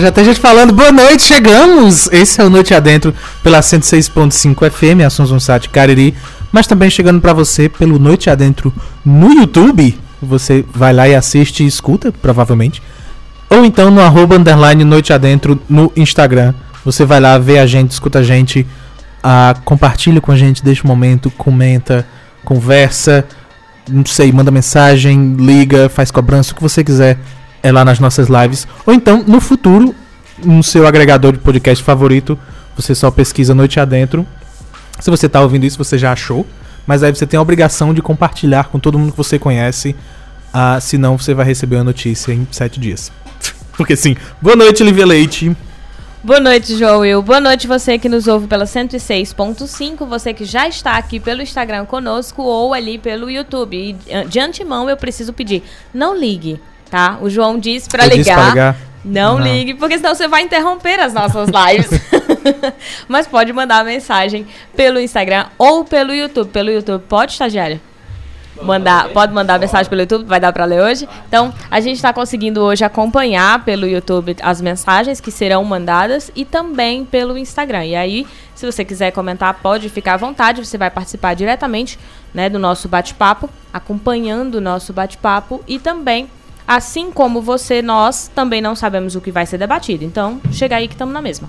Já tem gente falando, boa noite, chegamos! Esse é o Noite Adentro pela 106.5 FM, Assuntos um Site Cariri, mas também chegando para você pelo Noite Adentro no YouTube. Você vai lá e assiste e escuta, provavelmente. Ou então no arroba underline Noite Adentro no Instagram. Você vai lá, vê a gente, escuta a gente, ah, compartilha com a gente, um momento, comenta, conversa, não sei, manda mensagem, liga, faz cobrança, o que você quiser é lá nas nossas lives. Ou então, no futuro, no seu agregador de podcast favorito, você só pesquisa Noite Adentro. Se você está ouvindo isso, você já achou. Mas aí você tem a obrigação de compartilhar com todo mundo que você conhece. Ah, senão você vai receber a notícia em sete dias. Porque sim. Boa noite, Livia Leite. Boa noite, Will. Boa noite você que nos ouve pela 106.5, você que já está aqui pelo Instagram conosco ou ali pelo YouTube. E de antemão eu preciso pedir, não ligue, tá? O João disse para ligar. ligar. Não, não, ligue, porque senão você vai interromper as nossas lives. Mas pode mandar mensagem pelo Instagram ou pelo YouTube. Pelo YouTube, pode, estagiário? mandar, pode mandar mensagem pelo YouTube, vai dar para ler hoje. Então, a gente está conseguindo hoje acompanhar pelo YouTube as mensagens que serão mandadas e também pelo Instagram. E aí, se você quiser comentar, pode ficar à vontade, você vai participar diretamente né, do nosso bate-papo, acompanhando o nosso bate-papo e também Assim como você, nós também não sabemos o que vai ser debatido. Então, chega aí que estamos na mesma.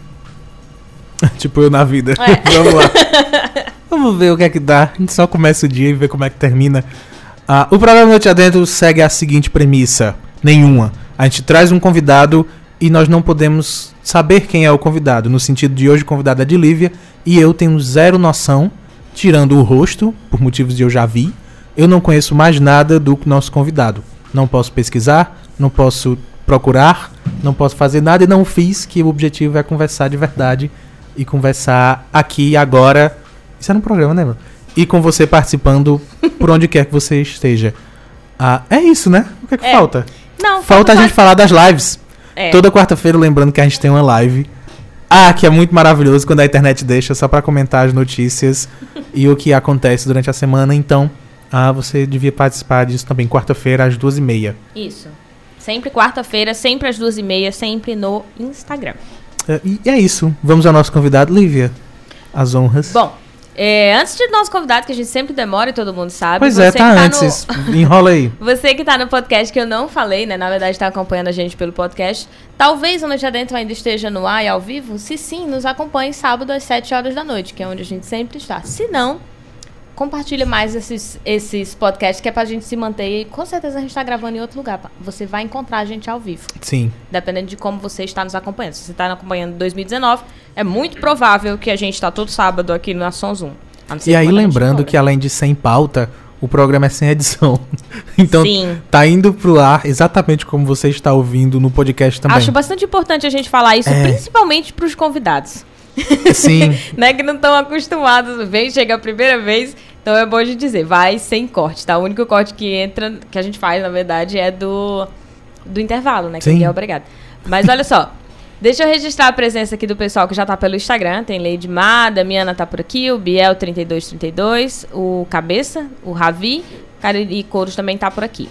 tipo eu na vida. É. Vamos lá. Vamos ver o que é que dá. A gente só começa o dia e vê como é que termina. Ah, o programa Noite Adentro segue a seguinte premissa: nenhuma. A gente traz um convidado e nós não podemos saber quem é o convidado. No sentido de hoje o convidado é de Lívia e eu tenho zero noção, tirando o rosto, por motivos de eu já vi. Eu não conheço mais nada do nosso convidado. Não posso pesquisar, não posso procurar, não posso fazer nada e não fiz, que o objetivo é conversar de verdade e conversar aqui e agora. Isso é no programa, né, mano? E com você participando por onde quer que você esteja. Ah, é isso, né? O que é que é. falta? Não, falta a gente falar das lives. É. Toda quarta-feira, lembrando que a gente tem uma live. Ah, que é muito maravilhoso quando a internet deixa só para comentar as notícias e o que acontece durante a semana. Então, ah, você devia participar disso também, quarta-feira, às duas e meia. Isso. Sempre quarta-feira, sempre às duas e meia, sempre no Instagram. É, e é isso. Vamos ao nosso convidado, Lívia. As honras. Bom, é, antes de nosso convidado, que a gente sempre demora e todo mundo sabe. Pois é, tá, tá antes. No... Enrola aí. você que tá no podcast, que eu não falei, né? Na verdade, tá acompanhando a gente pelo podcast. Talvez o Noite Adentro ainda esteja no ar e ao vivo. Se sim, nos acompanhe sábado às 7 horas da noite, que é onde a gente sempre está. Se não, compartilha mais esses, esses podcasts que é pra gente se manter. E com certeza a gente tá gravando em outro lugar. Você vai encontrar a gente ao vivo. Sim. Dependendo de como você está nos acompanhando. Se você está nos acompanhando em 2019, é muito provável que a gente está todo sábado aqui no Ação Zoom. E aí lembrando que além de sem pauta, o programa é sem edição. então Sim. tá indo pro ar exatamente como você está ouvindo no podcast também. Acho bastante importante a gente falar isso, é. principalmente para os convidados. Sim. né, que não estão acostumados, vem, chega a primeira vez. Então é bom de dizer, vai sem corte, tá? O único corte que entra, que a gente faz, na verdade, é do, do intervalo, né? Que Sim. é obrigado. Mas olha só, deixa eu registrar a presença aqui do pessoal que já tá pelo Instagram. Tem Lady Má, Damiana tá por aqui, o Biel3232, o Cabeça, o Ravi, Cariri Couros também tá por aqui.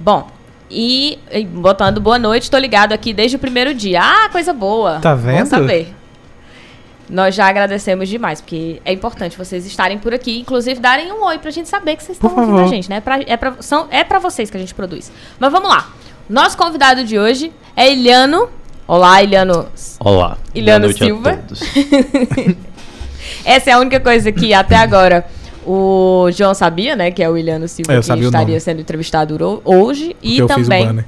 Bom, e, e botando boa noite, tô ligado aqui desde o primeiro dia. Ah, coisa boa. Tá vendo? Vamos saber nós já agradecemos demais, porque é importante vocês estarem por aqui, inclusive darem um oi pra gente saber que vocês estão ouvindo a gente, né? É pra, é, pra, são, é pra vocês que a gente produz. Mas vamos lá. Nosso convidado de hoje é Iliano. Olá, Iliano. Olá. Iliano Silva. Essa é a única coisa que até agora o João sabia, né? Que é o Iliano Silva é, que estaria sendo entrevistado hoje. Porque e também.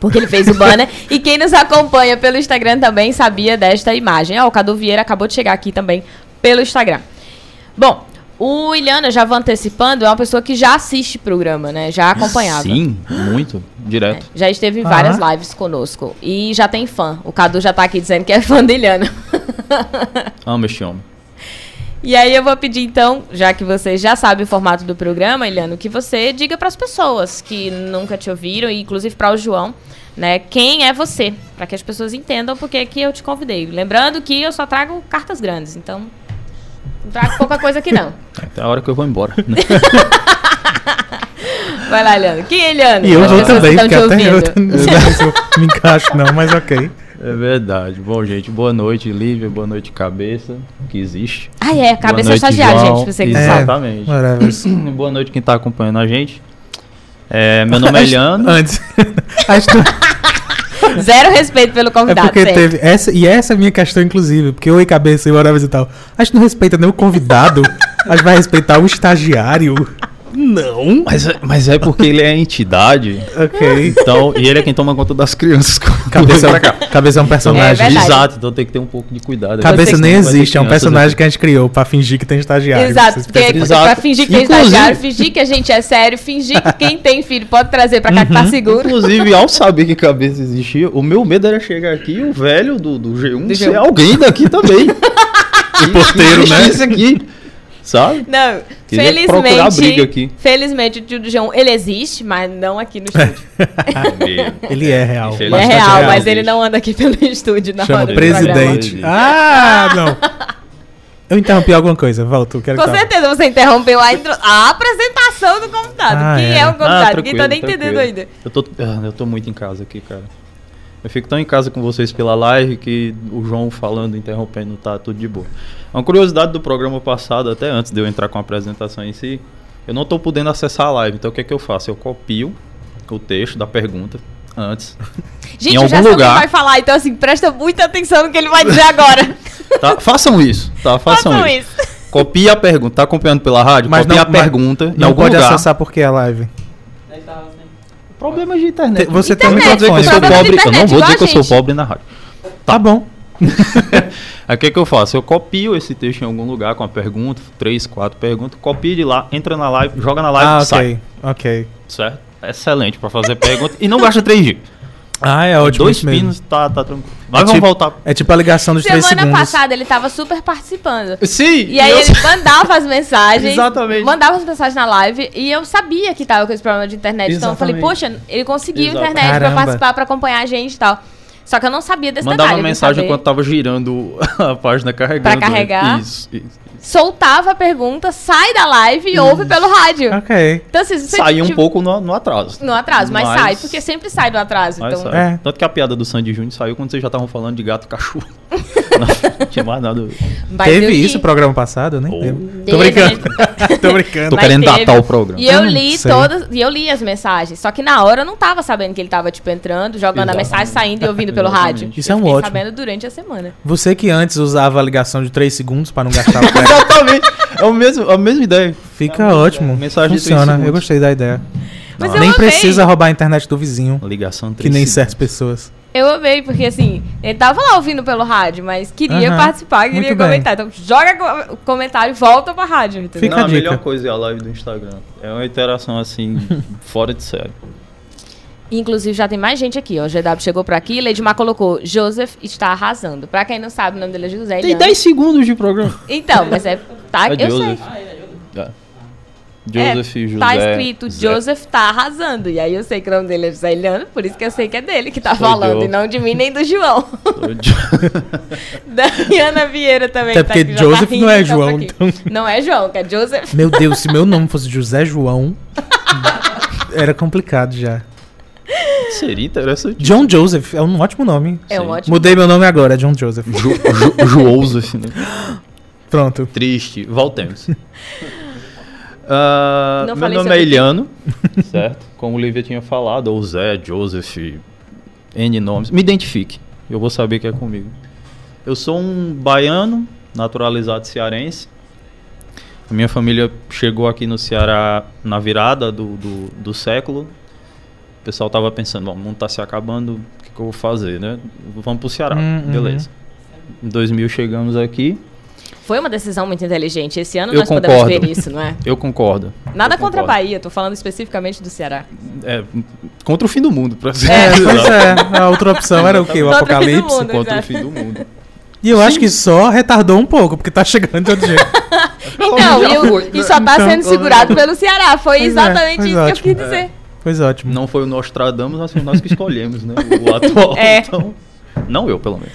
Porque ele fez o banner. e quem nos acompanha pelo Instagram também sabia desta imagem. Ó, o Cadu Vieira acabou de chegar aqui também pelo Instagram. Bom, o Ilhana, já vou antecipando, é uma pessoa que já assiste programa, né? Já acompanhava. Sim, muito, direto. É, já esteve em várias ah. lives conosco. E já tem fã. O Cadu já tá aqui dizendo que é fã do Ilhana. Amo este homem. E aí eu vou pedir então, já que você já sabe o formato do programa, Eliano, que você diga para as pessoas que nunca te ouviram, e inclusive para o João, né, quem é você, para que as pessoas entendam porque que eu te convidei. Lembrando que eu só trago cartas grandes, então não trago pouca coisa aqui não. Até a hora que eu vou embora. Né? Vai lá, Eliano. Quem é Eliano? E eu vou também, porque até eu, eu não me encaixo não, mas ok. É verdade. Bom, gente, boa noite, Lívia. Boa noite, Cabeça, que existe. Ah, é, cabeça é noite, estagiário, João. gente, pra você que É. Exatamente. Whatever. boa noite quem tá acompanhando a gente. É, meu nome é Leandro. Antes. Acho que- Zero respeito pelo é convidado. porque sempre. teve. Essa, e essa é a minha questão, inclusive. Porque oi, cabeça e whatever e tal. A gente não respeita nem o convidado. A gente vai respeitar o estagiário. Não. Mas, é- mas é porque ele é entidade. Ok. Então, e ele é quem toma conta das crianças. Cabeça, pra cá. cabeça é um personagem. É. Exato, então tem que ter um pouco de cuidado. Cabeça que nem existe, é um personagem que a gente criou pra fingir que tem estagiário. Exato, porque Exato. pra fingir que é Inclusive- estagiário, fingir que a gente é sério, fingir que quem tem filho pode trazer pra cá que Uhum. tá seguro. Inclusive, ao saber que cabeça existia, o meu medo era chegar aqui e o velho do, do G1 Do ser G1. alguém daqui também. o porteiro, né? Esse aqui, sabe? Não, Queria procurar briga felizmente, aqui. felizmente o tio do João, ele existe, mas não aqui no estúdio. Ele é real. Ele Ele é bastante real, real, mas ele gente. não anda aqui pelo estúdio na Chama hora programa. presidente. Ah, não. Eu interrompi alguma coisa. Volta, eu quero Com que certeza você interrompeu a, intro- a apresentação do convidado. Ah, Quem é. é o convidado? Ah, Ninguém tá nem tranquilo, entendendo ainda. Eu tô, ah, eu tô muito em casa aqui, cara. Eu fico tão em casa com vocês pela live que o João falando, interrompendo, tá tudo de boa. Uma curiosidade do programa passado, até antes de eu entrar com a apresentação em si, eu não tô podendo acessar a live, então o que é que eu faço? Eu copio o texto da pergunta antes. Gente, Em eu já algum sei o que lugar. vai falar, então assim, presta muita atenção no que ele vai dizer agora. Tá? Façam isso, tá? Façam, Façam isso. isso. Copie a pergunta. Tá acompanhando pela rádio? Mas Copie não- a mas pergunta em Não algum pode lugar. acessar porque é live. Problemas de internet. Te- você tem um não vou dizer que eu sou pobre. Eu não internet, vou dizer que eu a sou pobre na rádio. Tá bom. Aí o que, que eu faço? Eu copio esse texto em algum lugar com a pergunta, três, quatro perguntas, copio de lá, entra na live, joga na live Ah, e sai. ok. Ok. Certo? Excelente pra fazer pergunta. e não gasta 3G. Ah, é ótimo. Dois mesmo. pinos, tá, tá tranquilo. Mas É vamos tipo- voltar. É tipo a ligação dos três Semana segundos. passada ele tava super participando. Sim! E aí eu- ele mandava as mensagens. Exatamente. Mandava as mensagens na live e eu sabia que tava com esse problema de internet. Então eu falei, Exatamente. poxa, ele conseguiu Exato. internet pra Caramba. participar, pra acompanhar a gente e tal. Só que eu não sabia desse Mandava detalhe. eu vim mensagem enquanto tava girando a página carregando. Pra carregar. né? Isso, isso. Soltava a pergunta, sai da live e ouve pelo rádio. Ok. Então assim, você Saiu um tipo, pouco no, no atraso. no atraso, mas, Mas- sai, porque sempre sai do atraso. Mas então, sai. É. Tanto que a piada do Sandy Júnior saiu quando vocês já estavam falando de gato cachorro. não tinha mais nada. mas Teve isso no programa passado? Eu nem Oh. Teve, Tô brincando. Tô brincando. Tô Mas querendo teve. datar o programa. E eu Hum, li sei. todas, e eu li as mensagens. Só que na hora eu não tava sabendo que ele tava, tipo, entrando, jogando a Exatamente. mensagem, saindo e ouvindo pelo rádio. Isso é um Eu ótimo. sabendo durante a semana. Você que antes usava a ligação de 3 segundos pra não gastar o crédito, Exatamente. É o mesmo, a mesma ideia. fica É, ótimo. mensagem Funciona. Eu gostei da ideia. Mas eu Nem amei. precisa roubar a internet do vizinho, Ligação que nem 3 certas pessoas. Eu amei, porque assim, ele tava lá ouvindo pelo rádio, mas queria Aham, participar, queria muito bem. comentar. Então joga o comentário e volta pra rádio, entendeu? Fica Não, a a dica. melhor coisa é a live do Instagram. É uma interação assim, fora de série. Inclusive, já tem mais gente aqui, ó. O GW chegou por aqui, Lady Mar colocou, Joseph está arrasando. Pra quem não sabe, o nome dele é José Tem Eliane. 10 segundos de programa. Então, mas é... Tá, É eu Joseph. sei. Joseph É, José. Tá escrito Zé. Joseph tá arrasando. E aí eu sei que o nome dele é José Eliano, por isso que eu sei que é dele que tá Sou falando, e não de mim nem do João. Daniana Vieira também. Até tá porque aqui, tá Joseph rindo, não é tá João, aqui. então- Não é João, que é Joseph. Meu Deus, se meu nome fosse José João, era complicado já. Seria interessante. John Joseph é um ótimo nome. É um ótimo. Mudei meu nome agora, John Joseph. Jo, jo, Joseph, né? Pronto. Triste. Voltemos. Não meu nome é Eliano, certo? Como o Lívia tinha falado, ou Zé, Joseph, N nomes. Me identifique, eu vou saber que é comigo. Eu sou um baiano, naturalizado cearense. A minha família chegou aqui no Ceará na virada do, do, do século. O pessoal tava pensando, o mundo tá se acabando, o que, que eu vou fazer, né? Vamos pro Ceará, Hum, beleza. Em 2000 chegamos aqui. Foi uma decisão muito inteligente. Esse ano Eu nós podemos concordo. ver isso, não é? Eu concordo. Nada Eu contra a. Bahia, tô falando especificamente do Ceará. É, contra o fim do mundo, pra ser É, pois é. A outra opção era o quê? O Contra o apocalipse? mundo. Contra o fim do mundo. E eu acho que só retardou um pouco, porque tá chegando de outro jeito. Então, e, o- e só tá Então, sendo segurado pelo Ceará. Foi Pois é, exatamente pois isso ótimo. que eu quis dizer. Pois ótimo. Não foi o Nostradamus, mas foi nós que escolhemos, né? O atual. É. Então, não eu, pelo menos.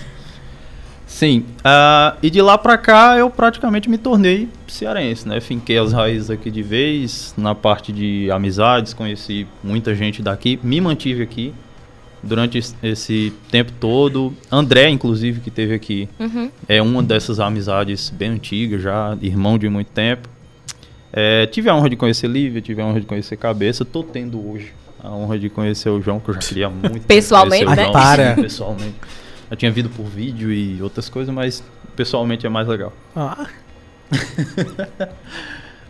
Sim. ah, e de lá pra cá eu praticamente me tornei cearense, né? Finquei as raízes aqui de vez, na parte de amizades, conheci muita gente daqui, me mantive aqui. durante es- esse tempo todo. André, inclusive, que teve aqui, Uhum. é uma dessas amizades bem antigas já, irmão de muito tempo. É, tive a honra de conhecer Lívia, tive a honra de conhecer Cabeça. Tô tendo hoje a honra de conhecer o João, que eu já queria muito. Pessoalmente, né? João, para. sim, pessoalmente. Eu tinha vindo por vídeo e outras coisas, mas pessoalmente é mais legal. Ah,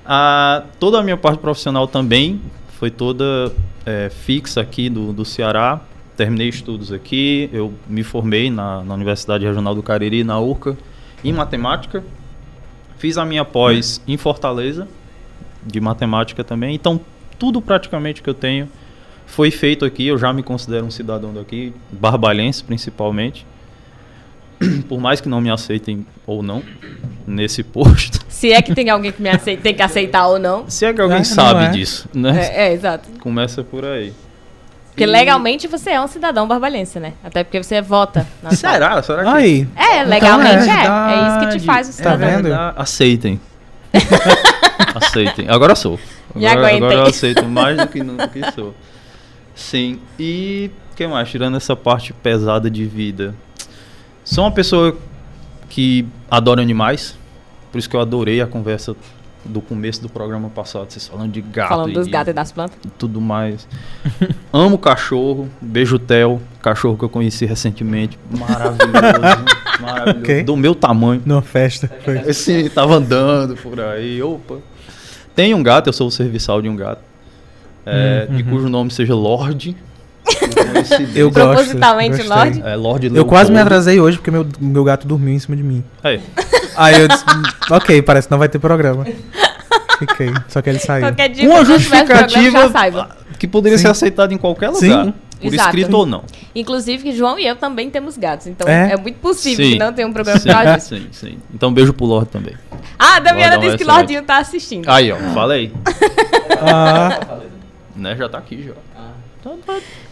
A, toda a minha parte profissional também foi toda é, fixa aqui do, do Ceará. Terminei estudos aqui, eu me formei na, na Universidade Regional do Cariri, na URCA, em matemática. Fiz a minha pós em Fortaleza, de matemática também. Então, tudo praticamente que eu tenho foi feito aqui. Eu já me considero um cidadão daqui, barbalhense principalmente. Por mais que não me aceitem ou não nesse posto. Se é que tem alguém que me aceita, tem que aceitar ou não. Se é que alguém É, não sabe é. disso, né? É, é, exato. Começa por aí. Porque E- legalmente você é um cidadão barbalhense, né? Até porque você vota. na sua- Será? Será que... aí. É, legalmente é é. É isso que te faz um Tá cidadão. vendo? Aceitem. Aceitem. Agora sou. Me Agora, aguentem. agora eu aceito mais do que nunca que sou. Sim. E o que mais? Tirando essa parte pesada de vida. Sou uma pessoa que adora animais. Por isso que eu adorei a conversa do começo do programa passado. Vocês falando de gato. Falando e dos de- gatos e das plantas. e tudo mais. Amo cachorro. Beijo o Theo, cachorro que eu conheci recentemente. Maravilhoso. maravilhoso. Ok. Do meu tamanho. Numa festa. Foi. Assim, tava andando por aí. Opa. Tem um gato, eu sou o serviçal de um gato. É, Hum, De uhum. cujo nome seja Lorde. Eu gosto. Propositalmente. Lorde. É, Lorde Eu quase me atrasei hoje porque meu, meu gato dormiu em cima de mim. Aí, Aí eu disse, "Hum, ok, parece que não vai ter programa. Fiquei, só que ele saiu. Qualquer dia uma justificativa já saiba. que poderia Sim. ser aceitada em qualquer Sim. lugar. Por Exato. escrito ou não. Inclusive que João e eu também temos gatos. Então É? é, muito possível Sim. que não tenha um programa Sim, por causa disso. sim, sim. Então beijo pro Lorde também. Ah, a Damiana disse é que excelente. Lordinho tá assistindo. Aí, ó, falei. Ah, Né, já tá aqui já.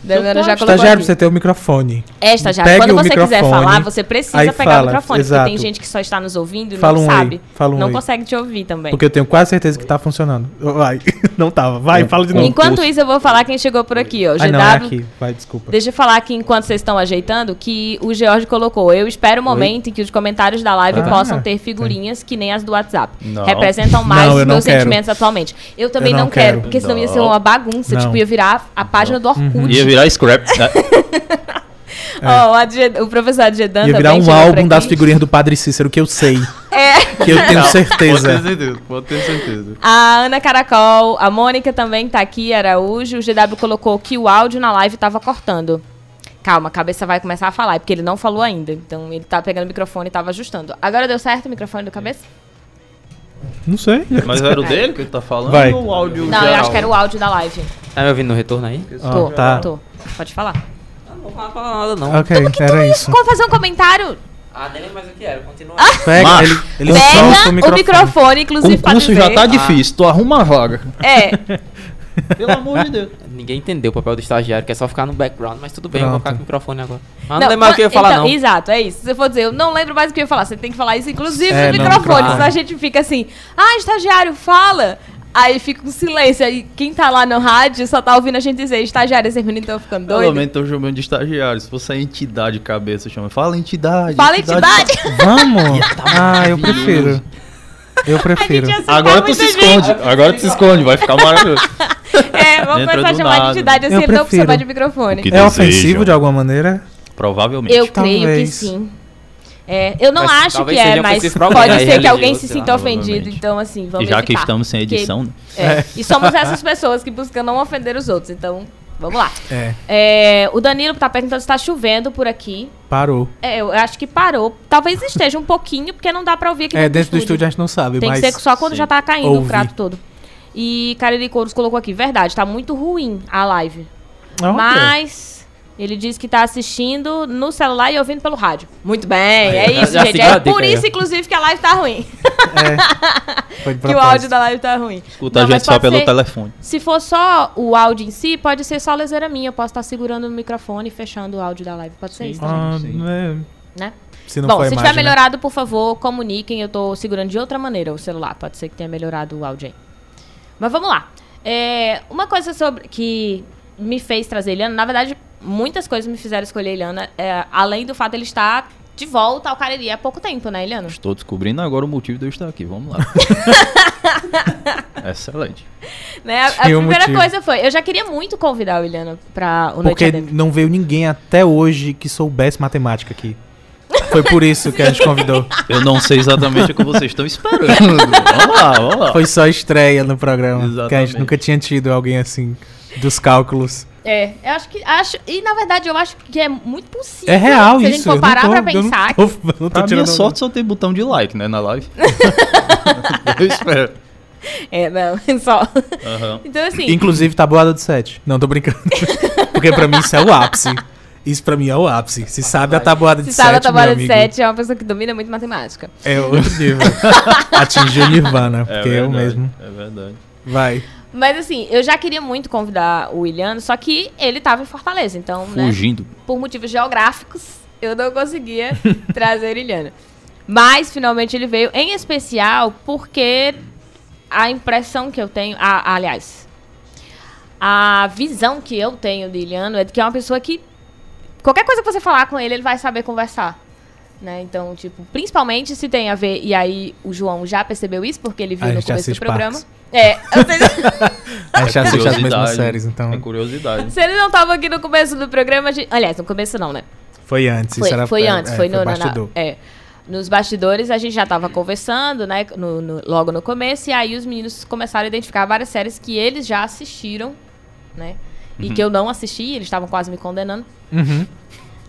Damiana já colocou estagiário, aqui. você tem o microfone. É, estagiário. Pegue Quando você quiser falar, você precisa pegar fala, o microfone. exato. Porque tem gente que só está nos ouvindo e Fala não um aí, sabe. fala um não aí. consegue te ouvir também. Porque eu tenho quase certeza que tá funcionando. Vai. Não tava. Vai, fala de novo. Enquanto isso, eu vou falar quem chegou por aqui, ó. Ah, não, é GW. aqui. Vai, desculpa. Deixa eu falar aqui enquanto vocês estão ajeitando que o George colocou. Eu espero o momento em que os comentários da live Ah, possam ter figurinhas que nem as do WhatsApp. Não. Representam mais Não, os meus quero. sentimentos atualmente. Eu também Eu não, não quero, porque senão ia ser uma bagunça. Tipo, ia virar a página do Orkut. Ia virar scrap. né? Ó, o Adje- o professor Adjedan Ia virar também um álbum das figurinhas do Padre Cícero que eu sei. É. Que eu tenho Não, certeza. Pode ter certeza, pode ter certeza. A Ana Caracol, a Mônica também tá aqui, Araújo. O GW colocou que o áudio na live tava cortando. Calma, a cabeça vai começar a falar, é porque ele não falou ainda. Então ele tá pegando o microfone e tava ajustando. Agora deu certo o microfone do cabeça? Não sei. Mas era o dele que ele tá falando Vai. ou o áudio Não, eu geral? acho que era o áudio da live. Tá me ouvindo no retorno aí? Ah, tô, tá. tô. Pode falar. Não vou falar nada não. Ok, era isso. Como fazer um comentário? Ah, nem lembro mais o que era, continua. Pega, Macho, ele, ele Pega o microfone, inclusive, pra Concurso dizer. já tá difícil, tu arruma a vaga. É, Pelo amor de Deus. Ninguém entendeu o papel do estagiário, que é só ficar no background, mas tudo bem, eu vou Pronto. ficar com o microfone agora. Ah, não, Não, lembro mais o que eu ia falar então, não. Exato, é isso. Se você for dizer, eu não lembro mais o que eu ia falar, você tem que falar isso, inclusive É, no não, microfone. microfone. Senão a gente fica assim, ah, estagiário, fala. Aí fica um silêncio. Aí quem tá lá no rádio só tá ouvindo a gente dizer, estagiário, esses meninos estão ficando Pelo doidos. menos tô chamando de estagiário. Se fosse a entidade cabeça, chama. Fala entidade. Fala entidade. Vamos? Ah, eu prefiro. Eu prefiro. Agora tu se gente. esconde. Agora tu se esconde, vai ficar maravilhoso. É, vamos Entra começar a chamar de nada. entidade assim, Eu não pra prefiro. chamar de microfone. Que É desejam. ofensivo de alguma maneira? Provavelmente. Eu creio que sim. É, eu não Mas acho que é, mas pode né? ser que Religioso, alguém se sinta ofendido. provavelmente. Então, assim, vamos E já que evitar. estamos sem edição, né? É, E somos essas pessoas que buscam não ofender os outros. Então, vamos lá. É, É, o Danilo tá perguntando se tá chovendo por aqui. parou. É, eu acho que parou. Talvez esteja um pouquinho, porque não dá pra ouvir aqui É, dentro do estúdio a gente não sabe, Tem mas... que ser só quando sim. já tá caindo o ouve. prato todo. E Cariri Couros colocou aqui, verdade, tá muito ruim a live. Ah. Mas ele disse que tá assistindo no celular e ouvindo pelo rádio. Muito bem, é já- isso, já gente. É por isso, inclusive, que a live tá ruim. É, que o áudio da live tá ruim. Escuta Não, a gente só pelo ser- telefone. Se for só o áudio em si, pode ser só leseira minha. Eu posso estar segurando no microfone e fechando o áudio da live. Pode ser Sim. isso Ah, Sim. é, né? se não Bom, for se a tiver imagem, né? melhorado, por favor, comuniquem. Eu tô segurando de outra maneira o celular. Pode ser que tenha melhorado o áudio aí. Mas vamos lá. É, uma coisa sobre que me fez trazer Eliana, na verdade, muitas coisas me fizeram escolher a Ilhana, é, além do fato de ele estar de volta ao Cariri há pouco tempo, né, Ilhana? Estou descobrindo agora o motivo de eu estar aqui. Vamos lá. Excelente. Né, a, a um primeira motivo. coisa foi, eu já queria muito convidar o Ilhana pra o Noite Porque Adentro. não veio ninguém até hoje que soubesse matemática aqui. Foi por isso que a gente convidou. Eu não sei exatamente o que vocês estão esperando. Vamos lá, vamos lá. Foi só estreia no programa. Que a gente Exatamente. nunca tinha tido alguém assim dos cálculos. É, eu acho que. Acho, e na verdade eu acho que é muito possível. É real se isso. a gente for eu parar tô- pra eu não pensar. tô- eu não tô Pra minha sorte só tem botão de like, né, na live. eu espero. É, não, só. Aham. Então, assim. Inclusive tabuada de 7. Não, tô brincando. Porque pra mim isso é o ápice. Isso pra mim é o ápice. Se sabe a tabuada de Se sabe a 7, meu tabuada de amigo, 7 é uma pessoa que domina muito matemática. é outro nível. Atingiu o Nirvana, É porque eu verdade, mesmo. É verdade. Vai. Mas assim, eu já queria muito convidar o William, só que ele tava em Fortaleza, então, né, Fugindo. por motivos geográficos, eu não conseguia trazer Iliana. Mas finalmente ele veio, em especial porque a impressão que eu tenho, a- aliás, a visão que eu tenho de Iliano é de que é uma pessoa que qualquer coisa que você falar com ele, ele vai saber conversar. Né? Então, tipo, principalmente se tem a ver, e aí o João já percebeu isso, porque ele viu A no começo do programa. Parks. É, A gente assiste as mesmas séries, então. É curiosidade. se ele não tava aqui no começo do programa, a gente... aliás, no começo não, né? Foi antes. Foi, isso era, foi é, antes, é, foi, no, na- bastidor. é. Nos bastidores a gente já tava conversando, né? no- no- logo no começo, e aí os meninos começaram a identificar várias séries que eles já assistiram, né? E que eu não assisti, eles estavam quase me condenando. Uhum.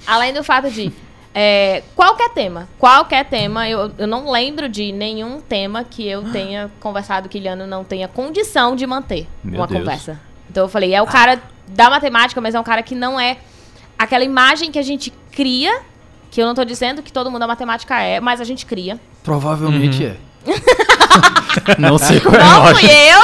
Além do fato de. É, qualquer tema, qualquer tema, eu, eu não lembro de nenhum tema que eu tenha conversado que Iliano não tenha condição de manter Meu uma Deus. conversa. Então eu falei, é o cara da matemática, mas é um cara que não é aquela imagem que a gente cria, que eu não tô dizendo que todo mundo da matemática é, mas a gente cria. Provavelmente é. não sei qual é Não fui eu,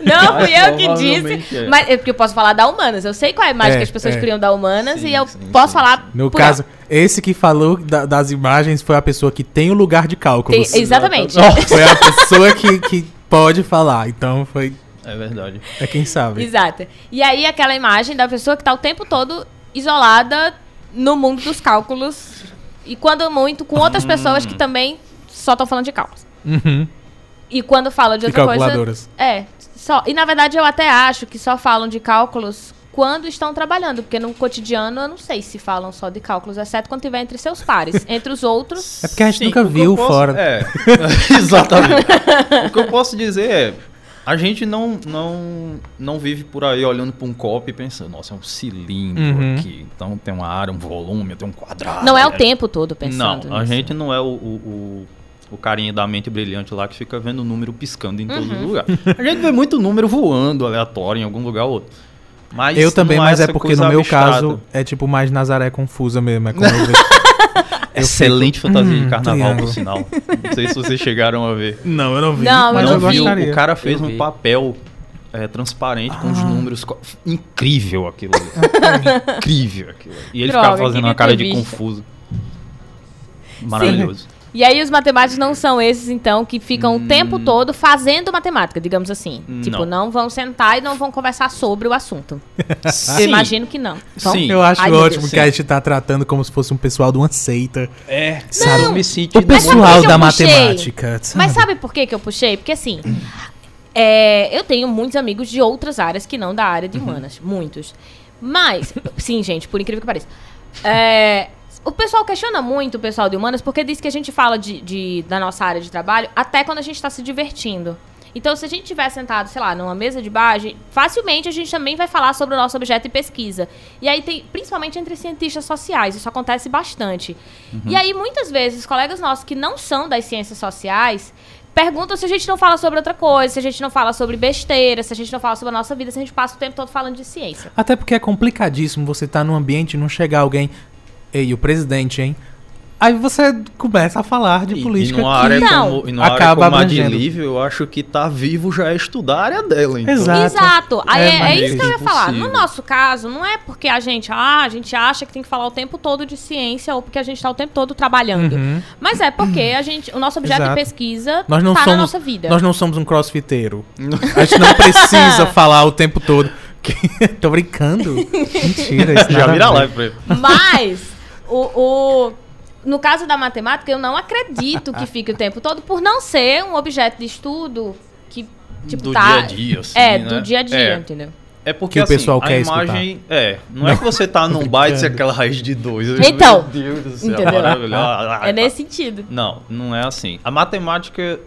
não Mas fui eu que disse. é. Mas é porque eu posso falar da humanas. Eu sei qual é a imagem É, que as pessoas é. criam da humanas Sim, e eu sim, posso sim, falar. No por caso, esse que falou da- das imagens foi a pessoa que tem o lugar de. Tem- exatamente. Foi a pessoa que, que pode falar. Então foi. É verdade. É quem sabe. Exato. E aí aquela imagem da pessoa que tá o tempo todo isolada no mundo dos cálculos. E quando muito, com outras pessoas que também só estão falando de cálculos. Uhum. E quando falam de E outra coisa. calculadoras. É, só. E na verdade eu até acho que só falam de cálculos quando estão trabalhando, porque no cotidiano eu não sei se falam só de cálculos, exceto quando tiver entre seus pares. Entre os outros. É porque a gente Sim, nunca viu posso- fora. É, exatamente. o que eu posso dizer é. A gente não, não, não vive por aí olhando para um copo e pensando, nossa, é um cilindro Uhum. aqui. Então tem uma área, um volume, tem um quadrado. Não é o é- tempo todo pensando. Não, a nisso. gente não é o, o, o, o carinha da mente brilhante lá que fica vendo o número piscando em todos Uhum. os lugares. A gente vê muito número voando aleatório em algum lugar ou outro. Mas Eu também, não mas é porque no meu abstrata. caso é tipo mais Nazaré confusa mesmo. É como eu vejo. Excelente fantasia hum, de carnaval, por sinal. Não sei se vocês chegaram a ver. Não, eu não vi. Não, mas eu eu não vi. gostaria. O cara fez Eu um vi. papel é, transparente com os Ah. números. co- Incrível aquilo ali. Incrível aquilo ali. E ele Droga, ficava fazendo uma cara de confuso. Maravilhoso. E aí os matemáticos não são esses, então, que ficam o tempo todo fazendo matemática, digamos assim. Hum. Não. Tipo, não vão sentar e não vão conversar sobre o assunto. Eu Sim. imagino que não. Vão? Sim. Eu acho Ai, ótimo Deus. que a gente tá tratando como se fosse um pessoal de uma seita. É, Sabe? senti O sabe pessoal da matemática. Mas sabe por que, que eu puxei? Porque assim, é, eu tenho muitos amigos de outras áreas que não da área de humanas. Muitos. Mas, sim, gente, por incrível que pareça. É, o pessoal questiona muito o pessoal de humanas porque diz que a gente fala de, de- da nossa área de trabalho até quando a gente está se divertindo. Então, se a gente estiver sentado, sei lá, numa mesa de bar, gente- facilmente a gente também vai falar sobre o nosso objeto de pesquisa. E aí tem, principalmente entre cientistas sociais, isso acontece bastante. E aí, muitas vezes, colegas nossos que não são das ciências sociais perguntam se a gente não fala sobre outra coisa, se a gente não fala sobre besteira, se a gente não fala sobre a nossa vida, se a gente passa o tempo todo falando de ciência. Até porque é complicadíssimo você estar num ambiente e não chegar alguém. Ei, o presidente, hein? Aí você começa a falar de E- política e numa área Não. como, e numa área acaba como a de. Lívia, eu acho que tá vivo já é estudar a área dela. Então. Exato. Exato. Aí É, é, é isso que eu ia falar. No nosso caso, não é porque a gente, ah, a gente acha que tem que falar o tempo todo de ciência ou porque a gente está o tempo todo trabalhando. Uhum. Mas é porque a gente, o nosso objeto Exato. de pesquisa Nós não tá somos, na nossa vida. Nós não somos um crossfiteiro. A gente não precisa falar o tempo todo Tô brincando. Mentira, isso Já vira live pra ele. Mas, o, o- no caso da matemática, eu não acredito que fique o tempo todo por não ser um objeto de estudo que, tipo, Do tá... dia a dia, assim, É, né? do dia a dia, É. entendeu? É porque Que o assim, pessoal a quer imagem é, não, é que você tá num byte e aquela raiz de dois. Então, Meu Deus do céu, entendeu? maravilhoso. É nesse sentido. Não, não é assim. A matemática,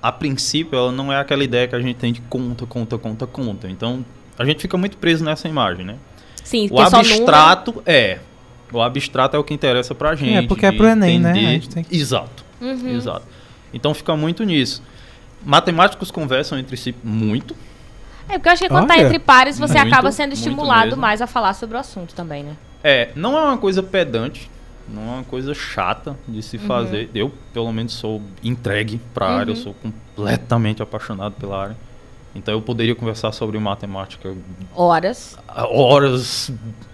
a princípio, ela não é aquela ideia que a gente tem de conta, conta, conta, conta. Então, a gente fica muito preso nessa imagem, né? Sim, O abstrato é. O abstrato é o que interessa pra gente. porque é pro Enem, né? entender- A gente tem que- Exato. Uhum. Exato. Então fica muito nisso. Matemáticos conversam entre si muito. É, porque eu acho que quando tá Olha, entre pares, você muito, acaba sendo estimulado mais a falar sobre o assunto também, né? É, não é uma coisa pedante, não é uma coisa chata de se fazer. Eu, pelo menos, sou entregue pra área, eu sou completamente apaixonado pela área. Então eu poderia conversar sobre matemática Horas. horas,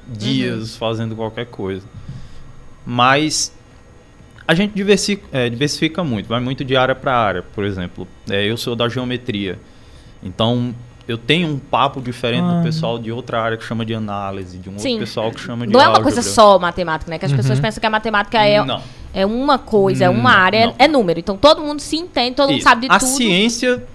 dias, fazendo qualquer coisa. Mas a gente diversifica, é, diversifica muito, vai muito de área para área. Por exemplo, é, eu sou da geometria, então eu tenho um papo diferente Ah. do pessoal de outra área que chama de análise, de um Sim. outro pessoal que chama de Não é uma coisa álgebra. só matemática, né? Que as pessoas pensam que a matemática é, Não. é uma coisa, é uma Não, área, é- não. é, número. Então todo mundo se entende, todo mundo Isso. sabe de a tudo. ciência,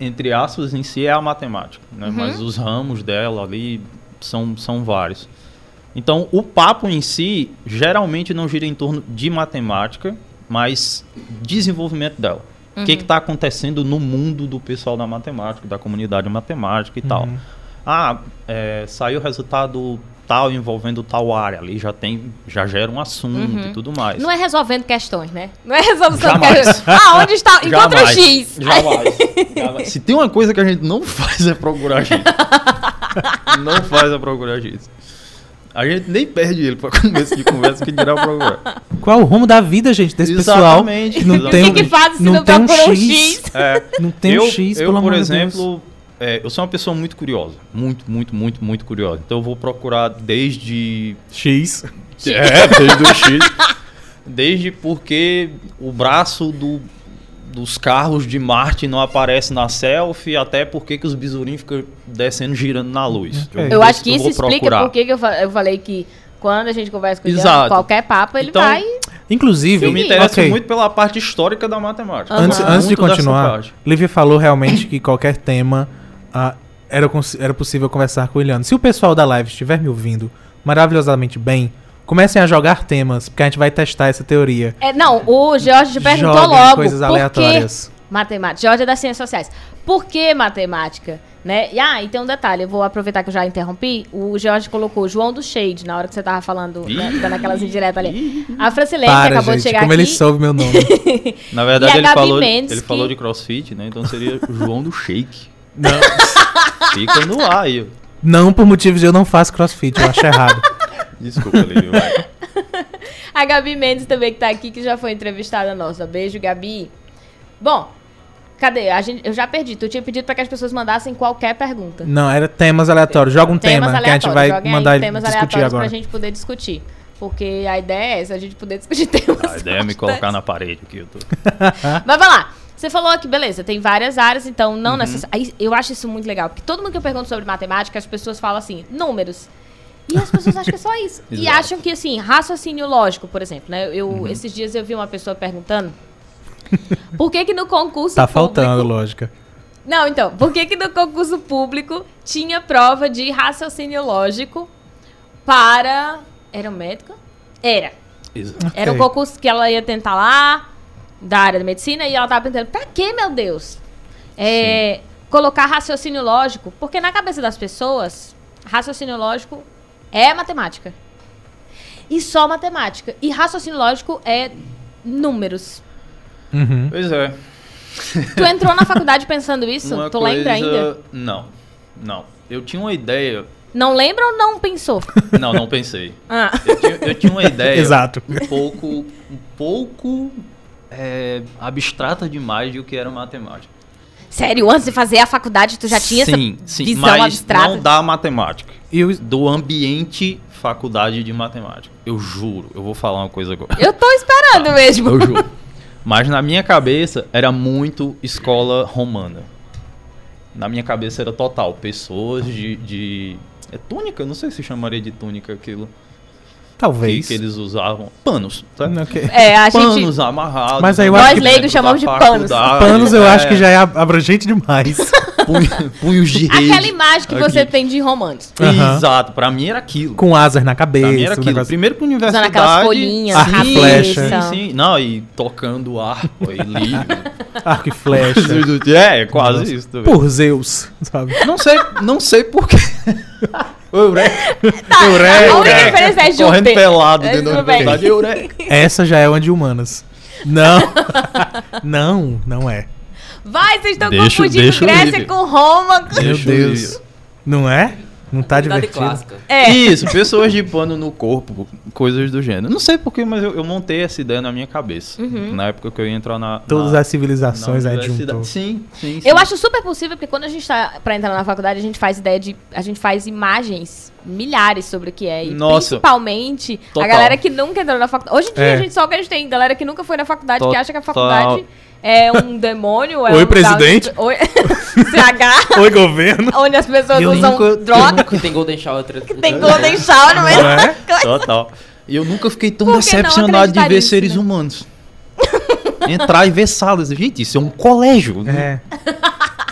entre aspas, em si é a matemática, né? Uhum. mas os ramos dela ali são, são vários. Então, o papo em si geralmente não gira em torno de matemática, mas desenvolvimento dela. O Uhum. que está acontecendo no mundo do pessoal da matemática, da comunidade matemática e tal. Uhum. Ah, é, saiu o resultado tal envolvendo tal área ali, já tem, já gera um assunto e tudo mais. Não é resolvendo questões, né? Não é resolução de Jamais. questões. Ah, onde está? Encontra Jamais. X. Jamais. Jamais. Se tem uma coisa que a gente não faz é procurar X. não faz é procurar X. A gente nem perde ele pra começo de conversa que dirá procurar. Qual é o rumo da vida, gente, desse pessoal Exatamente, que não exatamente. tem O que que faz se não não tem um um X, X? É, não tem eu, um X, eu, pelo por amor de Deus. exemplo, é, eu sou uma pessoa muito curiosa. Muito, muito, muito, muito curiosa. Então eu vou procurar desde X. É, desde o X. Desde porque o braço do, dos carros de Marte não aparece na selfie, até porque que os besourinhos ficam descendo girando na luz. Ok. Eu acho que eu isso explica por que eu, fa- eu falei que quando a gente conversa com Exato. qualquer papo, ele Então, vai. Inclusive, Eu me interesso ok, muito pela parte histórica da matemática. antes, antes de continuar. Lívia falou realmente que qualquer tema ah, era, era possível conversar com o Eliano. Se o pessoal da live estiver me ouvindo maravilhosamente bem, comecem a jogar temas, porque a gente vai testar essa teoria. É, não, o Jorge te perguntou Joguem logo. coisas aleatórias. Matemática? Jorge é das ciências sociais. Por que matemática? Né? E, ah, e tem um detalhe, eu vou aproveitar que eu já interrompi. O Jorge colocou João do Shade na hora que você tava falando, né, dando aquelas indiretas ali. A Francilene, que Para, acabou gente, de chegar como aqui. ele soube meu nome. Na verdade, ele falou, Mendes ele falou de crossfit, né? Então seria João do Shake. Não, Fica no ar aí. não por motivos de eu não faço crossfit, eu acho errado. Desculpa, Lívia, vai. A Gabi Mendes também que tá aqui, que já foi entrevistada nossa. Beijo, Gabi. Bom, cadê? A gente, eu já perdi. Tu tinha pedido pra que as pessoas mandassem qualquer pergunta. Não, era temas aleatórios. Joga um temas tema que a gente aleatórios. vai Joguem mandar temas discutir aleatórios agora. pra gente poder discutir. Porque a ideia é essa, a gente poder discutir temas. A ideia é me colocar na parede aqui. Eu tô... Mas vai lá. Você falou que, beleza, tem várias áreas, então não Uhum. necessariamente. Eu acho isso muito legal, porque todo mundo que eu pergunto sobre matemática, as pessoas falam assim, números. E as pessoas acham que é só isso. e acham que, assim, raciocínio lógico, por exemplo, né? Eu, Uhum. Esses dias eu vi uma pessoa perguntando por que que no concurso Tá público... faltando, lógica. Não, então, por que que no concurso público tinha prova de raciocínio lógico para... Era um médico? Era. Exato. Era um concurso que ela ia tentar lá, da área da medicina, e ela tava perguntando, pra que, meu Deus? É, colocar raciocínio lógico, porque na cabeça das pessoas, raciocínio lógico é matemática. E só matemática. E raciocínio lógico é números. Uhum. Pois é. Tu entrou na faculdade pensando isso? Uma tu lembra coisa- ainda? Não, não. Eu tinha uma ideia. Não lembra ou não pensou? Não, não pensei. Ah. Eu tinha, eu tinha uma ideia Exato. um pouco, um pouco é, abstrata demais de o que era matemática. Sério, antes de fazer a faculdade, tu já tinha sim, essa sim, visão mas abstrata? não da matemática, E do ambiente faculdade de matemática. Eu juro, eu vou falar uma coisa agora. Eu tô esperando mesmo. Eu juro. Mas na minha cabeça era muito escola romana. Na minha cabeça era total. Pessoas de. de é túnica? Não sei se chamaria de túnica aquilo. Que, Talvez. que eles usavam. Panos, tá? Ok. É, a gente. Panos amarrados. Mas aí eu né, acho Nós que- leigos chamamos de panos. Panos eu é, acho que já é abrangente demais. punho- Punhos de rede. Aquela imagem que aqui. você tem de romance. Aham. Exato, pra mim era aquilo. Com asas na cabeça. Pra mim era o aquilo. negócio- Primeiro que universidade. aquelas folhinhas na sim, cabeça. Sim, sim. Não, e tocando arco e livro. Arco e flecha. é, é quase Nossa. isso também. Por Zeus, sabe? Não sei, não sei porquê. Eureka. Tá, Eureka. a única referência é Correndo Júpiter. pelado É, dentro da universidade. Eureka. Essa já é uma de humanas. Não. não, não é. Vai, vocês estão Deixa- confundindo deixa o Grécia com Roma. Meu Deus. Não é? Não tá divertido. clássica. É. Isso, pessoas de pano no corpo, coisas do gênero. Não sei porquê, mas eu, eu montei essa ideia na minha cabeça. Uhum. Na época que eu ia entrar na. Todas na, as civilizações na a gente universidade. juntou. Sim, sim, sim. Eu acho super possível, porque quando a gente tá pra entrar na faculdade, a gente faz ideia de. A gente faz imagens milhares sobre o que é. E Nossa. principalmente a Total. galera que nunca entrou na faculdade. Hoje em dia, É. a gente só que a gente tem galera que nunca foi na faculdade, que Total. acha que a faculdade é um demônio. É Oi, um presidente. onde- Oi, CH, Oi, governo. onde as pessoas Eu usam nunca- droga, Que tem Golden Shower. outra- que tem Golden Shower, não é? Não é? Total. E eu nunca fiquei tão decepcionado de ver seres né? humanos. Entrar e ver salas. Gente, isso é um colégio. É.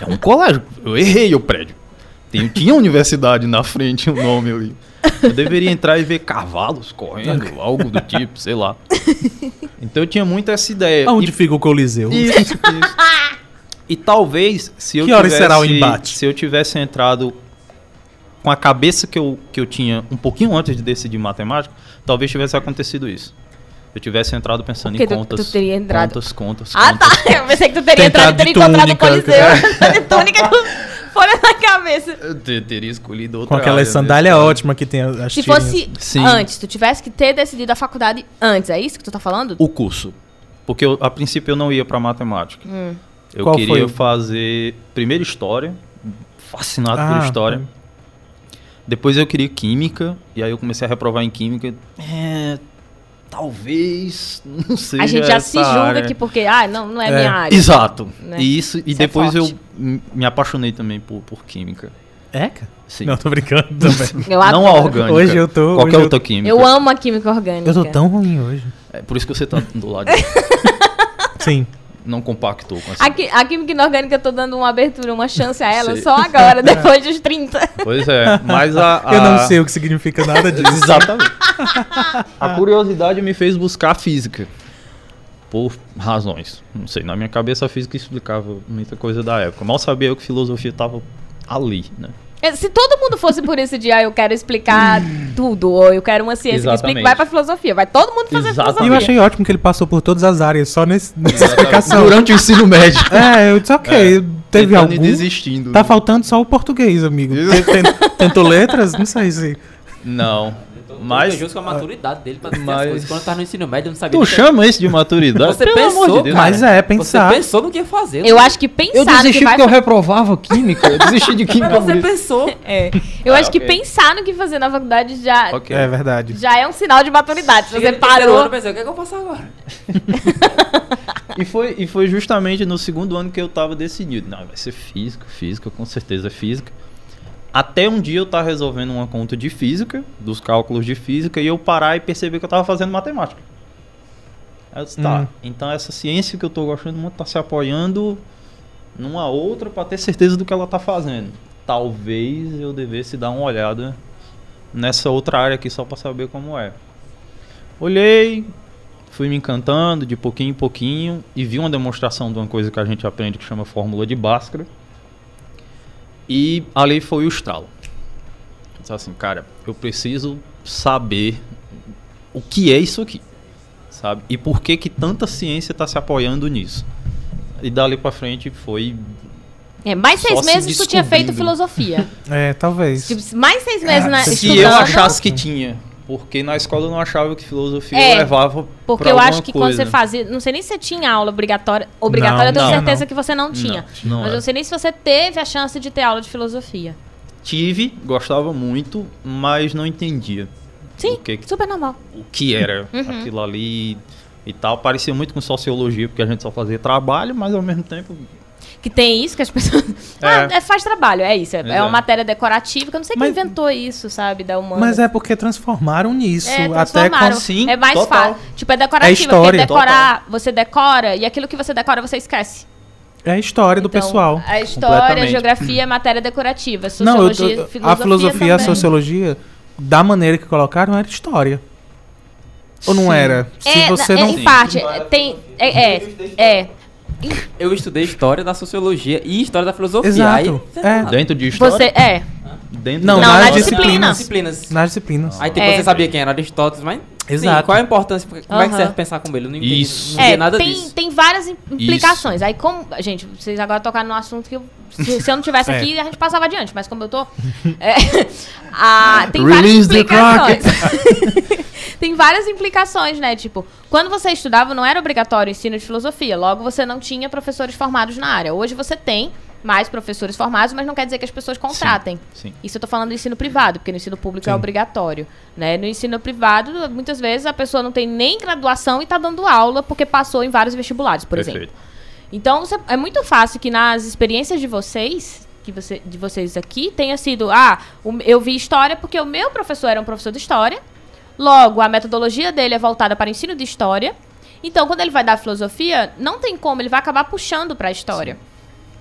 É um colégio. Eu errei o prédio. Tem, tinha universidade na frente, o nome ali. Eu deveria entrar e ver cavalos correndo, algo do tipo, sei lá. Então eu tinha muito essa ideia. Onde E- fica o Coliseu? Isso, isso. E talvez, se eu Que tivesse, será o embate? Se eu tivesse entrado com a cabeça que eu, que eu tinha um pouquinho antes de decidir matemática, talvez tivesse acontecido isso. Eu tivesse entrado pensando Porque em tu- contas. tu teria entrado- Contas, contas, Ah, contas. tá. Eu pensei que tu teria entrado e teria encontrado o Coliseu. De túnica folha na cabeça. Eu te- teria escolhido Com outra aquela área sandália nesse caso. ótima que tem as Se tirinhas. fosse Sim. antes, tu tivesse que ter decidido a faculdade antes, é isso que tu tá falando? O curso. Porque eu, a princípio eu não ia pra matemática. Hum. Eu Qual queria foi? fazer primeiro história, fascinado por Ah, história. tá. Depois eu queria química, e aí eu comecei a reprovar em química. É, talvez não seja A gente já se julga área. que porque, ah, não, não é, É. minha área. Exato. né? E isso e Isso é depois eu forte. m- me apaixonei também por, por química. É, cara? Sim. Não, tô brincando também. Eu não a orgânica. Hoje eu tô- Qualquer hoje eu- outra química. Eu amo a química orgânica. Eu tô tão ruim hoje. É por isso que você tá do lado. Sim. Não compactou com essa. A, qui- a química inorgânica eu tô dando uma abertura, uma chance a ela Sei. só agora, depois dos 30. Pois é, mas a, a... Eu não sei o que significa nada disso. Exatamente. a curiosidade me fez buscar a física. Por razões. Não sei, na minha cabeça a física explicava muita coisa da época. Mal sabia eu que filosofia estava ali, né? É, Se todo mundo fosse por esse dia, ah, eu quero explicar tudo, ou eu quero uma ciência que explique, Exatamente. vai pra filosofia. Vai todo mundo fazer Exatamente. E eu filosofia. achei ótimo que ele passou por todas as áreas, só nesse, nessa explicação. Durante o ensino médio. É, eu disse, ok, teve Tentando algum... desistindo. Tá faltando só o português, amigo. Tentou letras? Não sei se... Não. Mas. Mas. justo com a maturidade dele pra dizer Mas- as coisas. Quando eu tava no ensino médio, eu não sabia. Tu que- chama isso de maturidade? Você Pelo pensou, amor de Deus. cara. Mas é, pensar. Você pensou no que ia fazer. Eu acho que pensar Eu no que desisti vai porque eu reprovava química. Eu desisti de química. Você pensou. É. Eu Ah, acho que ok. pensar no que fazer na faculdade já, Ok. É verdade. já é um sinal de maturidade. Se Cheguei você ano, parou. eu pensei, o que, é que eu faço agora? E foi, e foi justamente no segundo ano que eu tava decidido. Não, vai ser física, física, com certeza é física. Até um dia eu tava resolvendo uma conta de física, dos cálculos de física, e eu parar e perceber que eu tava fazendo matemática. Aí eu disse, tá, Hum. então essa ciência que eu tô gostando muito tá se apoiando numa outra para ter certeza do que ela tá fazendo. Talvez eu devesse dar uma olhada nessa outra área aqui só para saber como é. Olhei, fui me encantando de pouquinho em pouquinho e vi uma demonstração de uma coisa que a gente aprende que chama fórmula de Bhaskara. E ali foi o estralo. Eu disse assim, cara, eu preciso saber o que é isso aqui, sabe? E por que que tanta ciência está se apoiando nisso. E dali para frente foi É, mais Só seis se meses tu tinha feito filosofia. É, talvez. tipo, mais seis meses na, se se estudando. eu achasse que tinha, porque na escola eu não achava que filosofia É, levava Porque eu acho que quando coisa. você fazia. Não sei nem se você tinha aula obrigatória. Obrigatória, eu tenho não, certeza não. que você não tinha. Não, não mas eu não sei nem se você teve a chance de ter aula de filosofia. Tive, gostava muito, mas não entendia Sim, que, super normal. o que era Uhum. aquilo ali e tal. Parecia muito com sociologia, porque a gente só fazia trabalho, mas ao mesmo tempo que tem isso, que as pessoas. É. Ah, é, faz trabalho, é isso. É, é uma matéria decorativa, que eu não sei quem inventou isso, sabe, da humana. Mas é porque transformaram nisso. É, até transformaram. com... Sim, é mais total. fácil. Tipo, é decorativa, É história. porque decorar, você decora, e aquilo que você decora, você esquece. É a história do Então, pessoal. A história, a geografia é matéria decorativa. Não, eu Sociologia, tô- filosofia a filosofia e a sociologia, da maneira que colocaram, era história. Ou não era? Se é, você na- não. é, em parte, é, tem. É, é, é. Eu estudei história da sociologia e história da filosofia. Exato. Aí, É. Dentro de história? Você. É. Dentro Não, da- Não, nas na disciplinas. disciplinas. Nas disciplinas. Aí tipo, É. você sabia quem era Aristóteles, mas. Exato. Sim, qual é a importância? Como é que serve pensar com ele? Eu não entendi, Isso. não entendi É, nada tem, disso. tem várias im- implicações. Aí, como. Gente, vocês agora tocaram num assunto que eu, se, se eu não tivesse É. aqui, a gente passava adiante. Mas como eu tô. é, a- tem várias Release the implicações. tem várias implicações, né? Tipo, quando você estudava, não era obrigatório o ensino de filosofia. Logo, você não tinha professores formados na área. Hoje você tem mais professores formados, mas não quer dizer que as pessoas contratem. Sim. Isso eu tô falando do ensino privado, porque no ensino público é Sim. obrigatório. Né? No ensino privado, muitas vezes a pessoa não tem nem graduação e tá dando aula porque passou em vários vestibulares, por exemplo. Perfeito. Então você- é muito fácil que nas experiências de vocês, que você, de vocês aqui, tenha sido, ah, eu vi história porque o meu professor era um professor de história. Logo, a metodologia dele é voltada para o ensino de história. Então, quando ele vai dar filosofia, não tem como, ele vai acabar puxando para a história.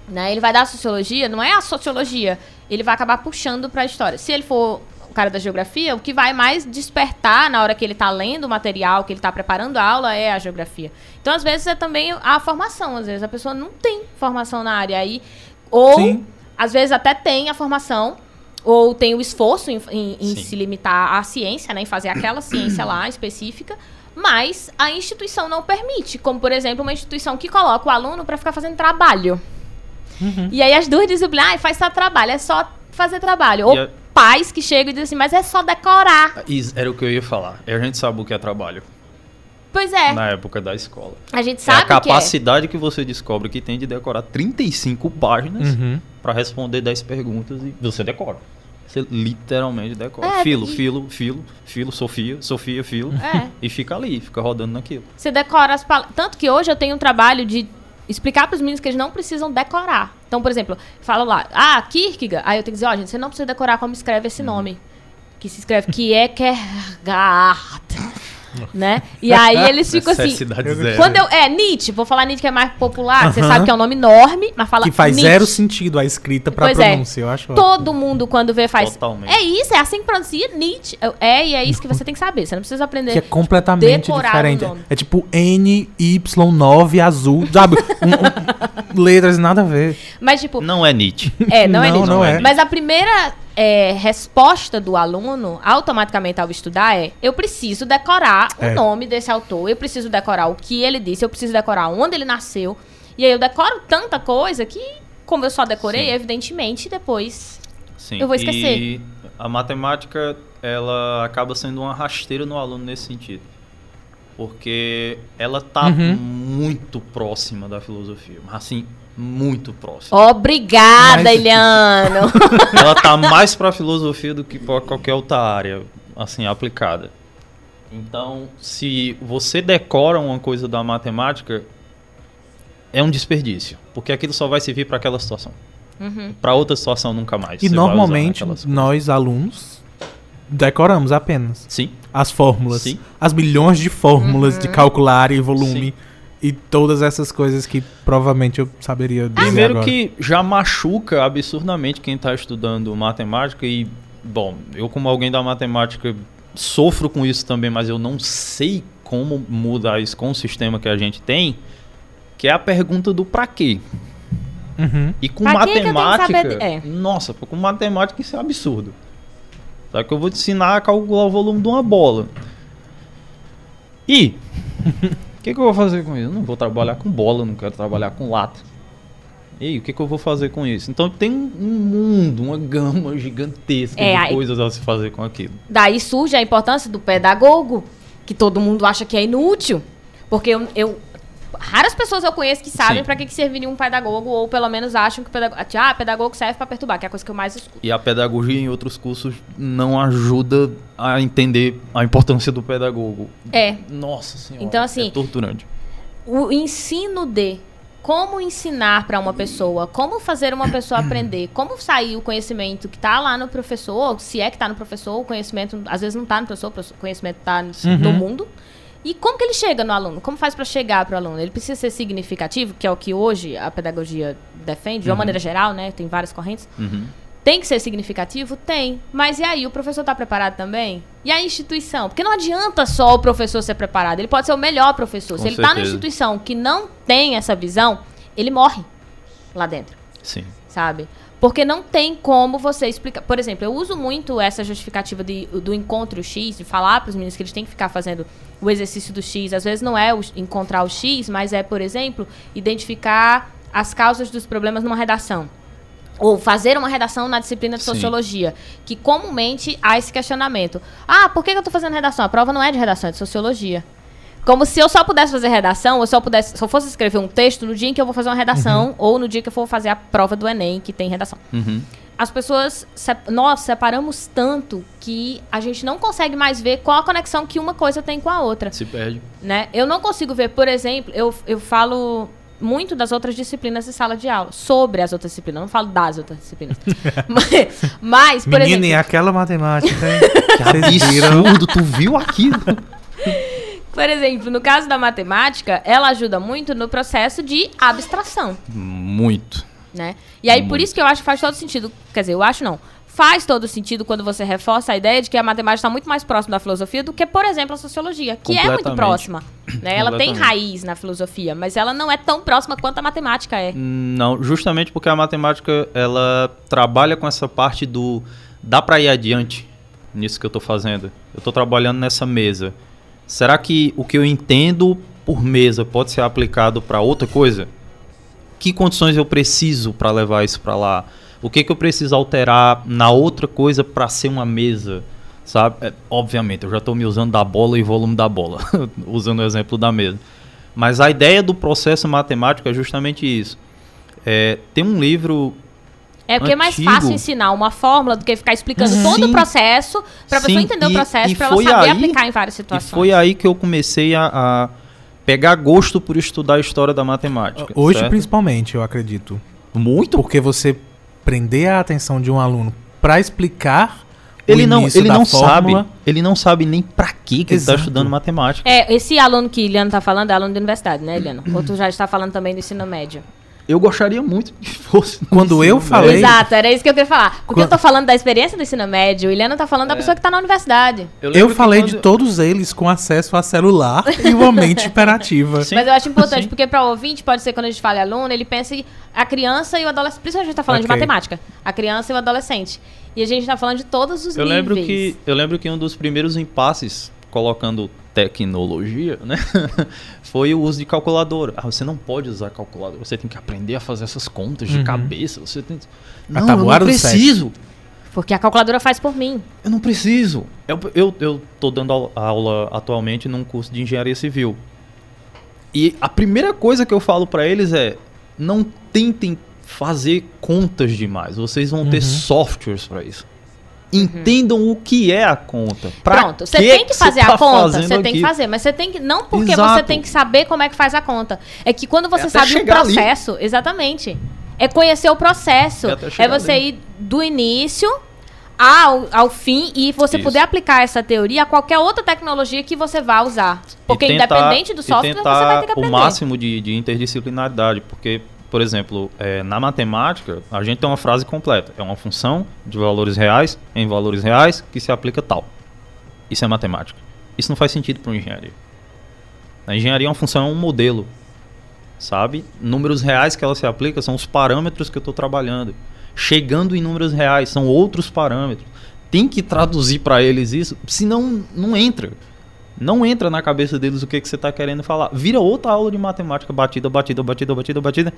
Né? Ele vai dar sociologia, não é a sociologia, ele vai acabar puxando para a história. Se ele for o cara da geografia, o que vai mais despertar na hora que ele está lendo o material, que ele está preparando a aula, é a geografia. Então, às vezes, é também a formação. Às vezes, a pessoa não tem formação na área. Aí, ou, Sim. às vezes, até tem a formação, ou tem o esforço em, em- em se limitar à ciência, né? Em fazer aquela ciência lá específica. Mas a instituição não permite. Como, por exemplo, uma instituição que coloca o aluno para ficar fazendo trabalho. Uhum. E aí as duas disciplinas, ah, faz só trabalho, é só fazer trabalho. Ou a- pais que chegam e dizem assim, mas é só decorar. Is- Era o que eu ia falar. E a gente sabe o que é trabalho. Pois é, Na época da escola. a gente é sabe a o que é. capacidade que, você descobre que tem de decorar 35 páginas Uhum. pra responder 10 perguntas e você decora. Você literalmente decora. É, filo, e- filo, filo, filo, Sofia, Sofia, filo. É. E fica ali, fica rodando naquilo. Você decora as palavras. Tanto que hoje eu tenho um trabalho de explicar para os meninos que eles não precisam decorar. Então, por exemplo, fala lá, ah, Kierkegaard. Aí eu tenho que dizer, ó, gente, você não precisa decorar como escreve esse nome. Que se escreve Kierkegaard. Né? E aí eles ficam assim. Quando eu, é, Nietzsche, vou falar Nietzsche que é mais popular, que você Aham. sabe que é um nome enorme, mas fala Que faz Nietzsche. zero sentido a escrita pra Pois é. pronúncia, eu acho. Todo mundo, quando vê, faz. Totalmente. É isso, é assim que pronuncia Nietzsche. É, e é isso que você tem que saber. Você não precisa aprender. Que é completamente diferente. É tipo NY9 azul, sabe? Um- um- letras nada a ver. Mas, tipo, Não é Nietzsche. É, não, é Não, Nietzsche. não é. Mas a primeira é, resposta do aluno, automaticamente ao estudar, é: eu preciso decorar É. o nome desse autor, eu preciso decorar o que ele disse, eu preciso decorar onde ele nasceu. E aí eu decoro tanta coisa que, como eu só decorei, Sim. evidentemente, depois. Sim. Eu vou esquecer. E a matemática, ela acaba sendo uma rasteira no aluno nesse sentido. Porque ela tá Uhum. muito próxima da filosofia. Mas assim, muito próxima. Obrigada, Mas- Eliano! Ela tá mais pra filosofia do que pra qualquer outra área, assim, aplicada. Então, se você decora uma coisa da matemática, é um desperdício. Porque aquilo só vai servir pra aquela situação. Uhum. Pra outra situação nunca mais. E normalmente nós alunos decoramos apenas Sim. as fórmulas, Sim. as milhões de fórmulas Uhum. de calcular e volume Sim. E todas essas coisas que provavelmente eu saberia dizer Primeiro agora. que já machuca absurdamente quem está estudando matemática e, bom, eu como alguém da matemática sofro com isso também, mas eu não sei como mudar isso com o sistema que a gente tem, que é a pergunta do pra quê. Uhum. E com Pra matemática, saber de- é. nossa, com matemática isso é absurdo. Só que eu vou te ensinar a calcular o volume de uma bola. E que, que eu vou fazer com isso? Eu não vou trabalhar com bola, não quero trabalhar com lata. E aí, o que, que eu vou fazer com isso? Então tem um um mundo, uma gama gigantesca É, de aí- coisas a se fazer com aquilo. Daí surge a importância do pedagogo, que todo mundo acha que é inútil. Porque eu. eu- raras pessoas eu conheço que sabem pra que, que serviria um pedagogo, ou pelo menos acham que o pedagogo. Ah, pedagogo serve pra perturbar, que é a coisa que eu mais escuto. E a pedagogia em outros cursos não ajuda a entender a importância do pedagogo. É. Nossa senhora. Então, assim, é torturante. O ensino de como ensinar para uma pessoa, como fazer uma pessoa aprender, como sair o conhecimento que está lá no professor, se é que está no professor, o conhecimento às vezes não está no professor, o conhecimento está no, Uhum. no mundo. E como que ele chega no aluno? Como faz para chegar para o aluno? Ele precisa ser significativo, que é o que hoje a pedagogia defende, de uma maneira geral, né? Tem várias correntes. Uhum. Tem que ser significativo? Tem. Mas e aí, o professor está preparado também? E a instituição? Porque não adianta só o professor ser preparado. Ele pode ser o melhor professor. Com Se ele está numa instituição que não tem essa visão, ele morre lá dentro, Sim. sabe? Porque não tem como você explicar. Por exemplo, eu uso muito essa justificativa de- do encontro X, de falar para os meninos que eles têm que ficar fazendo o exercício do X. Às vezes não é o- encontrar o X, mas é, por exemplo, identificar as causas dos problemas numa redação. Ou fazer uma redação na disciplina de Sim. sociologia. Que comumente há esse questionamento. Ah, por que que eu estou fazendo redação? A prova não é de redação, é de sociologia. Como se eu só pudesse fazer redação, ou só pudesse, se eu fosse escrever um texto no dia em que eu vou fazer uma redação, ou no dia que eu for fazer a prova do Enem, que tem redação. Uhum. As pessoas, sep- nós separamos tanto que a gente não consegue mais ver qual a conexão que uma coisa tem com a outra Se perde. né? Eu não consigo ver, por exemplo, eu, eu falo muito das outras disciplinas de sala de aula, sobre as outras disciplinas, não falo das outras disciplinas. mas, mas, por Menina, e exemplo, aquela matemática, hein? Viram? Absurdo, tu viu aquilo? Por exemplo, no caso da matemática, ela ajuda muito no processo de abstração, Muito. né? E aí, por Muito. isso que eu acho que faz todo sentido, quer dizer, eu acho não, faz todo sentido quando você reforça a ideia de que a matemática está muito mais próxima da filosofia do que, por exemplo, a sociologia, que é muito próxima. Né? Ela tem raiz na filosofia, mas ela não é tão próxima quanto a matemática é. Não, justamente porque a matemática ela trabalha com essa parte do dá para ir adiante nisso que eu tô fazendo. Eu tô trabalhando nessa mesa. Será que o que eu entendo por mesa pode ser aplicado para outra coisa? Que condições eu preciso para levar isso para lá? O que que eu preciso alterar na outra coisa para ser uma mesa? Sabe? É, obviamente, eu já estou me usando da bola e volume da bola, usando o exemplo da mesa. Mas a ideia do processo matemático é justamente isso. É, tem um livro. É porque é mais antigo. fácil ensinar uma fórmula do que ficar explicando todo o processo pra pessoa Sim, entender o e- processo, e pra ela saber aí- aplicar em várias E situações. foi aí que eu comecei a, a pegar gosto por estudar a história da matemática. Hoje, certo? principalmente, eu acredito. Muito. Porque você prender a atenção de um aluno pra explicar o Ele não, ele não fórmula, sabe. Ele não sabe nem pra que, que ele está estudando matemática. É, esse aluno que Eliano tá falando é aluno da universidade, né, Eliano? Ou tu já está falando também do ensino médio? Eu gostaria muito que fosse. Quando eu falei- médio. Exato, era isso que eu queria falar. Porque eu Quando- tô falando da experiência do ensino médio, o Eliano tá falando da É. pessoa que tá na universidade. Eu que falei quando- de todos eles com acesso a celular e uma mente imperativa. Sim. Mas eu acho importante, Sim. porque para o ouvinte, pode ser quando a gente fala aluno, ele pensa em a criança e o adolescente. Principalmente a gente tá falando Ok. de matemática. A criança e o adolescente. E a gente tá falando de todos os Eu níveis. lembro que eu lembro que um dos primeiros impasses colocando tecnologia, né, foi o uso de calculadora. Ah, você não pode usar calculadora, você tem que aprender a fazer essas contas de Uhum. cabeça, você tem A Não, eu não preciso. Porque a calculadora faz por mim. Eu não preciso. Eu, eu, eu tô dando au- aula atualmente num curso de engenharia civil. E a primeira coisa que eu falo pra eles é: não tentem fazer contas demais. Vocês vão ter Uhum. softwares pra isso. Entendam o que é a conta. Pra Pronto, você tem que fazer tá a conta, fazendo você tem que fazer, mas você tem que. Não porque Exato. você tem que saber como é que faz a conta. É que quando você até sabe o chegar ali. processo, exatamente. É conhecer o processo. É É, você ali. ir do início ao, ao fim e você Isso. poder aplicar essa teoria a qualquer outra tecnologia que você vá usar. Porque tentar- independente do software, você vai ter que aprender. o máximo de, de interdisciplinaridade, porque, por exemplo, é, na matemática, a gente tem uma frase completa. É uma função de valores reais em valores reais que se aplica tal. Isso é matemática. Isso não faz sentido para engenharia. A engenharia é uma função, é um modelo. Sabe? Números reais que ela se aplica são os parâmetros que eu estou trabalhando. Chegando em números reais, são outros parâmetros. Tem que traduzir para eles isso, senão não entra. Não entra na cabeça deles o que, que você está querendo falar. Vira outra aula de matemática, batida, batida, batida, batida, batida.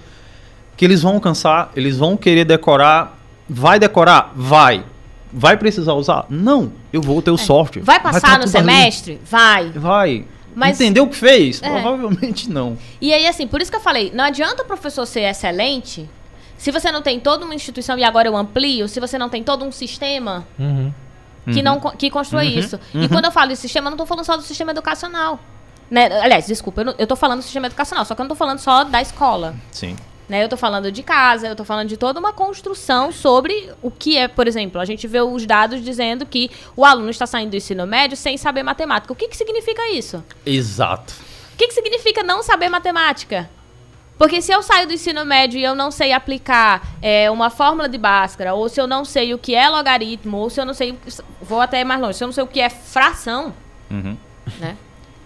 Que eles vão cansar, eles vão querer decorar. Vai decorar? Vai. Vai precisar usar? Não. Eu vou ter o software. É. Vai passar tá no tudo ali. semestre? Vai. Vai. Mas- Entendeu o que fez? É. Provavelmente não. E aí, assim, por isso que eu falei, não adianta o professor ser excelente se você não tem toda uma instituição, e agora eu amplio, se você não tem todo um sistema Uhum. Que, Uhum. não, co- que constrói Uhum, isso. E uhum. quando eu falo de sistema, eu não estou falando só do sistema educacional. Né? Aliás, desculpa, eu, tô falando do sistema educacional, só que eu não tô falando só da escola. Sim. Né? Eu tô falando de casa, eu tô falando de toda uma construção sobre o que é, por exemplo, a gente vê os dados dizendo que o aluno está saindo do ensino médio sem saber matemática. O que, que significa isso? Exato. O que, que significa não saber matemática? Porque se eu saio do ensino médio e eu não sei aplicar é, uma fórmula de Bhaskara, ou se eu não sei o que é logaritmo, ou se eu não sei. Vou até mais longe, se eu não sei o que é fração, Uhum. né?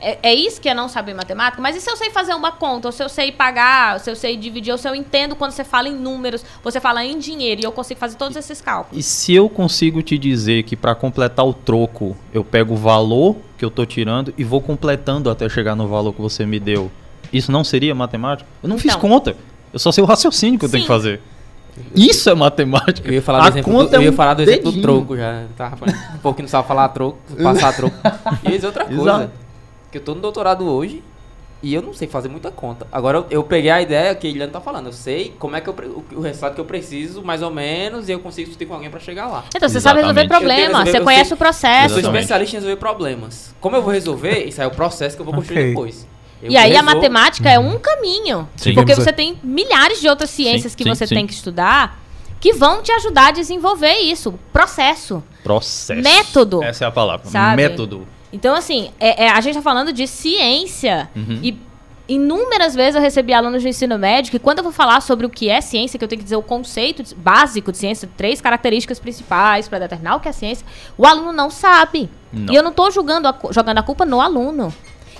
É, é isso que é não saber matemática? Mas e se eu sei fazer uma conta, ou se eu sei pagar, ou se eu sei dividir, ou se eu entendo quando você fala em números, você fala em dinheiro e eu consigo fazer todos esses cálculos? E se eu consigo te dizer que para completar o troco, eu pego o valor que eu tô tirando e vou completando até chegar no valor que você me deu, isso não seria matemática? Eu não fiz Então. conta. Eu só sei o raciocínio que eu tenho que fazer. Isso é matemática. Eu ia falar do A exemplo, conta do, eu é ia um falar do exemplo do troco já. Tava falando um pouco que não sabe falar troco, passar troco. E eu ia dizer outra coisa. Exato. Que eu tô no doutorado hoje e eu não sei fazer muita conta. Agora eu, eu peguei a ideia que a Eliane tá falando. Eu sei como é que eu, o, o resultado que eu preciso, mais ou menos, e eu consigo discutir com alguém pra chegar lá. Então, você sabe resolver Exatamente. problema, Eu tenho- eu você sei- conhece o Eu processo. sou Exatamente. especialista em resolver problemas. Como eu vou resolver, isso aí é o processo que eu vou construir Ok. depois. Eu E aí a matemática é um caminho. Sim. Porque você tem milhares de outras ciências Sim, que sim, você sim. tem que estudar que vão te ajudar a desenvolver isso. Processo. Processo. Método. Essa é a palavra. Sabe? Método. Então, assim, é- é- a gente tá falando de ciência. Uhum. E inúmeras vezes eu recebi alunos do ensino médio que quando eu vou falar sobre o que é ciência, que eu tenho que dizer o conceito de- básico de ciência, três características principais para determinar o que é ciência, o aluno não sabe. Não. E eu não tô julgando a cu- jogando a culpa no aluno.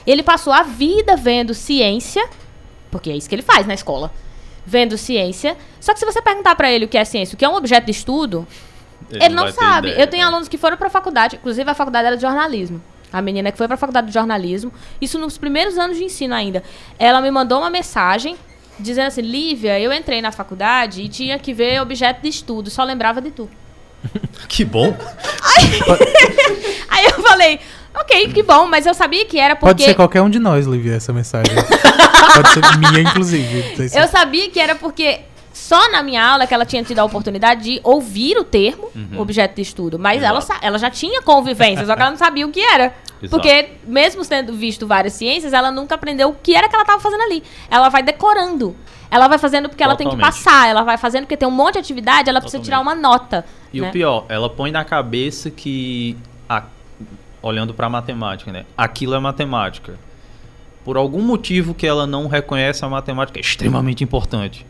Ele passou a vida vendo ciência, porque é isso que ele faz na escola. Vendo ciência. Só que se você perguntar para ele o que é ciência, o que é um objeto de estudo, ele, não, vai ter sabe. ideia, eu tenho né? alunos que foram pra faculdade, inclusive a faculdade era de jornalismo. A menina que foi pra faculdade de jornalismo, isso nos primeiros anos de ensino ainda. Ela me mandou uma mensagem dizendo assim: Lívia, eu entrei na faculdade e tinha que ver objeto de estudo, só lembrava de tu. Que bom. Aí eu falei: Ok, que bom, mas eu sabia que era Pode porque. ser qualquer um de nós, Livia, essa mensagem. Pode ser minha, inclusive. Se- Eu sabia que era porque só na minha aula que ela tinha tido a oportunidade de ouvir o termo objeto de estudo. Mas ela, ela já tinha convivência, só que ela não sabia o que era. Exato. Porque, mesmo tendo visto várias ciências, ela nunca aprendeu o que era que ela estava fazendo ali. Ela vai decorando. Ela vai fazendo porque ela tem que Totalmente. passar. Ela vai fazendo porque tem um monte de atividade, ela precisa tirar uma nota. E né? o pior, ela põe na cabeça que, a- olhando pra matemática, né? Aquilo é matemática. Por algum motivo que ela não reconhece a matemática, é extremamente importante.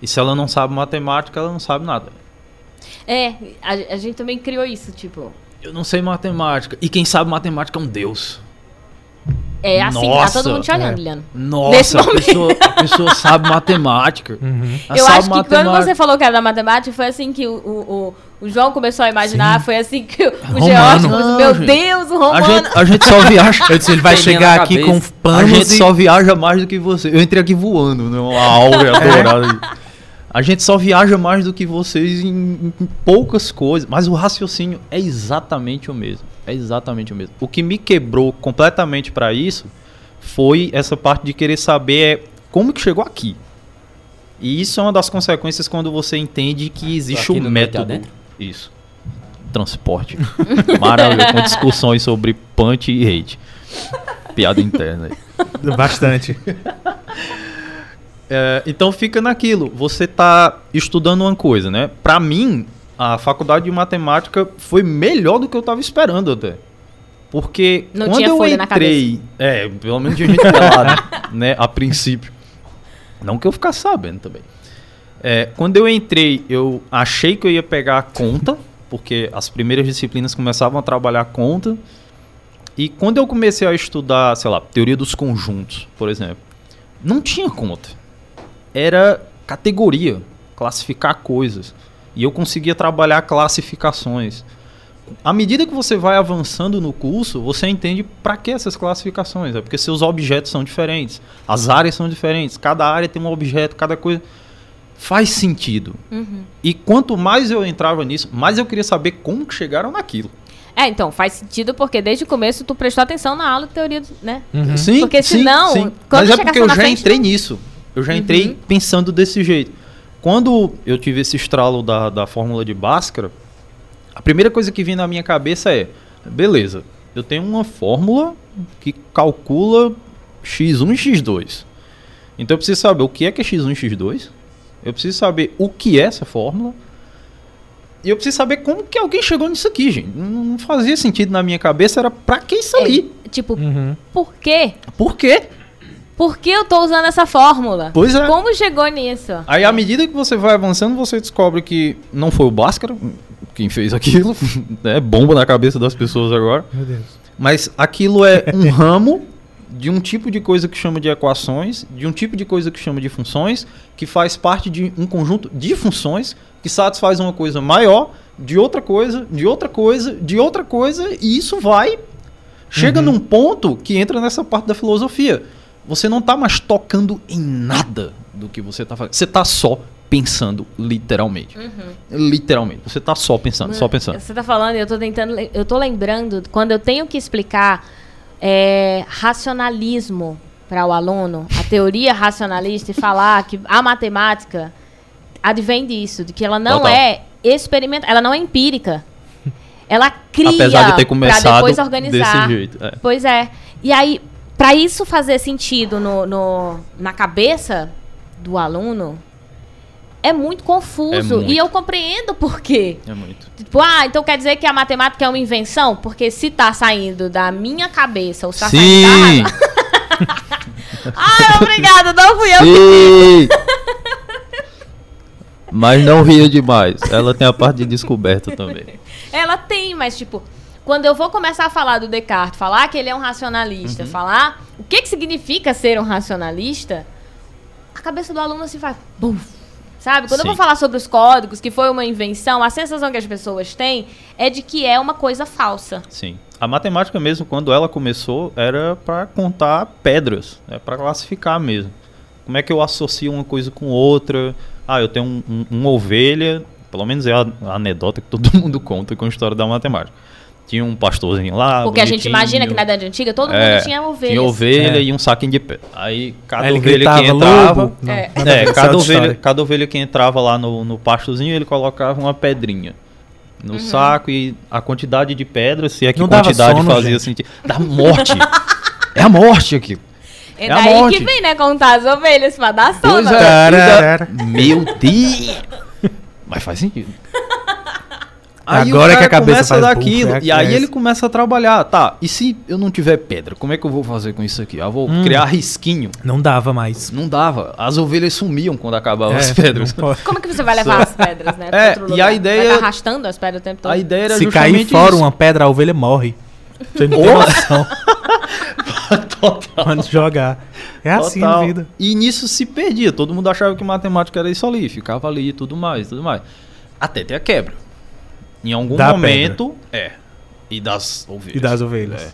E se ela não sabe matemática, ela não sabe nada. É, a, a gente também criou isso, tipo. Eu não sei matemática. E quem sabe matemática é um deus. É assim, Nossa, tá todo mundo te olhando, é. Liano. Nossa, a pessoa, a pessoa sabe matemática. Uhum. Eu sabe acho que quando você falou que era da matemática, foi assim que o, o, o, o João começou a imaginar, foi assim que o, o Romano. falou assim, meu Deus, o A romano. gente, a gente só viaja. Eu disse, ele vai Peninha chegar aqui com A panos gente e... só viaja mais do que você. Eu entrei aqui voando, né? Uma áurea dourada. aí. A gente só viaja mais do que vocês em, em poucas coisas. Mas o raciocínio é exatamente o mesmo. É exatamente o mesmo. O que me quebrou completamente pra isso foi essa parte de querer saber é, como que chegou aqui. E isso é uma das consequências quando você entende que existe Aqui um método. Isso. Transporte. Maravilha. Com discussões sobre punch e hate. Piada interna aí. Bastante. É, então fica naquilo. Você tá estudando uma coisa, né? Pra mim, a faculdade de matemática foi melhor do que eu tava esperando até. Porque Não quando tinha eu entrei, é, pelo menos tinha gente pelada, né, a princípio. Não que eu ficasse sabendo também. É, quando eu entrei, eu achei que eu ia pegar conta, porque as primeiras disciplinas começavam a trabalhar conta. E quando eu comecei a estudar, sei lá, teoria dos conjuntos, por exemplo, não tinha conta. Era categoria, classificar coisas. E eu conseguia trabalhar classificações. À medida que você vai avançando no curso, você entende para que essas classificações. É porque seus objetos são diferentes, as áreas são diferentes, cada área tem um objeto, cada coisa faz sentido. Uhum. E quanto mais eu entrava nisso, mais eu queria saber como que chegaram naquilo. É, então, faz sentido porque desde o começo tu prestou atenção na aula de teoria, do- né? Uhum. Sim, Porque sim, senão, sim. quando Mas é porque eu já frente, entrei não- nisso. Eu já entrei Uhum. pensando desse jeito. Quando eu tive esse estralo da, da fórmula de Bhaskara, a primeira coisa que vinha na minha cabeça é, beleza, eu tenho uma fórmula que calcula x1 e x2. Então eu preciso saber o que é que é x1 e x2. Eu preciso saber o que é essa fórmula. E eu preciso saber como que alguém chegou nisso aqui, gente. Não, fazia sentido na minha cabeça, era pra que isso ali? Tipo, Uhum. por quê? Por quê? Por que eu tô usando essa fórmula? Pois é. Como chegou nisso? Aí, à medida que você vai avançando, você descobre que não foi o Bhaskara quem fez aquilo. É bomba na cabeça das pessoas agora. Meu Deus. Mas aquilo é um ramo de um tipo de coisa que chama de equações, de um tipo de coisa que chama de funções, que faz parte de um conjunto de funções que satisfaz uma coisa maior, de outra coisa, de outra coisa, de outra coisa, e isso vai. Chega num ponto que entra nessa parte da filosofia. Você não tá mais tocando em nada do que você tá fazendo. Você tá só pensando, literalmente. Literalmente. Você tá só pensando, só pensando. Você tá falando, eu tô tentando, eu tô lembrando quando eu tenho que explicar é, racionalismo para o aluno, a teoria racionalista e falar que a matemática advém disso, de que ela não Total. é experimental, ela não é empírica. Ela cria Apesar de ter pra começado depois organizar. desse jeito. é. Pois é. E aí, para isso fazer sentido no, no- na cabeça do aluno, é muito confuso. É muito. E eu compreendo por quê. É muito. Tipo, ah, então quer dizer que a matemática é uma invenção? Porque se tá saindo da minha cabeça ou se tá Sim! saindo da... Ai, obrigada, não fui eu. Sim! Mas não ria demais. Ela tem a parte de descoberta também. Ela tem, mas tipo, quando eu vou começar a falar do Descartes, falar que ele é um racionalista, Uhum. falar o que, que significa ser um racionalista, a cabeça do aluno se faz. Buf, sabe? Quando eu Sim. vou falar sobre os códigos, que foi uma invenção, a sensação que as pessoas têm é de que é uma coisa falsa. Sim. A matemática mesmo, quando ela começou, era para contar pedras, é para classificar mesmo. Como é que eu associo uma coisa com outra? Ah, eu tenho um- um- uma ovelha, pelo menos é a, a anedota que todo mundo conta com a história da matemática. Tinha um pastorzinho lá. Porque a gente imagina que na Idade Antiga todo É, mundo tinha ovelhas. Tinha ovelha É. e um saquinho de pé. Aí cada ele ovelha gritava, que entrava. Não, É. É, cada ovelha, cada ovelha que entrava lá no, no pastozinho, ele colocava uma pedrinha no Uhum. saco e a quantidade de pedras, se é que Não dava quantidade sono, fazia gente. sentido. Da morte! é a morte aqui. É É a daí morte. que vem, né, contar as ovelhas pra dar sono. Pois é. Ainda- Meu Deus! Mas faz sentido. Agora o que a cara cabeça começa faz daquilo, buf, é e aí essa. ele começa a trabalhar. Tá, e se eu não tiver pedra, como é que eu vou fazer com isso aqui? Ah, vou Hum. criar risquinho. Não dava mais. Não dava. As ovelhas sumiam quando acabavam as É, pedras. não pode. Como que você vai levar as pedras, né? É, outro e a ideia- Vai tá arrastando as pedras o tempo todo. A ideia era Se cair fora isso. uma pedra, a ovelha morre. Você não tem noção Total. quando jogar. É assim a Total. vida. E nisso se perdia. Todo mundo achava que matemática era isso ali, ficava ali e tudo mais, tudo mais. Até ter a quebra. Em algum Da momento, é. E das ovelhas. E das ovelhas. É.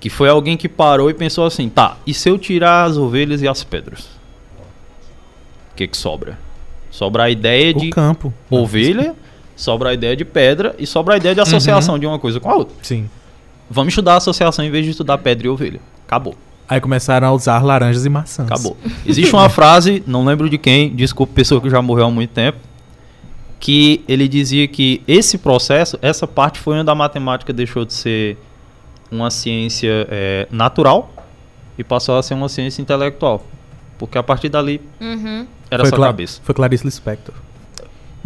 Que foi alguém que parou e pensou assim, tá, e se eu tirar as ovelhas e as pedras? O que que sobra? Sobra a ideia de O campo. ovelha, sobra a ideia de pedra e sobra a ideia de associação Uhum. de uma coisa com a outra. Sim. Vamos estudar a associação em vez de estudar pedra e ovelha. Acabou. Aí começaram a usar laranjas e maçãs. Acabou. Existe uma frase, não lembro de quem, desculpa, pessoa que já morreu há muito tempo, que ele dizia que esse processo, essa parte foi onde a matemática deixou de ser uma ciência é, natural e passou a ser uma ciência intelectual. Porque a partir dali Uhum. era foi só Cla- cabeça. Foi Clarice Lispector.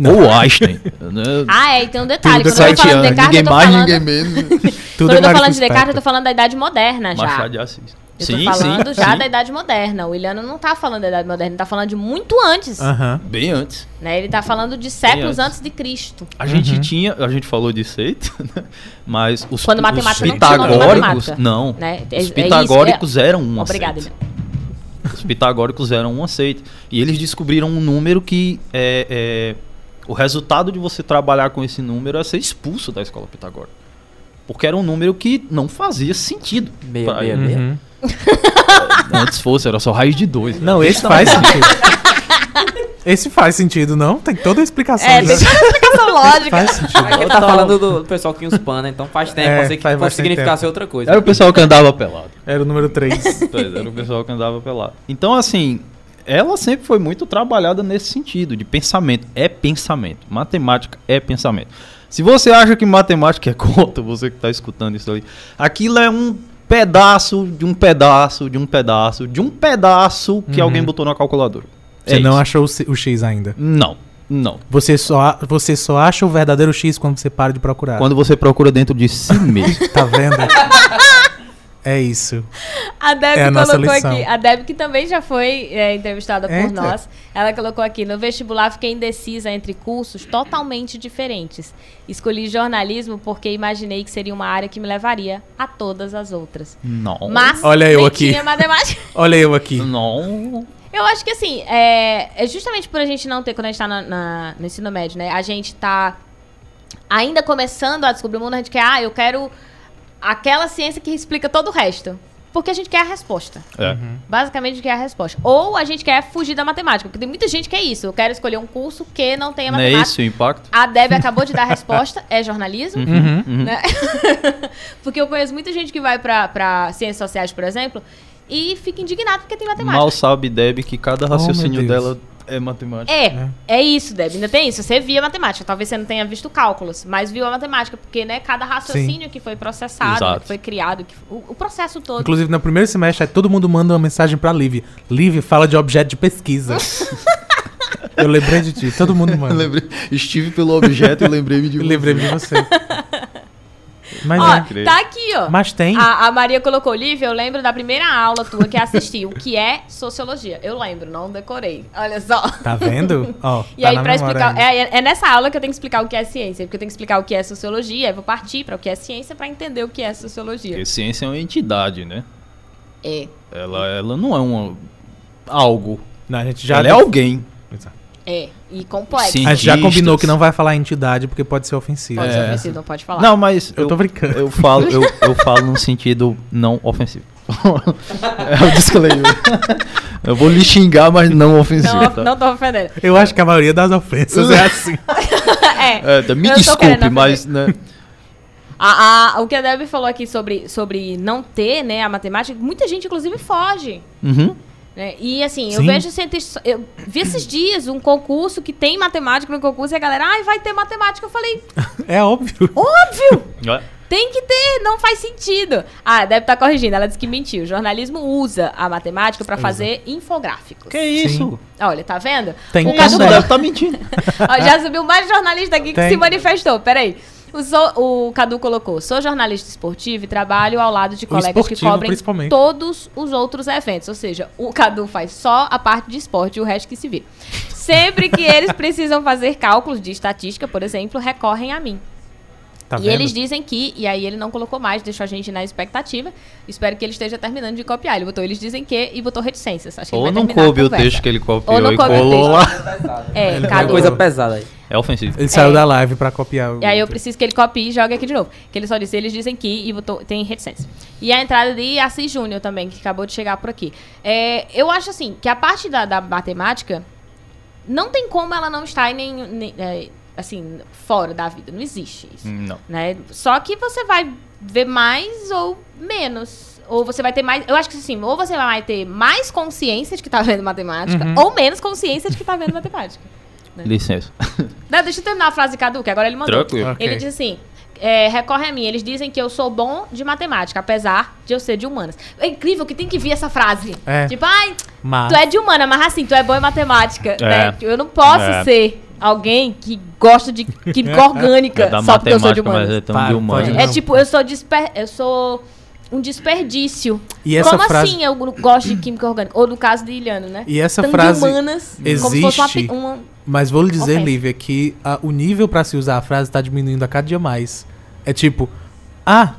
Ou Einstein. né? Ah, é, e tem um detalhe. Tudo Quando eu tô falando de anos, Descartes, eu ninguém tô mais, falando... ninguém menos. Quando eu tô Clarice falando de. Descartes, eu tô falando da Idade Moderna já. Machado de Assis. Eu tô falando já sim. da Idade Moderna. O Williano não tá falando da Idade Moderna, ele tá falando de muito antes. Aham. Bem antes. Né? Ele tá falando de séculos antes. antes de Cristo. A gente Uhum. tinha, a gente falou de seita, né? mas os, Quando os matemática não pitagóricos, matemática. não. Né? É- é Os isso, pitagóricos eram uma Obrigada, seita. Os pitagóricos eram uma seita. E eles descobriram um número que é, é, o resultado de você trabalhar com esse número é ser expulso da escola pitagórica. Porque era um número que não fazia sentido. Meia, pra meia, ele. meia. Uhum. Antes fosse, era só raiz de dois. né? Não, esse faz sentido. Esse faz sentido, não? Tem toda a explicação. É, já. tem toda a explicação lógica. Faz sentido. Aqui tá falando do pessoal que uspana, então faz tempo, É, pode ser que pode significar ser outra coisa. Era o pessoal que andava pelado. Era o número 3. Pois, era o pessoal que andava pelado. Então, assim, ela sempre foi muito trabalhada nesse sentido, de pensamento. É pensamento. Matemática é pensamento. Se você acha que matemática é conta, você que está escutando isso aí, aquilo é um pedaço de um pedaço de um pedaço de um pedaço que Uhum. alguém botou na calculadora. Você É não isso. achou o X ainda. Não, não. Você só, você só acha o verdadeiro X quando você para de procurar. Quando você procura dentro de si mesmo. Tá vendo? é isso. A Deb É a colocou aqui, a Deb que também já foi é, entrevistada por Eita. nós, ela colocou aqui, no vestibular fiquei indecisa entre cursos totalmente diferentes. Escolhi jornalismo porque imaginei que seria uma área que me levaria a todas as outras. não. Mas Olha eu aqui. tinha matemática. Olha eu aqui. Não. Eu acho que assim, é, é justamente por a gente não ter, quando a gente tá na- na- no ensino médio, né? A gente tá ainda começando a descobrir o mundo, a gente quer, ah, eu quero aquela ciência que explica todo o resto. Porque a gente quer a resposta. É. Basicamente, a gente quer a resposta. Ou a gente quer fugir da matemática. Porque tem muita gente que é isso. Eu quero escolher um curso que não tenha Não é matemática. esse o impacto? A Deb acabou de dar a resposta, é jornalismo. Uhum. Uhum. Né? porque eu conheço muita gente que vai pra, pra ciências sociais, por exemplo, e fica indignado porque tem matemática. Mal sabe Deb que cada raciocínio Oh, meu Deus. dela é matemática. É, é isso, Deb. Ainda tem isso. Você via matemática. Talvez você não tenha visto cálculos, mas viu a matemática, porque, né, cada raciocínio que foi processado, Exato. que foi criado, que, o, o processo todo. Inclusive, no primeiro semestre, aí todo mundo manda uma mensagem pra Liv. Liv fala de objeto de pesquisa. eu lembrei de ti, todo mundo Eu manda. lembrei, estive pelo objeto e lembrei-me de você. lembrei de você. Mas, Ó, é. Incrível. tá aqui, ó. Mas tem. A, a Maria colocou, Lívia, eu lembro da primeira aula tua que assisti, o que é sociologia. Eu lembro, não decorei. Olha só. Tá vendo? Ó, E tá aí, pra explicar. É, é nessa aula que eu tenho que explicar o que é ciência. Porque eu tenho que explicar o que é sociologia, aí vou partir pra o que é ciência pra entender o que é sociologia. Porque ciência é uma entidade, né? É. Ela, ela não é uma algo. Não, a gente já. ela é alguém. É. E complexo. Sim. A gente já cientistas. combinou que não vai falar entidade porque pode ser ofensivo. Pode ser É. ofensivo, não pode falar. Não, mas Eu tô brincando. Eu falo, eu, eu falo num sentido não ofensivo. é o disclaimer. eu vou lhe xingar, mas não ofensivo. Não, tá? não tô ofendendo. Eu acho que a maioria das ofensas é assim. é. É, me Eu desculpe, mas né, A, a- o que a Debbie falou aqui sobre, sobre não ter, né, a matemática, muita gente, inclusive, foge. uhum. Né? E assim, eu Sim. vejo cientistas. Eu vi esses dias um concurso que tem matemática no concurso e a galera, ai, vai ter matemática. Eu falei, É óbvio. óbvio! É. Tem que ter, não faz sentido. Ah, deve estar corrigindo, ela disse que mentiu. O jornalismo usa a matemática pra fazer infográficos. Que isso? Olha, tá vendo? Tem o que Cadu deve estar mentindo. Ó, já subiu mais jornalista aqui que Tem. se manifestou. Peraí. O, so- o Cadu colocou: sou jornalista esportivo e trabalho ao lado de colegas que cobrem todos os outros eventos. Ou seja, o Cadu faz só a parte de esporte e o resto que se vira. Sempre que eles precisam fazer cálculos de estatística, por exemplo, recorrem a mim. Tá e vendo? eles dizem que, e aí ele não colocou mais, deixou a gente na expectativa. Espero que ele esteja terminando de copiar. Ele botou eles dizem que e botou reticências. Acho que Ou não coube o texto que ele copiou Ou não e coube o colou texto. lá. É, É coisa pesada aí. É ofensivo. Ele saiu É. da live pra copiar o. E aí eu preciso que ele copie e jogue aqui de novo. Que ele só disse, eles dizem que e botou, tem reticência. E a entrada de Assis Júnior também, que acabou de chegar por aqui. É, eu acho assim, que a parte da, da matemática, não tem como ela não estar em nenhum, nem- é, assim, fora da vida. Não existe isso. Não. Né? Só que você vai ver mais ou menos. Ou você vai ter mais. Eu acho que assim, ou você vai ter mais consciência de que tá vendo matemática, Uhum. ou menos consciência de que tá vendo matemática. Licença. Não, deixa eu terminar a frase de Cadu, que agora ele mandou. Tranquilo. Ok. Ele diz assim: é, recorre a mim. Eles dizem que eu sou bom de matemática, apesar de eu ser de humanas. É incrível que tem que vir essa frase. É. Tipo, ai, Mas. tu é de humana, mas assim, tu é bom em matemática. É. Né? Eu não posso É. ser alguém que gosta de química orgânica É da só porque eu sou de matemática, mas humanas. é tão Para, de humano. pode É não. tipo, eu sou desper... eu sou um desperdício. E essa Como frase- assim eu gosto de química orgânica? Ou no caso de Iliano, né? E essa Tão frase de humanas, como se fosse uma, existe. pi- uma, Mas vou lhe dizer, Ofensa. Lívia, que a- o nível pra se usar a frase tá diminuindo a cada dia mais. É tipo, ah,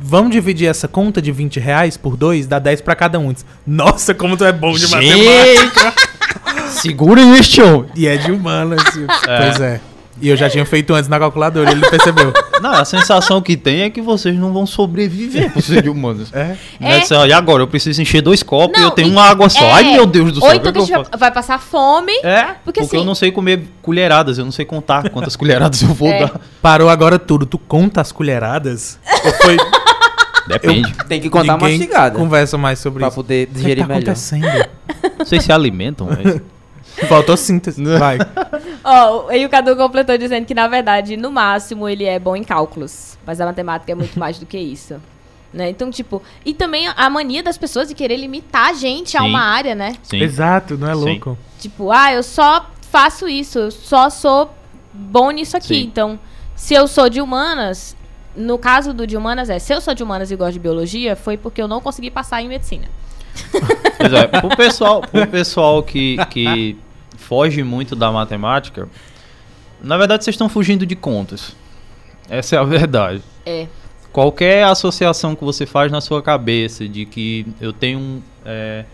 vamos dividir essa conta de 20 reais por dois, dá 10 pra cada um. Nossa, como tu é bom de matemática. Segura este homem. E é de humanas. e- Pois é. E eu já tinha feito antes na calculadora, ele percebeu. Não, a sensação que tem é que vocês não vão sobreviver por ser de humanos. É. Né, assim, ó, e agora? Eu preciso encher dois copos e Não, eu tenho e- uma água só. é. Ai, meu Deus do céu. Ou então é que a eu gente vai passar fome. É, Porque porque, assim- eu não sei comer colheradas, eu não sei contar quantas colheradas eu vou É. dar. Parou agora tudo. Tu conta as colheradas? Ou foi Depende. Tem que contar ninguém mastigada. conversa mais sobre Pra isso? poder O que digerir tá melhor. acontecendo? Vocês se alimentam, mas... Faltou síntese. Vai. Ó, e o Cadu completou dizendo que, na verdade, no máximo, ele é bom em cálculos. Mas a matemática é muito mais do que isso. Né? Então, tipo... E também a mania das pessoas de querer limitar a gente a Sim. uma área, né? Sim. Exato, não é Sim. louco? Tipo, ah, eu só faço isso, eu só sou bom nisso aqui. Sim. Então, se eu sou de humanas, no caso do de humanas é, se eu sou de humanas e gosto de biologia, foi porque eu não consegui passar em medicina. Pois é, pro pessoal, pro pessoal que, que foge muito da matemática, na verdade vocês estão fugindo de contas. Essa é a verdade. É. Qualquer associação que você faz na sua cabeça de que eu tenho um. é,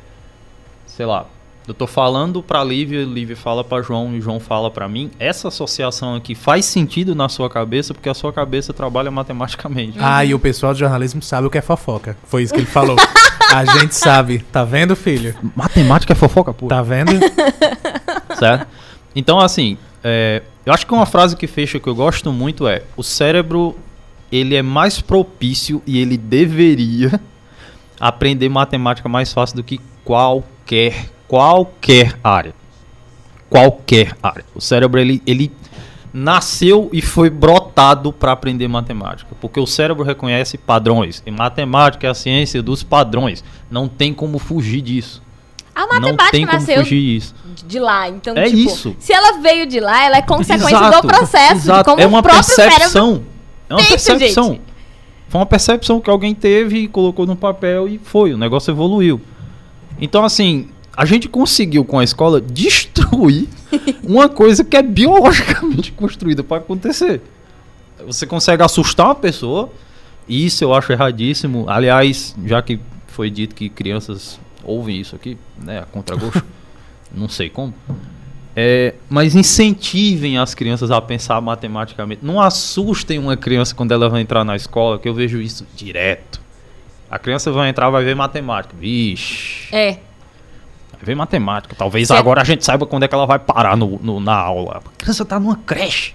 sei lá, eu tô falando pra Lívia, Lívia fala pra João e João fala pra mim, essa associação aqui faz sentido na sua cabeça porque a sua cabeça trabalha matematicamente. Ah, e o pessoal de jornalismo sabe o que é fofoca. Foi isso que ele falou. A gente sabe. Tá vendo, filho? Matemática é fofoca, pô. Tá vendo? Certo? Então, assim, é, eu acho que uma frase que fecha que eu gosto muito é: o cérebro ele é mais propício e ele deveria aprender matemática mais fácil do que qualquer qualquer área. Qualquer área. O cérebro ele, ele nasceu e foi brotado para aprender matemática, porque o cérebro reconhece padrões. E matemática é a ciência dos padrões. Não tem como fugir disso. A Não matemática tem como nasceu de lá, então, É tipo, isso. se ela veio de lá, ela é consequência Exato, do processo, de exato. como é uma o próprio cérebro... percepção. É uma pensa, percepção. gente. Foi uma percepção que alguém teve e colocou no papel e foi. O negócio evoluiu. Então, assim, a gente conseguiu com a escola destruir uma coisa que é biologicamente construída para acontecer. Você consegue assustar uma pessoa, e isso eu acho erradíssimo. Aliás, já que foi dito que crianças ouvem isso aqui, né, a contragosto, não sei como. É, mas incentivem as crianças a pensar matematicamente. Não assustem uma criança quando ela vai entrar na escola, que eu vejo isso direto. A criança vai entrar, vai ver matemática. Vixe, É, vai ver matemática. Talvez Se agora a gente saiba quando é que ela vai parar no, no- na aula. A criança tá numa creche.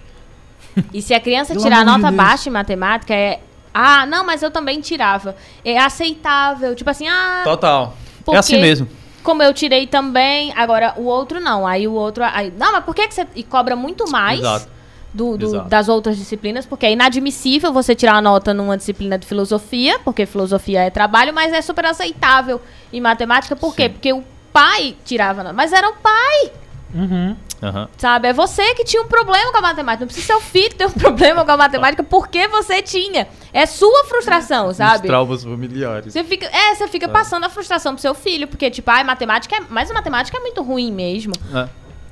E se a criança tirar de nota Deus. baixa em matemática, é. Ah, não, mas eu também tirava. É aceitável. Tipo assim, ah, Total. Porque- É assim mesmo. como eu tirei também, agora o outro não. Aí o outro. Aí, não, mas por que, que você. E cobra muito mais Exato. do, do- Exato. das outras disciplinas, porque é inadmissível você tirar a nota numa disciplina de filosofia, porque filosofia é trabalho, mas é super aceitável em matemática. Por quê? Sim. Porque o pai tirava nota. Mas era o pai. Uhum. Aham. Sabe? É você que tinha um problema com a matemática. Não precisa ser o filho ter um problema com a matemática porque você tinha. É sua frustração, Os sabe? traumas familiares. Você fica, é, você fica passando a frustração pro seu filho, porque, tipo, ai, matemática é. Mas a matemática é muito ruim mesmo. É.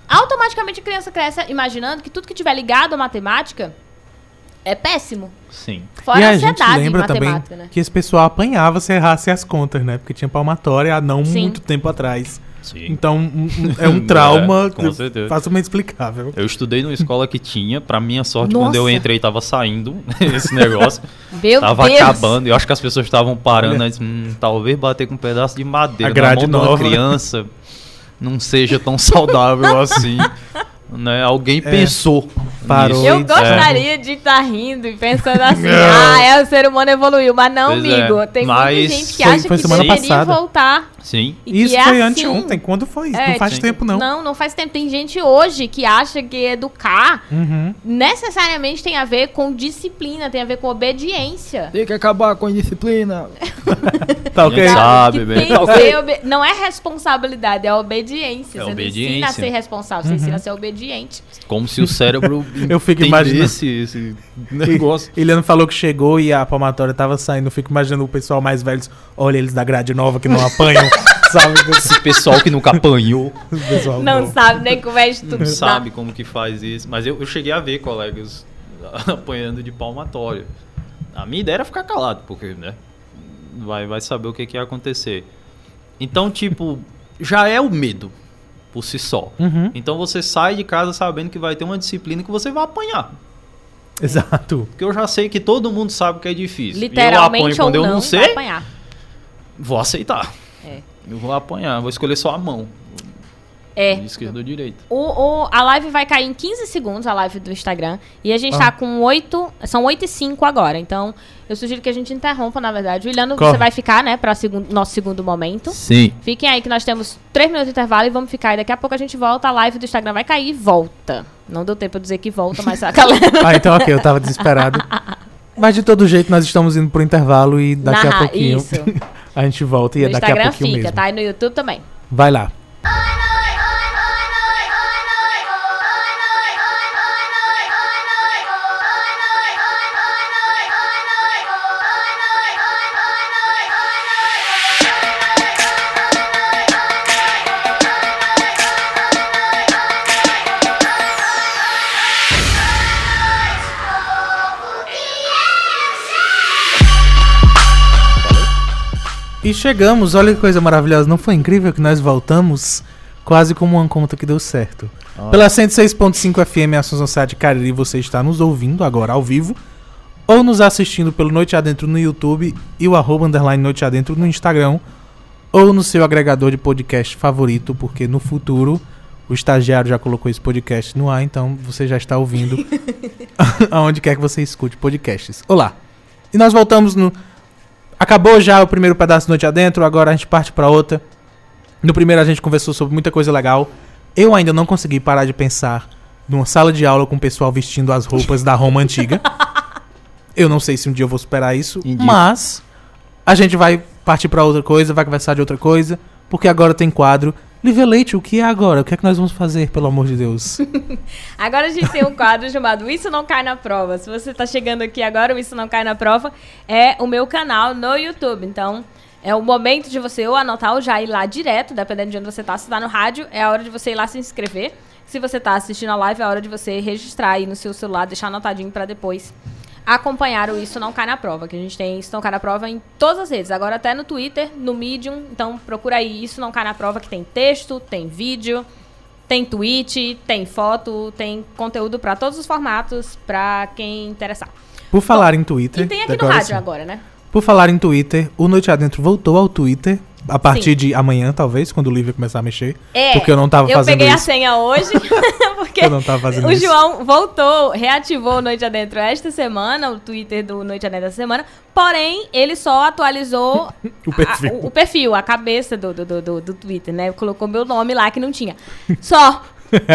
Automaticamente a criança cresce imaginando que tudo que tiver ligado à matemática é péssimo. Sim. Fora e a a gente lembra também né? que esse pessoal apanhava se errasse as contas, né? Porque tinha palmatória há não Sim. muito tempo atrás. Sim. Então um- um- é um trauma É, com certeza. facilmente explicável. Eu estudei numa escola que tinha, pra minha sorte, Nossa. quando eu entrei tava saindo esse negócio. Meu tava Deus! acabando. Eu acho que as pessoas estavam parando, Olha. aí, hum, talvez bater com um pedaço de madeira A grade na mão de nova. uma criança não seja tão saudável assim. Né? Alguém pensou. Parou. nisso. Eu É. gostaria de estar rindo e pensando assim, ah, é, o ser humano evoluiu. Mas não, Pois é, amigo. Tem muita mas gente que foi- acha foi que deveria passada. voltar. Sim. E Isso é foi assim. anteontem. Quando foi isso? É, não faz sim. tempo, não. Não, não faz tempo. Tem gente hoje que acha que educar Uhum. necessariamente tem a ver com disciplina, tem a ver com obediência. Tem que acabar com a disciplina. Tá ok? sabe, bem. tem ser obe- Não é responsabilidade, é obediência. É você não ensina a obediência. ser responsável, você ensina a ser obediente. Como se o cérebro Eu fico imaginando. entendesse esse negócio. Eliano falou que chegou e a palmatória tava saindo. Eu fico imaginando o pessoal mais velho. Olha eles da grade nova que não apanham. sabe? Esse pessoal que nunca apanhou. Não sabe nem como é de não tudo. sabe como que faz isso. Mas eu, eu cheguei a ver colegas apanhando de palmatória. A minha ideia era ficar calado, porque, né? Vai, vai saber o que, que ia acontecer. Então, tipo, já é o medo por si só. Uhum. Então você sai de casa sabendo que vai ter uma disciplina que você vai apanhar. Exato. Porque eu já sei que todo mundo sabe que é difícil. E eu Literalmente apanho ou quando eu não, não vai sei, vou aceitar. É. Eu vou apanhar, vou escolher só a mão. É. De esquerda ou direita. O, o- a live vai cair em 15 segundos, a live do Instagram. E a gente Ah. tá com 8. São 8 e 5 agora. Então, eu sugiro que a gente interrompa, na verdade. O Iliano, Corre. você vai ficar, né, pra segun- nosso segundo momento. Sim. Fiquem aí que nós temos 3 minutos de intervalo e vamos ficar. E daqui a pouco a gente volta. A live do Instagram vai cair e volta. Não deu tempo de dizer que volta, mas a galera. Ah, então ok, eu tava desesperado. Mas de todo jeito nós estamos indo pro intervalo e daqui a pouquinho Isso. a gente volta e No é daqui a Instagram pouquinho fica, mesmo. tá? E no YouTube também. Vai lá. E chegamos, olha que coisa maravilhosa. Não foi incrível que nós voltamos quase como uma conta que deu certo. Ah. Pela 106.5 FM Assunção Sede Cariri, você está nos ouvindo agora ao vivo ou nos assistindo pelo Noite Adentro no YouTube e o arroba underline Noite Adentro no Instagram ou no seu agregador de podcast favorito, porque no futuro o estagiário já colocou esse podcast no ar, então você já está ouvindo aonde quer que você escute podcasts. Olá. E nós voltamos no Acabou já o primeiro pedaço do Noite Adentro, agora a gente parte pra outra. No primeiro a gente conversou sobre muita coisa legal. Eu ainda não consegui parar de pensar numa sala de aula com o pessoal vestindo as roupas da Roma antiga. Eu não sei se um dia eu vou superar isso, Indico. mas a gente vai partir pra outra coisa, vai conversar de outra coisa, porque agora tem quadro. Lívia Leite, o que é agora? O que é que nós vamos fazer, pelo amor de Deus? Agora a gente tem um quadro chamado Isso Não Cai na Prova. Se você tá chegando aqui agora, o Isso Não Cai na Prova é o meu canal no YouTube. Então, é o momento de você ou anotar ou já ir lá direto, dependendo de onde você tá. Se tá no rádio, é a hora de você ir lá se inscrever. Se você tá assistindo a live, é a hora de você registrar aí no seu celular, deixar anotadinho pra depois acompanhar o Isso Não Cai na Prova, que a gente tem Isso Não Cai na Prova em todas as redes, agora até no Twitter, no Medium, então procura aí Isso Não Cai na Prova, que tem texto, tem vídeo, tem tweet, tem foto, tem conteúdo pra todos os formatos, pra quem interessar. Por falar em Twitter. E tem aqui no rádio sim. agora, né? Por falar em Twitter, o Noite Adentro voltou ao Twitter. A partir Sim. de amanhã, talvez, quando o Lívia começar a mexer. É, Porque eu não tava eu fazendo peguei a isso. senha hoje, porque Eu não tava fazendo o isso. João voltou, reativou o Noite Adentro esta semana, o Twitter do Noite Adentro esta semana, porém, ele só atualizou O perfil. a, o, o perfil, a cabeça do, do, do, do- Twitter, né? Colocou meu nome lá que não tinha. Só.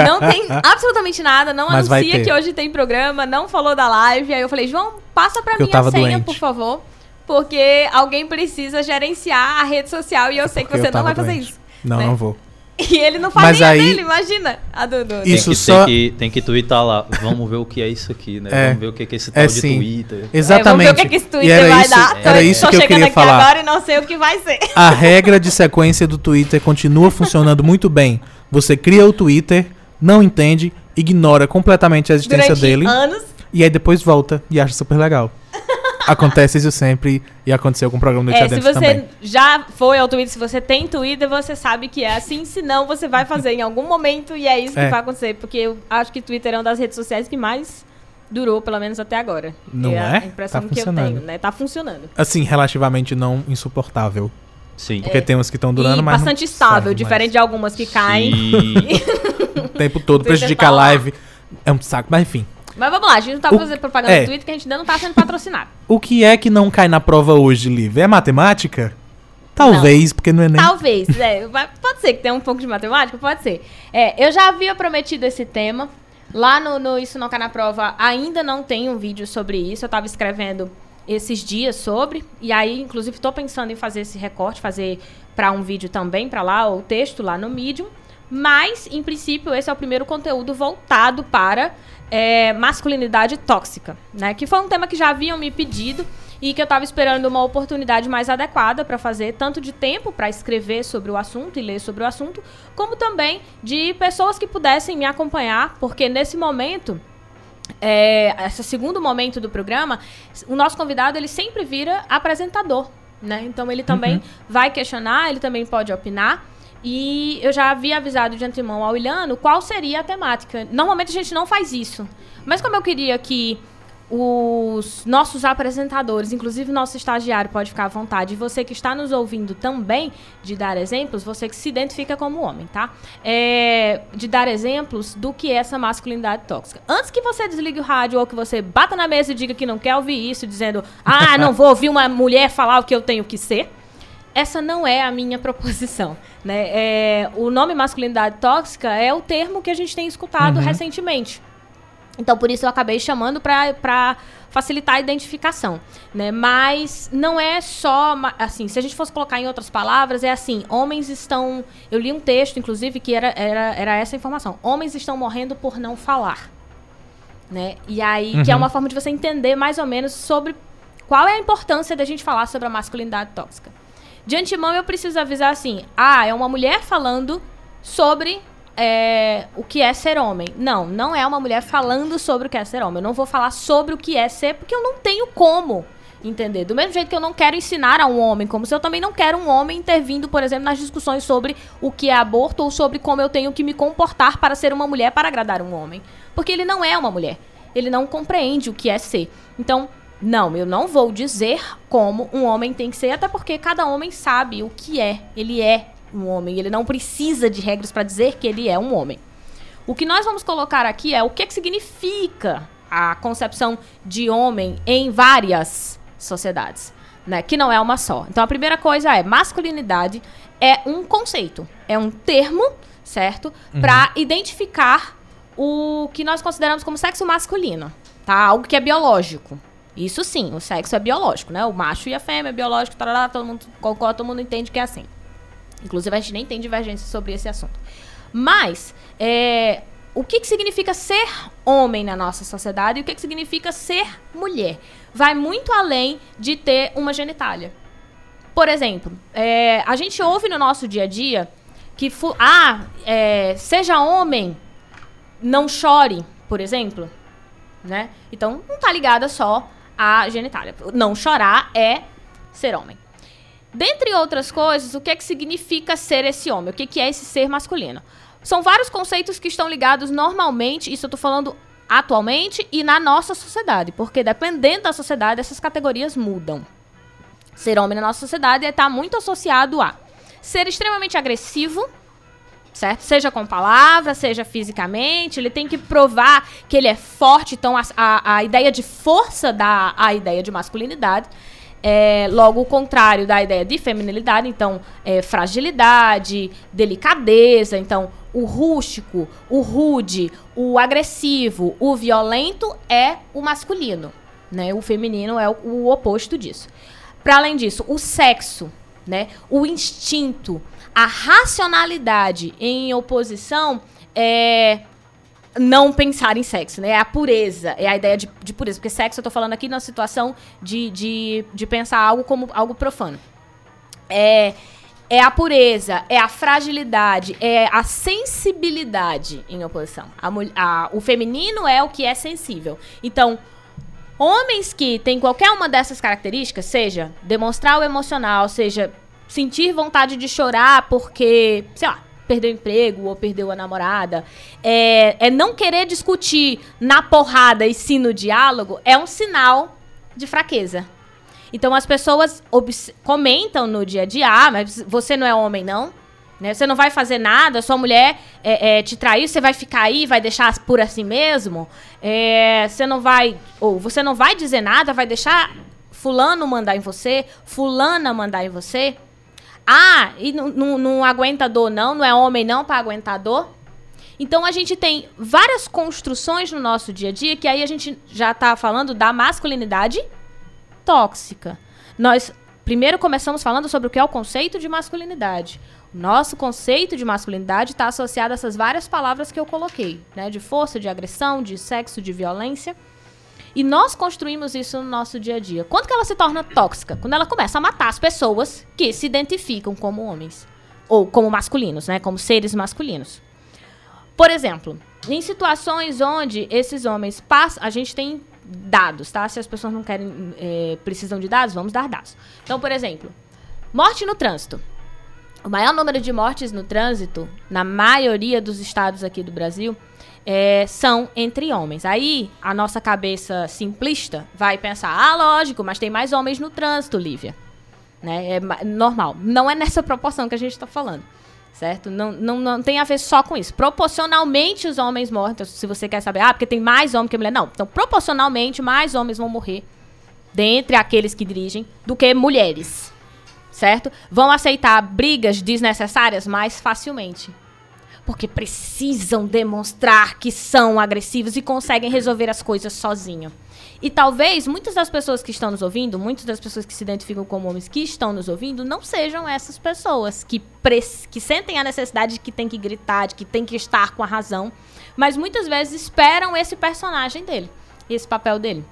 Não tem absolutamente nada, não Mas anuncia que hoje tem programa, não falou da live. Aí eu falei, João, passa pra Porque eu mim a senha, doente. por favor. Porque alguém precisa gerenciar a rede social e eu sei que Porque você não vai fazer doente. isso. Não, né? não vou. E ele não faz aí- dele, imagina. A do, do- Isso tem que, só- Tem que, tem que twittar lá. Vamos ver o que é isso aqui, né? É. Vamos ver o que é esse tal É de sim. Twitter. Exatamente. É, vamos ver o que, é que esse Twitter era vai isso, dar. era isso tô que eu chegando queria aqui falar. agora e não sei o que vai ser. A regra de sequência do Twitter continua funcionando muito bem. Você cria o Twitter, não entende, ignora completamente a existência Durante dele anos. e aí depois volta e acha super legal. Acontece isso sempre e aconteceu com o programa do É, se Adentro você também. já foi ao Twitter, se você tem Twitter, você sabe que é assim. Senão, você vai fazer em algum momento e é isso É. que vai acontecer. Porque eu acho que Twitter é uma das redes sociais que mais durou, pelo menos até agora. Não é? é? a impressão Tá que eu funcionando. tenho, né? Tá funcionando. Assim, relativamente não insuportável. Sim. Porque tem uns que estão durando, É. e mas. não bastante estável, diferente mais. de algumas que caem. Sim. o tempo todo, prejudica tá a lá. live. É um saco, mas enfim. Mas vamos lá, a gente não tá O- fazendo propaganda é. no Twitter, que a gente ainda não tá sendo patrocinado. O que é que não cai na prova hoje, Liv? É matemática? Talvez, porque não é nem. Talvez, é, pode ser que tenha um pouco de matemática, pode ser. É, eu já havia prometido esse tema. Lá no, no Isso Não Cai na Prova ainda não tem um vídeo sobre isso. Eu tava escrevendo esses dias sobre. E aí, inclusive, tô pensando em fazer esse recorte, fazer para um vídeo também para lá, ou texto lá no Medium. Mas, em princípio, esse é o primeiro conteúdo voltado para é, masculinidade tóxica, né? Que foi um tema que já haviam me pedido e que eu estava esperando uma oportunidade mais adequada para fazer, tanto de tempo para escrever sobre o assunto e ler sobre o assunto, como também de pessoas que pudessem me acompanhar, porque nesse momento é, esse segundo momento do programa, o nosso convidado ele sempre vira apresentador, né? Então ele também vai questionar, ele também pode opinar. E eu já havia avisado de antemão ao Ilhano qual seria a temática. Normalmente a gente não faz isso. Mas como eu queria que os nossos apresentadores, inclusive nosso estagiário, pode ficar à vontade. E você que está nos ouvindo também, de dar exemplos, você que se identifica como homem, tá? É, de dar exemplos do que é essa masculinidade tóxica. Antes que você desligue o rádio ou que você bata na mesa e diga que não quer ouvir isso, dizendo, ah, não vou ouvir uma mulher falar o que eu tenho que ser. Essa não é a minha proposição. Né? É, o nome masculinidade tóxica é o termo que a gente tem escutado Uhum. recentemente. Então, por isso eu acabei chamando para facilitar a identificação, né? Mas não é só, assim, se a gente fosse colocar em outras palavras, é assim, homens estão... Eu li um texto, inclusive, que era, era, era essa informação. Homens estão morrendo por não falar, né? E aí, que é Uhum. uma forma de você entender mais ou menos sobre qual é a importância da gente falar sobre a masculinidade tóxica. De antemão, eu preciso avisar assim: ah, é uma mulher falando sobre é, o que é ser homem. Não, não é uma mulher falando sobre o que é ser homem. Eu não vou falar sobre o que é ser, porque eu não tenho como entender. Do mesmo jeito que eu não quero ensinar a um homem, como se eu também não quero um homem intervindo, por exemplo, nas discussões sobre o que é aborto ou sobre como eu tenho que me comportar para ser uma mulher para agradar um homem. Porque ele não é uma mulher. Ele não compreende o que é ser. Então, não, eu não vou dizer como um homem tem que ser, até porque cada homem sabe o que é. Ele é um homem. Ele não precisa de regras para dizer que ele é um homem. O que nós vamos colocar aqui é o que, que significa a concepção de homem em várias sociedades, né? Que não é uma só. Então a primeira coisa é masculinidade é um conceito, é um termo, certo? Para identificar o que nós consideramos como sexo masculino, tá? Algo que é biológico. Isso sim, o sexo é biológico, né? O macho e a fêmea é biológico, tarará, todo mundo concorda, todo mundo entende que é assim. Inclusive, a gente nem tem divergência sobre esse assunto. Mas, é, o que, que significa ser homem na nossa sociedade e o que, que significa ser mulher? Vai muito além de ter uma genitália. Por exemplo, é, a gente ouve no nosso dia a dia que, ah, é, seja homem, não chore, por exemplo. Né? Então, não tá ligada só à genitália. Não chorar é ser homem. Dentre outras coisas, o que é que significa ser esse homem? O que, que é esse ser masculino? São vários conceitos que estão ligados normalmente, isso eu tô falando atualmente e na nossa sociedade, porque dependendo da sociedade, essas categorias mudam. Ser homem na nossa sociedade está muito associado a ser extremamente agressivo, certo? Seja com palavras, seja fisicamente, ele tem que provar que ele é forte, então a, a, a ideia de força dá a ideia de masculinidade. É, logo o contrário da ideia de feminilidade, então é, fragilidade, delicadeza, então o rústico, o rude, o agressivo, o violento é o masculino, né? O feminino é o, o oposto disso. Para além disso, o sexo, né? O instinto, a racionalidade em oposição é não pensar em sexo, né? É a pureza, é a ideia de, de pureza. Porque sexo eu tô falando aqui na situação de, de, de pensar algo como algo profano. É, é a pureza, é a fragilidade, é a sensibilidade em oposição. A, a- o feminino é o que é sensível. Então, homens que têm qualquer uma dessas características, seja demonstrar o emocional, seja sentir vontade de chorar porque, sei lá, perdeu o emprego ou perdeu a namorada, é, é não querer discutir na porrada e sim no diálogo, é um sinal de fraqueza. Então as pessoas comentam no dia a dia, ah, mas você não é homem, não? Né? Você não vai fazer nada, sua mulher é, é, te traiu, você vai ficar aí, vai deixar por assim mesmo? É, você não vai. Ou você não vai dizer nada, vai deixar fulano mandar em você, fulana mandar em você? Ah, e não, aguenta dor, não? Não é homem, não, para aguentar dor? Então a gente tem várias construções no nosso dia a dia que aí a gente já tá falando da masculinidade tóxica. Nós primeiro começamos falando sobre o que é o conceito de masculinidade. O nosso conceito de masculinidade está associado a essas várias palavras que eu coloquei, né? De força, de agressão, de sexo, de violência. E nós construímos isso no nosso dia a dia. Quando que ela se torna tóxica? Quando ela começa a matar as pessoas que se identificam como homens. Ou como masculinos, né? Como seres masculinos. Por exemplo, em situações onde esses homens passam. A gente tem dados, tá? Se as pessoas não querem. eh, precisam de dados, vamos dar dados. Então, por exemplo, morte no trânsito. o maior número de mortes no trânsito, na maioria dos estados aqui do Brasil, é, são entre homens. Aí a nossa cabeça simplista vai pensar: ah, lógico, mas tem mais homens no trânsito, Lívia. Né? É ma- normal. Não é nessa proporção que a gente está falando. Certo? Não, não, não tem a ver só com isso. Proporcionalmente, os homens mortos, se você quer saber, ah, porque tem mais homem que mulher. Não. Então, proporcionalmente, mais homens vão morrer dentre aqueles que dirigem do que mulheres. Certo? Vão aceitar brigas desnecessárias mais facilmente. Porque precisam demonstrar que são agressivos e conseguem resolver as coisas sozinho. E talvez muitas das pessoas que estão nos ouvindo, muitas das pessoas que se identificam como homens que estão nos ouvindo, não sejam essas pessoas que, que sentem a necessidade de que tem que gritar, de que tem que estar com a razão, mas muitas vezes esperam esse personagem dele, esse papel dele.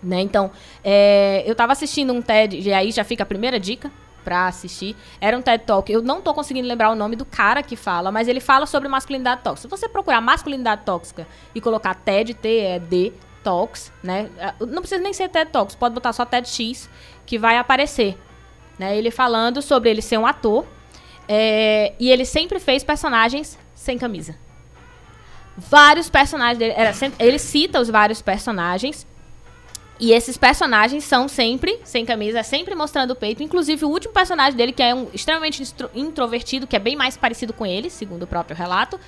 Né? Então, é, eu tava assistindo um TED, e aí já fica a primeira dica pra assistir. Era um TED Talk. Eu não tô conseguindo lembrar o nome do cara que fala, mas ele fala sobre masculinidade tóxica. Se você procurar masculinidade tóxica e colocar TED, T-E-D, Talks, né? Não precisa nem ser TED Talks, pode botar só TEDx, que vai aparecer. Né? Ele falando sobre ele ser um ator. é, e ele sempre fez personagens sem camisa. Vários personagens dele. Era sempre- ele cita os vários personagens. E esses personagens são sempre sem camisa, é sempre mostrando o peito. Inclusive, o último personagem dele, que é um extremamente introvertido, que é bem mais parecido com ele, segundo o próprio relato.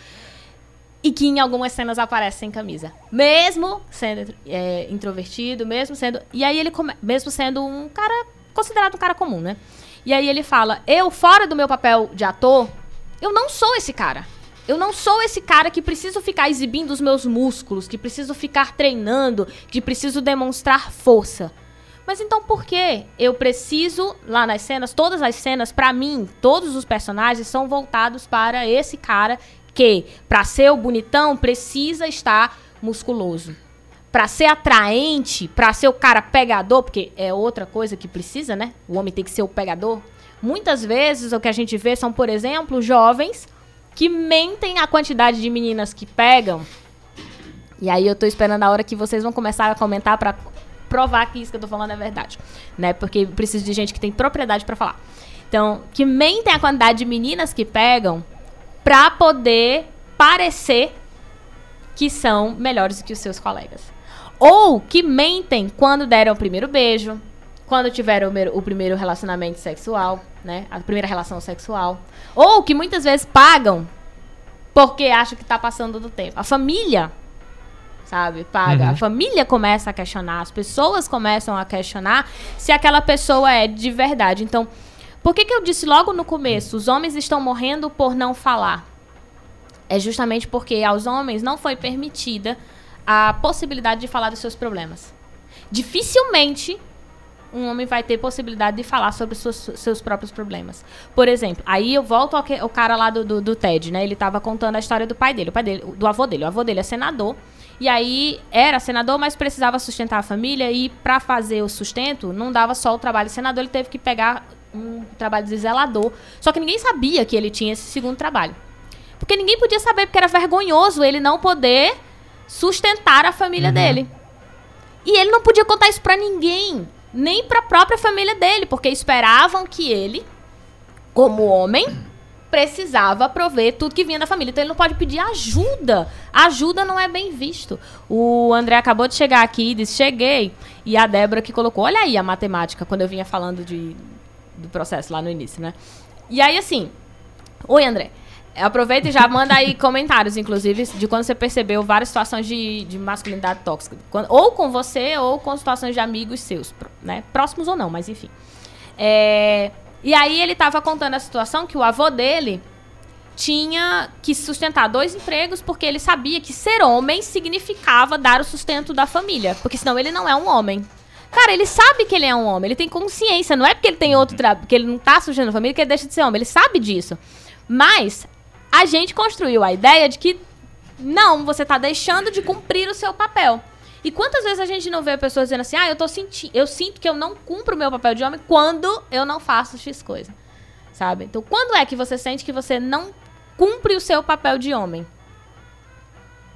E que em algumas cenas aparece sem camisa. Mesmo sendo é, introvertido, mesmo sendo. E aí ele come- mesmo sendo um cara. considerado um cara comum, né? E aí ele fala: Eu, fora do meu papel de ator, eu não sou esse cara. Eu não sou esse cara que preciso ficar exibindo os meus músculos, que preciso ficar treinando, que preciso demonstrar força. Mas então por que eu preciso, lá nas cenas, todas as cenas, pra mim, todos os personagens são voltados para esse cara que, pra ser o bonitão, precisa estar musculoso. Pra ser atraente, pra ser o cara pegador, porque é outra coisa que precisa, né? O homem tem que ser o pegador. Muitas vezes o que a gente vê são, por exemplo, jovens que mentem a quantidade de meninas que pegam. E aí eu tô esperando a hora que vocês vão começar a comentar pra provar que isso que eu tô falando é verdade, né? Porque preciso de gente que tem propriedade pra falar. Então, que mentem a quantidade de meninas que pegam pra poder parecer que são melhores do que os seus colegas. Ou que mentem quando deram o primeiro beijo, quando tiveram o, o primeiro relacionamento sexual, né? A primeira relação sexual. Ou que muitas vezes pagam porque acham que tá passando do tempo. A família, sabe, paga. Uhum. A família começa a questionar, as pessoas começam a questionar se aquela pessoa é de verdade. Então, por que, que eu disse logo no começo, os homens estão morrendo por não falar? É justamente porque aos homens não foi permitida a possibilidade de falar dos seus problemas. Dificilmente um homem vai ter possibilidade de falar sobre seus, seus próprios problemas. Por exemplo, aí eu volto ao, que- ao cara lá do, do, do TED, né? Ele tava contando a história do pai dele, o pai dele, do avô dele. O avô dele é senador. E aí era senador, mas precisava sustentar a família e para fazer o sustento não dava só o trabalho de senador, ele teve que pegar um trabalho de zelador. Só que ninguém sabia que ele tinha esse segundo trabalho. Porque ninguém podia saber, porque era vergonhoso ele não poder sustentar a família dele. E ele não podia contar isso pra ninguém, nem pra própria família dele, porque esperavam que ele, como homem, precisava prover tudo que vinha da família. Então ele não pode pedir ajuda. Ajuda não é bem visto. O André acabou de chegar aqui e disse: Cheguei. E a Débora que colocou: Olha aí a matemática, quando eu vinha falando de, do processo lá no início, né? E aí, assim. Oi, André. Aproveita e já manda aí comentários, inclusive, de quando você percebeu várias situações de, de masculinidade tóxica. Quando- ou com você, ou com situações de amigos seus, né? Próximos ou não, mas enfim. É, e aí ele tava contando a situação que o avô dele tinha que sustentar dois empregos porque ele sabia que ser homem significava dar o sustento da família. Porque senão ele não é um homem. Cara, ele sabe que ele é um homem, ele tem consciência. Não é porque ele tem outro trabalho, que ele não tá sustentando a família que ele deixa de ser homem. Ele sabe disso. Mas a gente construiu a ideia de que não, você tá deixando de cumprir o seu papel. E quantas vezes a gente não vê pessoas dizendo assim: "Ah, eu tô senti eu sinto que eu não cumpro o meu papel de homem quando eu não faço X coisa". Sabe? Então, quando é que você sente que você não cumpre o seu papel de homem?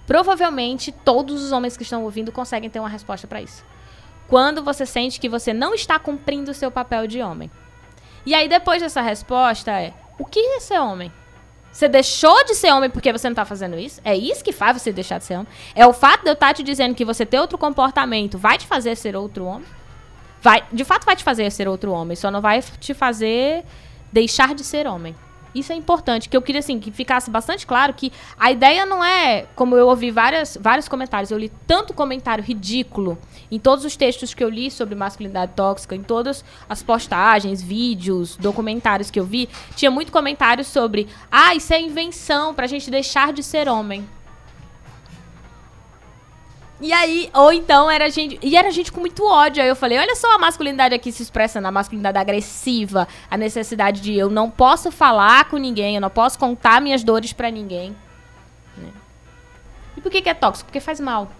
Provavelmente todos os homens que estão ouvindo conseguem ter uma resposta para isso. Quando você sente que você não está cumprindo o seu papel de homem. E aí depois dessa resposta é: O que é ser homem? Você deixou de ser homem porque você não tá fazendo isso? É isso que faz você deixar de ser homem? É o fato de eu estar te dizendo que você ter outro comportamento vai te fazer ser outro homem? Vai, de fato vai te fazer ser outro homem, só não vai te fazer deixar de ser homem. Isso é importante, que eu queria assim que ficasse bastante claro que a ideia não é, como eu ouvi várias, vários comentários, eu li tanto comentário ridículo em todos os textos que eu li sobre masculinidade tóxica, em todas as postagens, vídeos, documentários que eu vi, tinha muito comentário sobre, ah, isso é invenção pra gente deixar de ser homem. E aí, ou então era gente. E era gente com muito ódio. Aí eu falei: olha só a masculinidade aqui se expressa na masculinidade agressiva, a necessidade de eu não posso falar com ninguém, eu não posso contar minhas dores pra ninguém. Né? E por que, que é tóxico? Porque faz mal.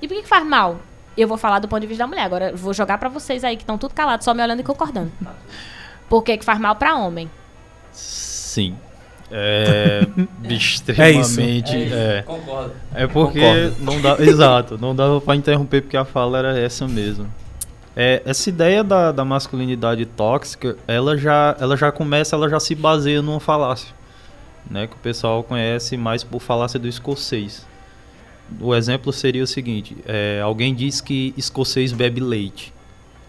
E por que, que faz mal? Eu vou falar do ponto de vista da mulher. Agora vou jogar pra vocês aí que estão tudo calados, só me olhando e concordando. Por que, que faz mal pra homem? Sim. É extremamente. É, Concordo. é porque Concordo. não dá. Exato, não dava pra interromper porque a fala era essa mesmo. É, essa ideia da, da masculinidade tóxica, ela já, ela já começa, ela já se baseia numa falácia, né? Que o pessoal conhece mais por falácia do escocês. O exemplo seria o seguinte: é, alguém diz que escocês bebe leite,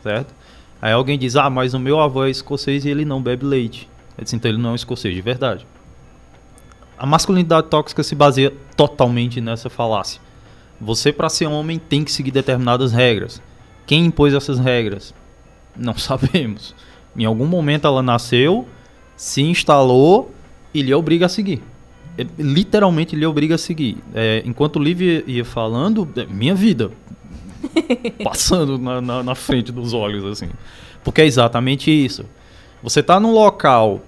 certo? Aí alguém diz, ah, mas o meu avô é escocês e ele não bebe leite. Diz, então ele não é um escocês de verdade. A masculinidade tóxica se baseia totalmente nessa falácia. Você, para ser homem, tem que seguir determinadas regras. Quem impôs essas regras? Não sabemos. Em algum momento ela nasceu, se instalou e lhe obriga a seguir. É, Literalmente lhe obriga a seguir. É, enquanto o Livia ia falando, é minha vida. Passando na, na, na frente dos olhos, assim. Porque é exatamente isso. Você tá num local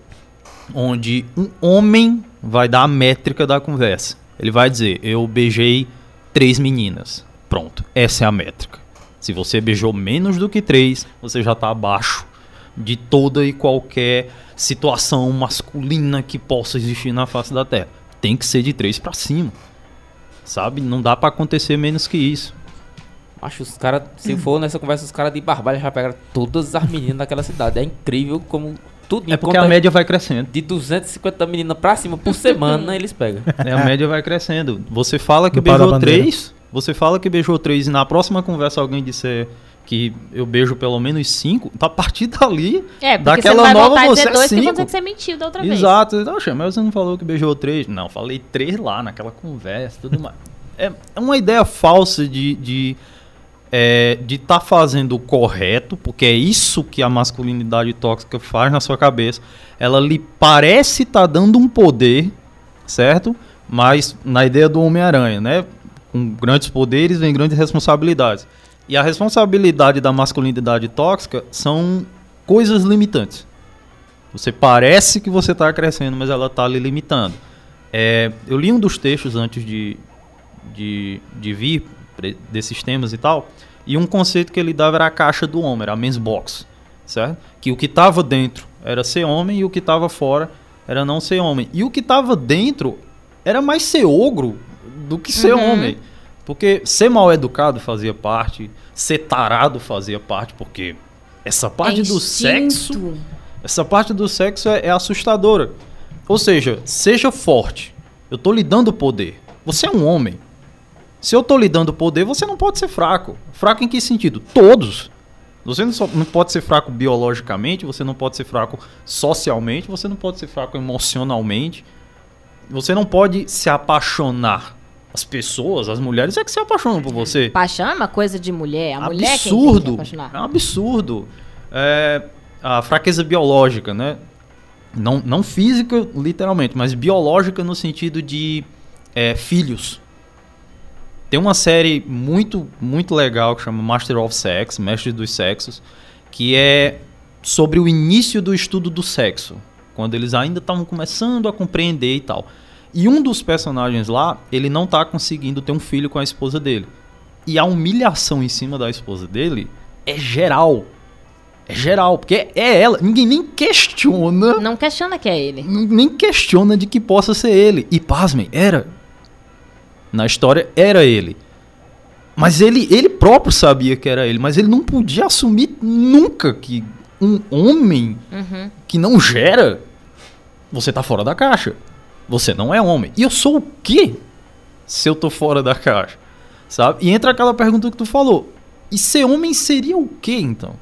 onde um homem vai dar a métrica da conversa. Ele vai dizer: Eu beijei três meninas. Pronto, essa é a métrica. Se você beijou menos do que três, você já está abaixo de toda e qualquer situação masculina que possa existir na face da Terra. Tem que ser de três para cima. Sabe? Não dá para acontecer menos que isso. Acho os caras, se for nessa conversa, os caras de Barbalha já pegaram todas as meninas daquela cidade. É incrível como tudo É porque a média vai crescendo. de 250 meninas pra cima por semana eles pegam. É, a média vai crescendo. Você fala que beijou três, você fala que beijou três e na próxima conversa alguém disser que eu beijo pelo menos cinco, a partir dali, É, daquela você não vai nova você é dois, cinco. você que você mentiu da outra vez. Exato. Oxe, mas você não falou que beijou três? Não, falei três lá naquela conversa, tudo mais. É, é uma ideia falsa de de é, de estar fazendo o correto, porque é isso que a masculinidade tóxica faz na sua cabeça. Ela lhe parece estar dando um poder, certo? Mas na ideia do Homem-Aranha, né? Com grandes poderes vem grandes responsabilidades. E a responsabilidade da masculinidade tóxica são coisas limitantes. Você parece que você está crescendo, mas ela está lhe limitando. É, eu li um dos textos antes de, de, de vir desses temas e tal, e um conceito que ele dava era a caixa do homem, era a men's box, certo? Que o que estava dentro era ser homem e o que estava fora era não ser homem. E o que estava dentro era mais ser ogro do que ser Uhum. homem. Porque ser mal educado fazia parte, ser tarado fazia parte, porque essa parte É do sexo essa parte do sexo é, é assustadora. Ou seja, seja forte. Eu tô lhe dando poder. Você é um homem. Se eu tô lhe dando poder, você não pode ser fraco. Fraco em que sentido? Todos. Você não, só, não pode ser fraco biologicamente, você não pode ser fraco socialmente, você não pode ser fraco emocionalmente. Você não pode se apaixonar. As pessoas, as mulheres é que se apaixonam por você Paixão é uma coisa de mulher. A mulher é que absurdo. É um absurdo. É, a fraqueza biológica, né? Não, não física, literalmente, mas biológica no sentido de é, filhos. Tem uma série muito, muito legal que chama Master of Sex, Mestre dos Sexos, que é sobre o início do estudo do sexo, quando eles ainda estavam começando a compreender e tal. E um dos personagens lá, ele não tá conseguindo ter um filho com a esposa dele. E a humilhação em cima da esposa dele é geral. É geral, porque é ela. Ninguém nem questiona. Não questiona que é ele. Nem questiona de que possa ser ele. E pasmem, era. Na história, era ele. Mas ele, ele próprio sabia que era ele. Mas ele não podia assumir nunca que um homem Uhum. que não gera você tá fora da caixa. Você não é homem. E eu sou o quê se eu tô fora da caixa? Sabe? E entra aquela pergunta que tu falou. E ser homem seria o quê, então?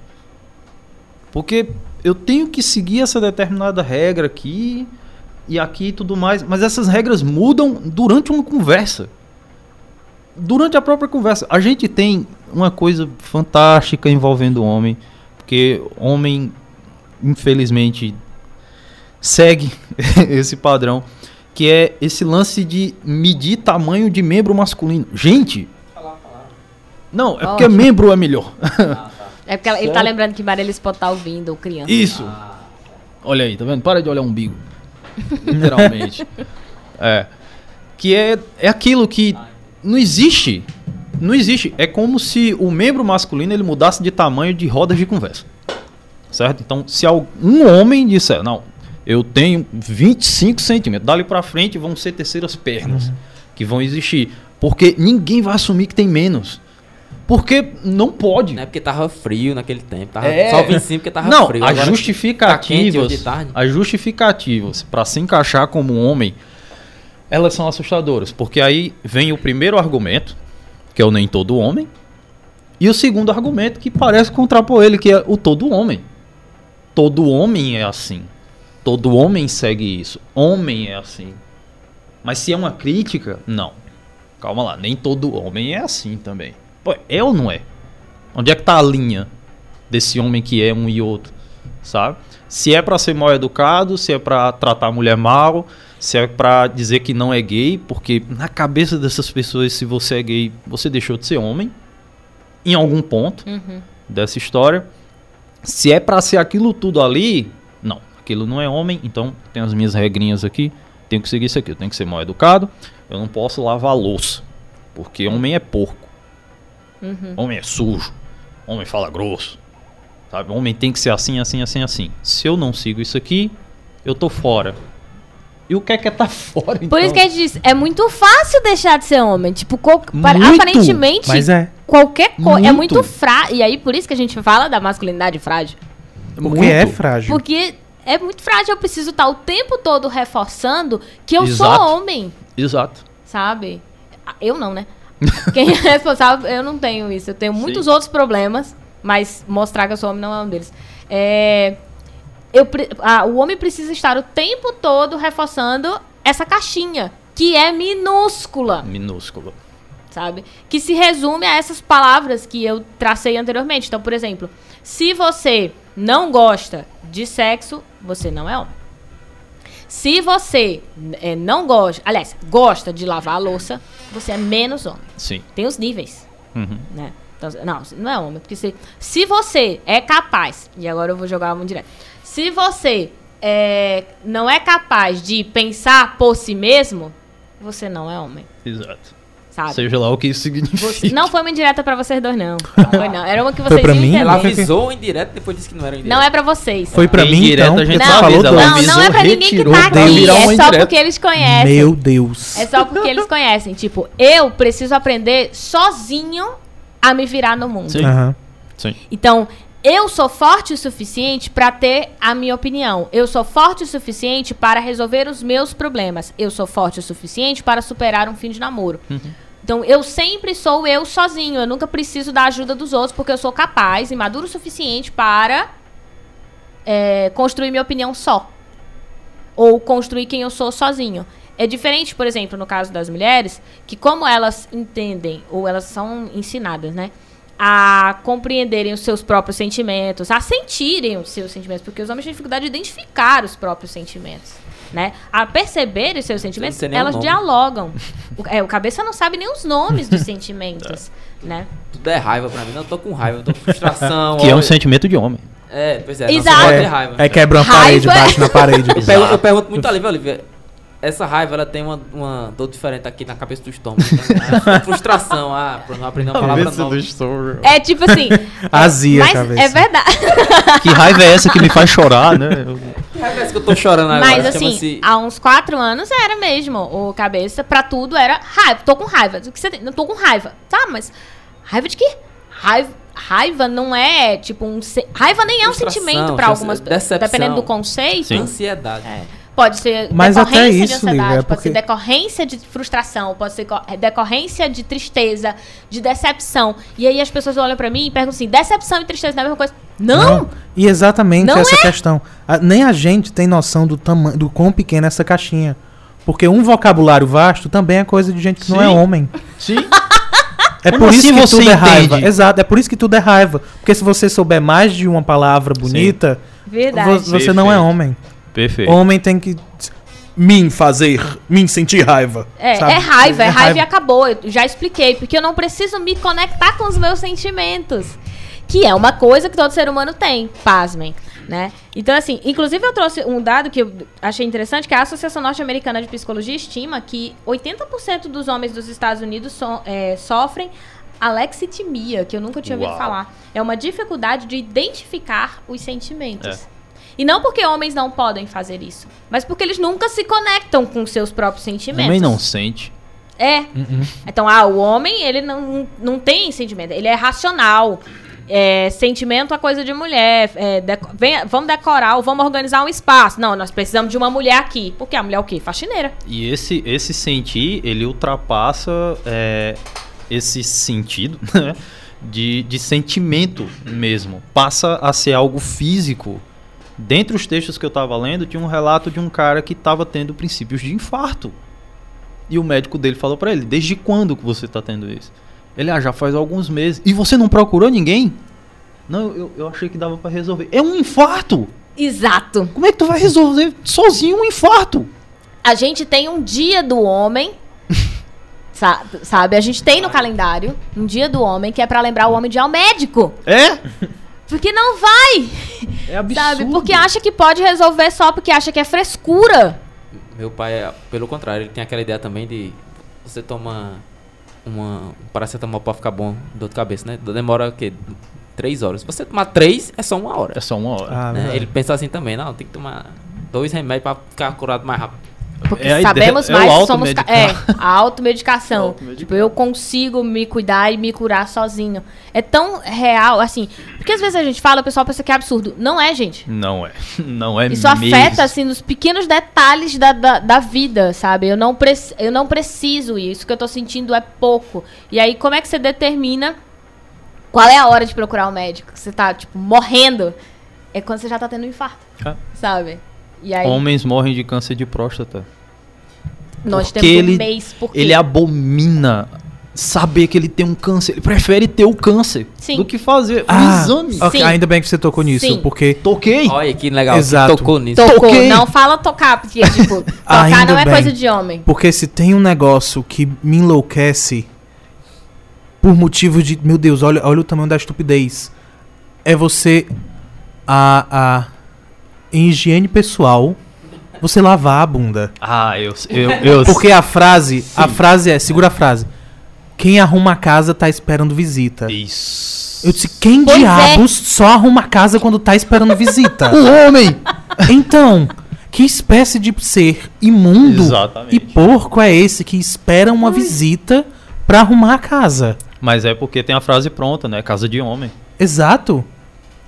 Porque eu tenho que seguir essa determinada regra aqui e aqui e tudo mais, mas essas regras mudam durante uma conversa. Durante a própria conversa. A gente tem uma coisa fantástica envolvendo o homem, porque homem, infelizmente, segue esse padrão, que é esse lance de medir tamanho de membro masculino. Gente! Não, é porque membro é melhor. É porque ele tá lembrando que Marília Spot tá ouvindo, o criança. Isso. Olha aí, tá vendo? Para de olhar o umbigo. Literalmente. é. Que é, é aquilo que não existe. Não existe. É como se o membro masculino ele mudasse de tamanho de rodas de conversa. Certo? Então, se um homem disser, não, eu tenho 25 centímetros, dali pra frente vão ser terceiras pernas que vão existir. Porque ninguém vai assumir que tem menos. Porque não pode. Não é porque tava frio naquele tempo. Tava É. só 25 porque tava Não, frio. as tá quente justificativas, hoje de tarde. as justificativas para se encaixar como um homem, elas são assustadoras, porque aí vem o primeiro argumento, que é o nem todo homem, e o segundo argumento que parece contrapor ele, que é o todo homem. Todo homem é assim. Todo homem segue isso. Homem é assim. Mas se é uma crítica, não. Calma lá, nem todo homem é assim também. Pô, é ou não é? Onde é que tá a linha desse homem que é um e outro, sabe? Se é pra ser mal educado, se é pra tratar a mulher mal, se é pra dizer que não é gay, porque na cabeça dessas pessoas, se você é gay, você deixou de ser homem em algum ponto Uhum. dessa história. Se é pra ser aquilo tudo ali, não, aquilo não é homem, então tem as minhas regrinhas aqui, tenho que seguir isso aqui, eu tenho que ser mal educado, eu não posso lavar louça, porque homem é porco. Uhum. Homem é sujo. Homem fala grosso. Sabe? Homem tem que ser assim, assim, assim, assim. Se eu não sigo isso aqui, eu tô fora. E o que é que é tá fora, então? Por isso que a gente diz, é muito fácil deixar de ser homem. Tipo, Muito, aparentemente, Mas é. qualquer coisa. É Muito. muito frágil. E aí, por isso que a gente fala da masculinidade frágil. Porque é frágil. Porque é muito frágil. Eu preciso estar o tempo todo reforçando que eu Exato. sou homem, Exato. sabe? Ah, Eu não, né? Quem é responsável, eu não tenho isso. Eu tenho muitos outros problemas, mas mostrar que eu sou homem não é um deles. É, eu, ah, o homem precisa estar o tempo todo reforçando essa caixinha, que é minúscula, Minúsculo. sabe? Que se resume a essas palavras que eu tracei anteriormente. Então, por exemplo, se você não gosta de sexo, você não é homem. Se você eh, não gosta, aliás, gosta de lavar a louça, você é menos homem. Sim. Tem os níveis, Uhum. né? Então, não, não é homem, porque se, se você é capaz, e agora eu vou jogar muito direto. Se você eh, não é capaz de pensar por si mesmo, você não é homem, Exato. sabe? Seja lá o que isso significa. Você- não foi uma indireta pra vocês dois, não. Não foi, não. Era uma que vocês pra iam mim? entender. Ela avisou indireto depois disse que não era indireto. Não é pra vocês. Foi pra Bem mim, então. a gente não falou avisa, Não, avisou, não é pra ninguém que tá aqui. É só indireta. porque eles conhecem. Meu Deus. É só porque eles conhecem. Tipo, eu preciso aprender sozinho a me virar no mundo. Sim. Aham. Sim. Então, eu sou forte o suficiente pra ter a minha opinião. Eu sou forte o suficiente para resolver os meus problemas. Eu sou forte o suficiente para superar um fim de namoro. Então, eu sempre sou eu sozinho. Eu nunca preciso da ajuda dos outros, porque eu sou capaz e maduro o suficiente para é, construir minha opinião só. Ou construir quem eu sou sozinho. É diferente, por exemplo, no caso das mulheres, que como elas entendem, ou elas são ensinadas, né? A compreenderem os seus próprios sentimentos, a sentirem os seus sentimentos, porque os homens têm dificuldade de identificar os próprios sentimentos, né? A perceberem os seus sentimentos, elas nome. dialogam. O, é, o cabeça não sabe nem os nomes dos sentimentos, né? Tudo é raiva pra mim. Não, eu tô com raiva, eu tô com frustração. Que é um sentimento de homem. É, pois é. Exato. É, raiva. é quebra uma parede, Raiva. bate na parede. Eu, pergunto, eu Exato. pergunto muito a Lívia, Olivia, essa raiva ela tem uma, uma dor diferente aqui na cabeça do estômago. Então, a frustração, ah, por não aprender uma palavra nova. É tipo assim. Azia a mas cabeça. é verdade. Que raiva é essa que me faz chorar, né? Eu- Parece que eu tô chorando agora. Mas assim, há uns quatro anos era mesmo. O cabeça, pra tudo era raiva. Tô com raiva. O que você tem? Não tô com raiva. Tá, mas raiva de quê? Raiva, raiva não é tipo um. se- Raiva nem é um sentimento pra chama-se algumas decepção. Dependendo do conceito. Sim. Ansiedade. É. Pode ser Mas até decorrência de isso, ansiedade, Lívia, é pode porque- ser decorrência de frustração, pode ser co- decorrência de tristeza, de decepção. E aí as pessoas olham pra mim e perguntam assim: decepção e tristeza não é a mesma coisa? Não! E exatamente Não essa questão. A- nem a gente tem noção do tamanho, do quão pequena é essa caixinha. Porque um vocabulário vasto também é coisa de gente que não é Sim. homem. Sim. É Como por isso assim que você tudo é raiva. entende? Exato, é por isso que tudo é raiva. Porque se você souber mais de uma palavra bonita, vo- você não é Perfeito. homem. Perfeito. Homem tem que me fazer, me sentir raiva. É, sabe? é raiva, é raiva e acabou. Eu já expliquei, porque eu não preciso me conectar com os meus sentimentos. Que é uma coisa que todo ser humano tem, pasmem, né? Então, assim, inclusive eu trouxe um dado que eu achei interessante, que a Associação Norte-Americana de Psicologia estima que 80% dos homens dos Estados Unidos so- é, sofrem alexitimia, que eu nunca tinha ouvido Uau. falar. É uma dificuldade de identificar os sentimentos. É. E não porque homens não podem fazer isso, mas porque eles nunca se conectam com seus próprios sentimentos. Homem não sente. É. Uhum. Então, ah, o homem, ele não, não tem sentimento, ele é racional. É, sentimento é coisa de mulher. É, deco- vem- vamos decorar, ou vamos organizar um espaço. Não, nós precisamos de uma mulher aqui. Porque a mulher é o quê? Faxineira. E esse, esse sentir, ele ultrapassa é, esse sentido né, de, de sentimento mesmo. Passa a ser algo físico. Dentre os textos que eu estava lendo, tinha um relato de um cara que estava tendo princípios de infarto. E o médico dele falou para ele: Desde quando que você está tendo isso? Ele, ah, já faz alguns meses. E você não procurou ninguém? Não, eu, eu achei que dava para resolver. É um infarto! Exato. Como é que tu vai resolver sozinho um infarto? A gente tem um dia do homem. sa- Sabe? A gente tem no calendário um dia do homem que é pra lembrar o homem de ir ao médico. É? Porque não vai, É absurdo. sabe? Porque acha que pode resolver só porque acha que é frescura. Meu pai, é, pelo contrário, ele tem aquela ideia também de você toma uma um paracetamol pra ficar bom, dor de cabeça, né? Demora o quê? Três horas. Se você tomar três, é só uma hora. É só uma hora. Ah, né? Ele pensa assim também, não, tem que tomar dois remédios pra ficar curado mais rápido. Porque É sabemos ideia- é mais que somos. É, a automedicação. Automedicar. tipo, eu consigo me cuidar e me curar sozinho. É tão real, assim. Porque às vezes a gente fala, o pessoal pensa que é absurdo. Não é, gente. Não é. Não é Isso mesmo. afeta, assim, nos pequenos detalhes da, da, da vida, sabe? Eu não, preci- eu não preciso isso. O que eu tô sentindo é pouco. E aí, como é que você determina qual é a hora de procurar o médico? Você tá, tipo, morrendo. É quando você já tá tendo um infarto, É. sabe? E aí, Homens morrem de câncer de próstata. nós porque temos um ele- mês por Ele abomina saber que ele tem um câncer. Ele prefere ter o câncer Sim. do que fazer Ah, um exame. ok, Sim. ainda bem que você tocou nisso, Sim. porque Toquei. Olha que legal, Exato. que tocou nisso. Tocou, Toquei. não fala tocar, porque, tipo, tocar Ainda não é bem. coisa de homem. Porque se tem um negócio que me enlouquece por motivo de. Meu Deus, olha, olha o tamanho da estupidez. É você. A. a em higiene pessoal. Você lavar a bunda. Ah, eu, eu, eu Porque a frase. A frase é. Segura a frase. Quem arruma a casa tá esperando visita. Isso. Eu disse, quem Pois é. diabos só arruma a casa quando tá esperando visita? O homem! Então, que espécie de ser imundo Exatamente. e porco é esse que espera uma visita pra arrumar a casa? Mas é porque tem a frase pronta, né? Casa de homem. Exato.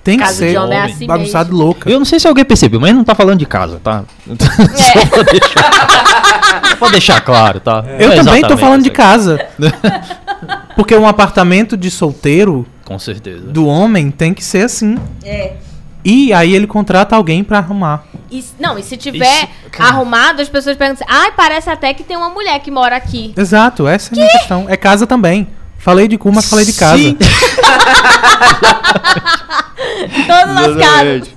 Tem que Casa ser de homem é assim bagunçado mesmo. louca. Eu não sei se alguém percebeu, mas não tá falando de casa, tá? Só pra deixar, só pra deixar claro, tá? Eu É também tô falando de casa. Porque um apartamento de solteiro. Com certeza. do homem tem que ser assim. É. E aí ele contrata alguém pra arrumar. E não, e se tiver Isso, arrumado, as pessoas perguntam assim, ai, parece até que tem uma mulher que mora aqui. Exato, essa é a minha questão. É casa também. Falei de cu, mas falei de casa. Sim. Todas as casas. Exatamente.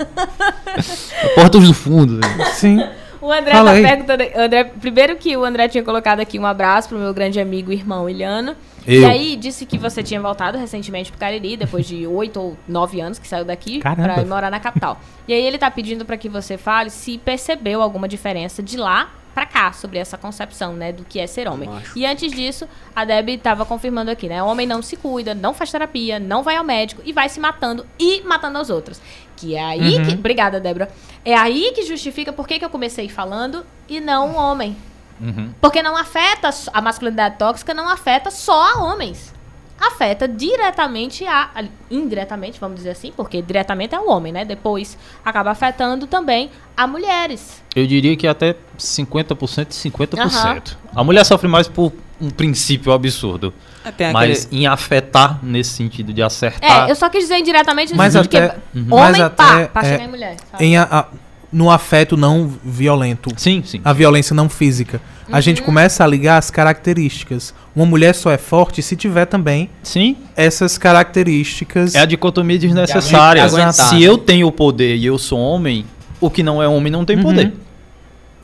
Portas do fundo. né? Sim. O André Fala tá aí. perguntando. André, primeiro que o André tinha colocado aqui um abraço pro meu grande amigo e irmão Iliano. E Eu. aí disse que você tinha voltado recentemente pro Cariri, depois de oito ou nove anos que saiu daqui Caramba. pra ir morar na capital. E aí ele tá pedindo pra que você fale se percebeu alguma diferença de lá pra cá sobre essa concepção, né, do que é ser homem. Macho. E antes disso, a Deb tava confirmando aqui, né? Homem não se cuida, não faz terapia, não vai ao médico e vai se matando e matando os outros. Que é aí Uhum. que. Obrigada, Débora. É aí que justifica por que, que eu comecei falando e não um homem. Uhum. Porque não afeta. A masculinidade tóxica não afeta só a homens. Afeta diretamente a, a- indiretamente, vamos dizer assim, porque diretamente é o homem, né? Depois acaba afetando também a mulheres. Eu diria que até 50% e 50%. A mulher sofre mais por um princípio absurdo. É, tem Mas aquele- em afetar nesse sentido de acertar. É, eu só quis dizer indiretamente no Mas sentido de até- que Uhum. homem mas pá, até, pra é, chegar em mulher. sabe? Em a- a- no afeto não violento. Sim, sim. A violência não física. A gente Uhum. começa a ligar as características. Uma mulher só é forte se tiver também Sim, essas características. é a dicotomia desnecessária. De aguentar, Se eu tenho o poder e eu sou homem, o que não é homem não tem Uhum. poder.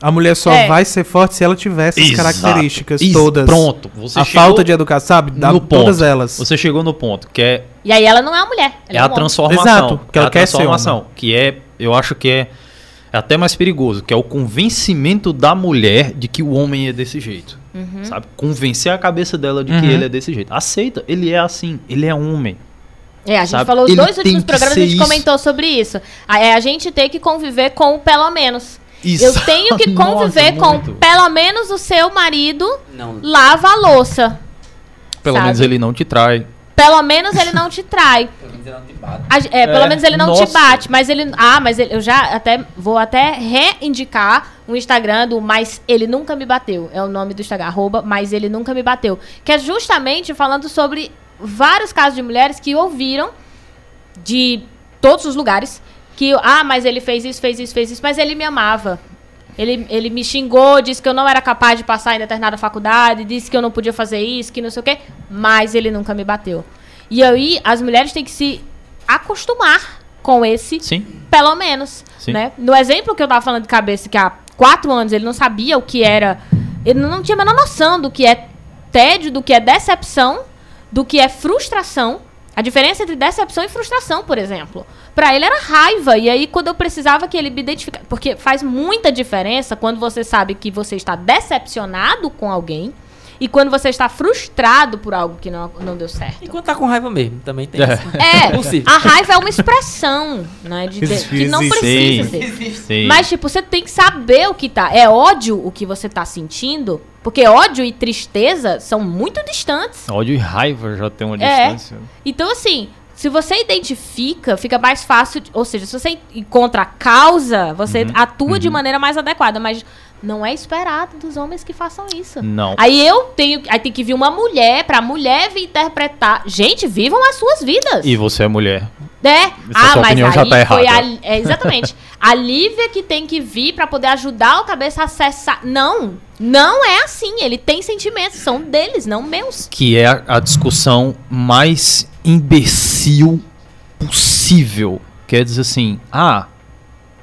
A mulher só É. vai ser forte se ela tiver essas Exato. características Isso, todas. Pronto. Você a falta de educação, sabe? Da, no todas ponto. elas. Você chegou no ponto, que é E aí ela não é uma mulher. Ela É um a transformação. Exato, que ela é a quer ser transformação. Que é, eu acho que é, é até mais perigoso, que é o convencimento da mulher de que o homem é desse jeito. Uhum. Sabe? Convencer a cabeça dela de que Uhum. ele é desse jeito. Aceita, ele é assim, ele é homem. É, a gente Sabe? falou os Ele dois últimos que programas, a gente isso. comentou sobre isso. A- É a gente ter que conviver com o pelo menos. Eu Exato. tenho que Nossa, conviver com muito. pelo menos o seu marido Não, lava a louça. Pelo sabe? menos ele não te trai. Pelo menos ele não te trai. pelo menos ele não te bate. É, pelo É, menos ele não te nossa. bate, mas ele. Ah, mas ele- eu já até vou até reindicar o Instagram do Mas Ele Nunca Me Bateu. É o nome do Instagram, arroba Mas Ele Nunca Me Bateu. Que é justamente falando sobre vários casos de mulheres que ouviram de todos os lugares que, ah, mas ele fez isso, fez isso, fez isso, mas ele me amava. Ele, ele me xingou, disse que eu não era capaz de passar em determinada faculdade, disse que eu não podia fazer isso, que não sei o quê, mas ele nunca me bateu. E aí as mulheres têm que se acostumar com esse, Sim. pelo menos. Sim. Né? No exemplo que eu tava falando de cabeça, que há quatro anos ele não sabia o que era. Ele não tinha a menor noção do que é tédio, do que é decepção, do que é frustração. A diferença entre decepção e frustração, por exemplo. Pra ele era raiva. E aí, quando eu precisava que ele me identificasse. Porque faz muita diferença quando você sabe que você está decepcionado com alguém e quando você está frustrado por algo que não, não deu certo. E quando tá com raiva mesmo, também tem É. isso. É, Possível. a raiva é uma expressão, né? De, de- que não precisa ser. Sim. Mas, tipo, você tem que saber o que tá. É ódio o que você tá sentindo? Porque ódio e tristeza são muito distantes. Ódio e raiva já tem uma É. distância. Então, assim, se você identifica, fica mais fácil. de- ou seja, se você encontra a causa, você Uhum, atua de uhum. maneira mais adequada. Mas não é esperado dos homens que façam isso. Não. Aí eu tenho. Aí tem que vir uma mulher, pra mulher vir interpretar. Gente, vivam as suas vidas. E você é mulher. É. Essa Ah, mas opinião aí já tá foi errada. a, é, exatamente. a Lívia que tem que vir pra poder ajudar o cabeça a acessar. Não, não é assim. Ele tem sentimentos, são deles, não meus. Que é a discussão mais imbecil possível. Quer dizer assim, ah,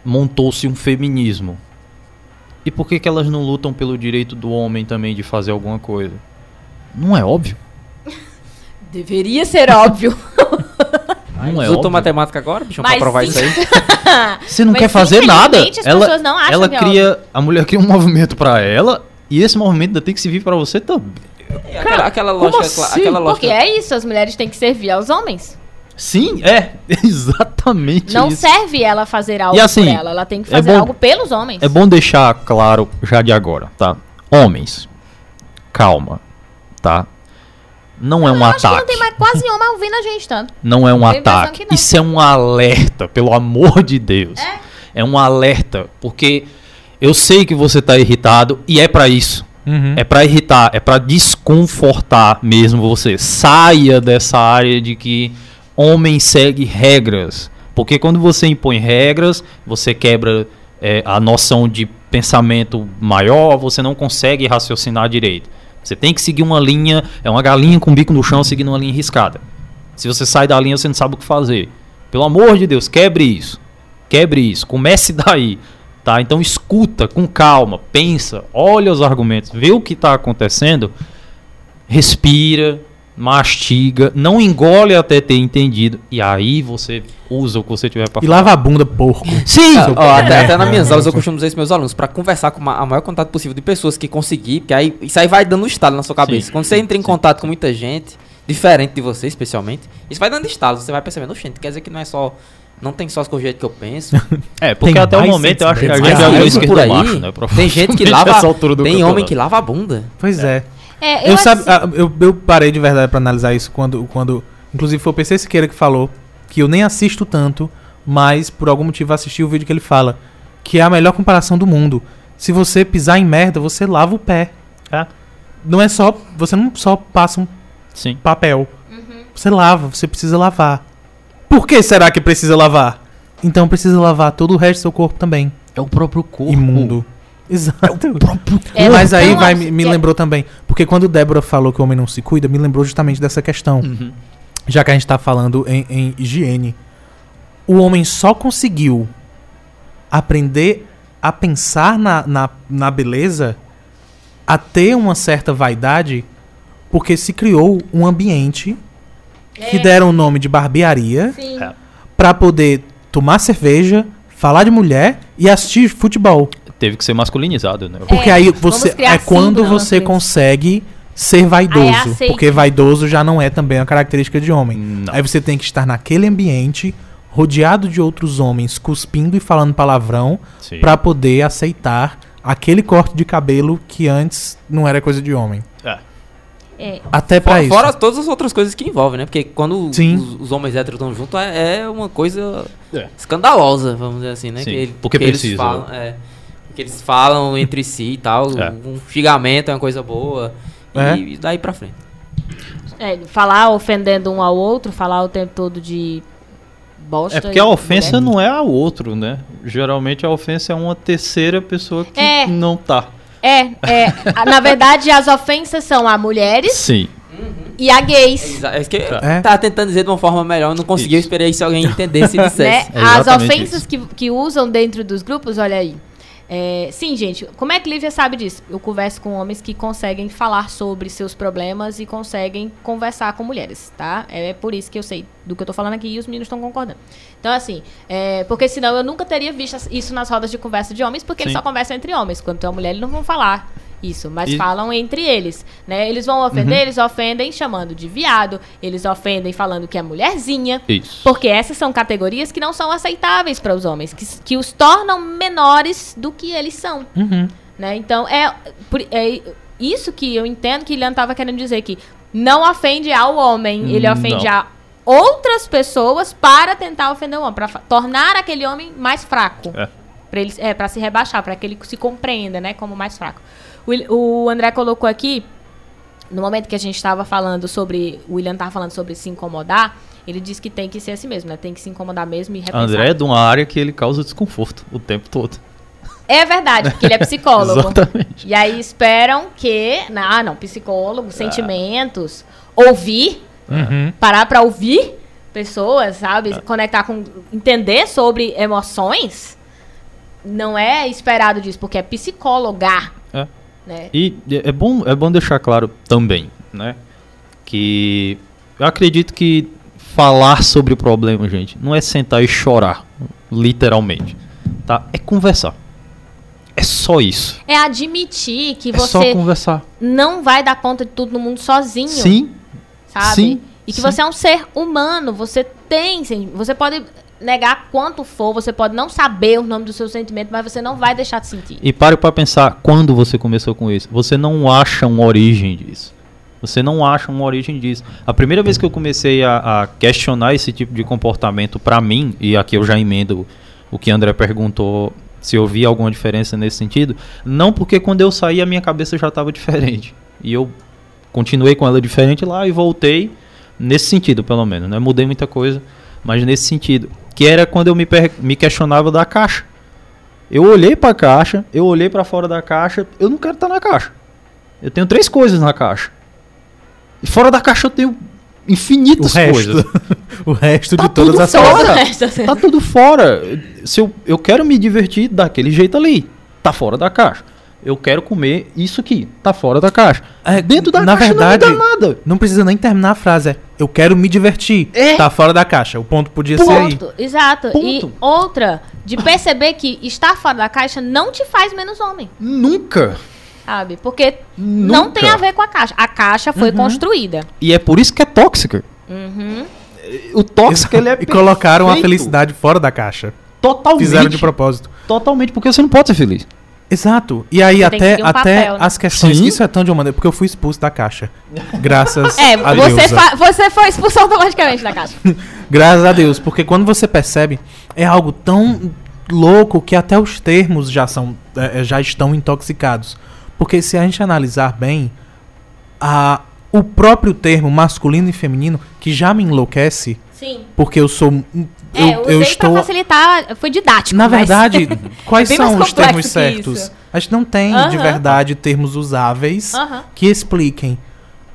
montou-se um feminismo. E por que, que elas não lutam pelo direito do homem também de fazer alguma coisa? Não é óbvio? Deveria ser óbvio. Não é óbvio. matemática agora, bicho, pra provar sim. isso aí? Você não Mas, quer fazer nada. Ela, pessoas não acham ela que é cria, a mulher cria um movimento pra ela e esse movimento ainda tem que servir pra você também. É, aquela, lógica, assim? aquela lógica. Porque é isso, as mulheres têm que servir aos homens. Sim, é exatamente Não isso. serve ela fazer algo E assim, por ela, ela tem que é fazer bom- algo pelos homens. É bom deixar claro já de agora, tá? Homens, calma, tá? Não é um Eu acho que ataque. não tem mais quase homem ouvindo a gente tanto. Não é um impressão ataque. que não. Isso é um alerta, pelo amor de Deus. É, um alerta, porque eu sei que você tá irritado e é pra isso. Uhum. É pra irritar, é pra desconfortar mesmo você. Saia dessa área de que homem segue regras. Porque quando você impõe regras, você quebra é, a noção de pensamento maior, você não consegue raciocinar direito. Você tem que seguir uma linha, é uma galinha com o bico no chão seguindo uma linha riscada. Se você sai da linha, você não sabe o que fazer. Pelo amor de Deus, quebre isso. Quebre isso. Comece daí. Tá? Então escuta com calma, pensa, olha os argumentos, vê o que está acontecendo, respira, mastiga, não engole até ter entendido. E aí você usa o que você tiver para E lava a bunda, porco. Sim! Ah, ó, até, É. até nas minhas aulas eu costumo dizer isso para meus alunos, para conversar com a maior contato possível de pessoas que conseguir, porque aí isso aí vai dando um estalo na sua cabeça. Sim, Quando você entra em sim. contato com muita gente, diferente de você especialmente, isso vai dando estalo, você vai percebendo, gente, quer dizer que não é só não tem só o jeito que eu penso. É, porque Tem até o momento eu acho que a gente já viu eu esquerdo por aí, macho, né? tem gente que lava, do tem campeonato. homem que lava a bunda. Pois é. É, Eu, acho- sabe, ah, eu, eu parei de verdade pra analisar isso quando, quando. Inclusive foi o PC Siqueira que falou que eu nem assisto tanto, mas por algum motivo assisti o vídeo que ele fala. Que é a melhor comparação do mundo. Se você pisar em merda, você lava o pé. É. Não é só. Você não só passa um Sim. papel. Uhum. Você lava, você precisa lavar. Por que será que precisa lavar? Então precisa lavar todo o resto do seu corpo também. É o próprio corpo. Imundo. Exato. É, Mas aí vai, me, me é- lembrou também. Porque quando Débora falou que o homem não se cuida, me lembrou justamente dessa questão. Uhum. Já que a gente tá falando em, em higiene. O homem só conseguiu aprender a pensar na, na, na beleza, a ter uma certa vaidade, porque se criou um ambiente que deram o nome de barbearia Sim. É. pra poder tomar cerveja, falar de mulher e assistir futebol. Teve que ser masculinizado, né? Porque É, aí você é quando você consegue ser vaidoso, é porque vaidoso já não é também uma característica de homem. Não. Aí você tem que estar naquele ambiente rodeado de outros homens cuspindo e falando palavrão pra poder aceitar aquele corte de cabelo que antes não era coisa de homem. É. É. Até pra Fora, isso. fora todas as outras coisas que envolvem, né? Porque quando os, os homens héteros estão juntos é, é uma coisa É. escandalosa, vamos dizer assim, né? Sim, que ele- porque que eles precisa, falam, é, que eles falam entre si e tal. É. Um xingamento é uma coisa boa. É. E daí pra frente. É, falar ofendendo um ao outro, falar o tempo todo de bosta. É porque a e ofensa mulher. não é ao outro, né? Geralmente a ofensa é uma terceira pessoa que É. não tá. É, é. Na verdade, as ofensas são a mulheres Sim. e a gays. Exa- É isso que eu É. tava tentando dizer de uma forma melhor, não consegui, eu Isso. esperei se alguém entendesse e né? dissesse. É As ofensas isso. que, que usam dentro dos grupos, olha aí. É, sim, gente, como é que Lívia sabe disso? Eu converso com homens que conseguem falar sobre seus problemas e conseguem conversar com mulheres, tá? É por isso que eu sei do que eu tô falando aqui e os meninos estão concordando. Então, assim, é, porque senão eu nunca teria visto isso nas rodas de conversa de homens, porque eles Sim. só conversam entre homens. Quando tu é uma mulher, eles não vão falar isso, mas E- falam entre eles, né? Eles vão ofender, Uhum. eles ofendem chamando de viado, eles ofendem falando que é mulherzinha, Isso. porque essas são categorias que não são aceitáveis para os homens, que, que os tornam menores do que eles são. Uhum. Né? Então, é, é isso que eu entendo que Ilan estava querendo dizer, que não ofende ao homem, ele Não. ofende a outras pessoas para tentar ofender o homem, para tornar aquele homem mais fraco. É. Ele, é, para se rebaixar, para que ele se compreenda, né, como mais fraco. O, André colocou aqui, no momento que a gente estava falando sobre, o William estava falando sobre se incomodar, ele disse que tem que ser assim mesmo, né? Tem que se incomodar mesmo e repensar. André é de uma área que ele causa desconforto o tempo todo. É verdade, porque ele é psicólogo. Exatamente. E aí esperam que, ah, não, psicólogo, sentimentos, ouvir, Uhum. parar pra ouvir pessoas, sabe? Conectar com, entender sobre emoções, não é esperado disso, porque é psicóloga, É. né? E é bom, é bom deixar claro também, né? Que eu acredito que falar sobre o problema, gente, não é sentar e chorar, literalmente. Tá? É conversar. É só isso. É admitir que É só você conversar. não vai dar conta de tudo no mundo sozinho. Sim, sabe? Sim, e que sim. você é um ser humano, você tem, você pode negar quanto for, você pode não saber o nome do seu sentimento, mas você não vai deixar de sentir. E pare para pensar quando você começou com isso. Você não acha uma origem disso. Você não acha uma origem disso. A primeira vez que eu comecei a, a questionar esse tipo de comportamento para mim, e aqui eu já emendo o que André perguntou, se eu via alguma diferença nesse sentido, não porque quando eu saí a minha cabeça já estava diferente. E eu continuei com ela diferente lá e voltei nesse sentido, pelo menos. Né? Mudei muita coisa, mas nesse sentido. Que era quando eu me, me questionava da caixa. Eu olhei pra caixa, eu olhei pra fora da caixa, eu não quero estar na caixa. Eu tenho três coisas na caixa. E fora da caixa eu tenho O infinitas coisas. resto. o resto Tá de todas as fora. coisas. O assim. Tá tudo fora. Se eu, eu quero me divertir daquele jeito ali, tá fora da caixa. Eu quero comer isso aqui, tá fora da caixa. É, Dentro da na caixa verdade, não me dá nada. Não precisa nem terminar a frase. É, eu quero me divertir. É. Tá fora da caixa. O ponto podia ser aí. Ponto, exato. E Ponto. outra, de perceber que estar fora da caixa não te faz menos homem, Nunca. sabe? Porque não Nunca. tem a ver com a caixa. A caixa foi construída. E é por isso que é tóxica. Uhum. O tóxico ele é e colocaram a perfeito. felicidade fora da caixa. Totalmente. Fizeram de propósito. Totalmente, porque você não pode ser feliz. Exato. E aí Você até, um até papel, né? as questões. Sim. Isso é tão de uma maneira. Porque eu fui expulso da caixa. Graças É, a você, Deus. fa- você foi expulso automaticamente da casa. Graças a Deus. Porque quando você percebe, é algo tão louco que até os termos já são é, é, já estão intoxicados. Porque se a gente analisar bem, a, o próprio termo masculino e feminino, que já me enlouquece, Sim. porque eu sou. Eu, É, eu usei eu pra estou. facilitar, foi didático. Na mas- verdade, quais É bem mais são os termos certos? isso. A gente não tem de Aham. verdade termos usáveis Aham. que expliquem.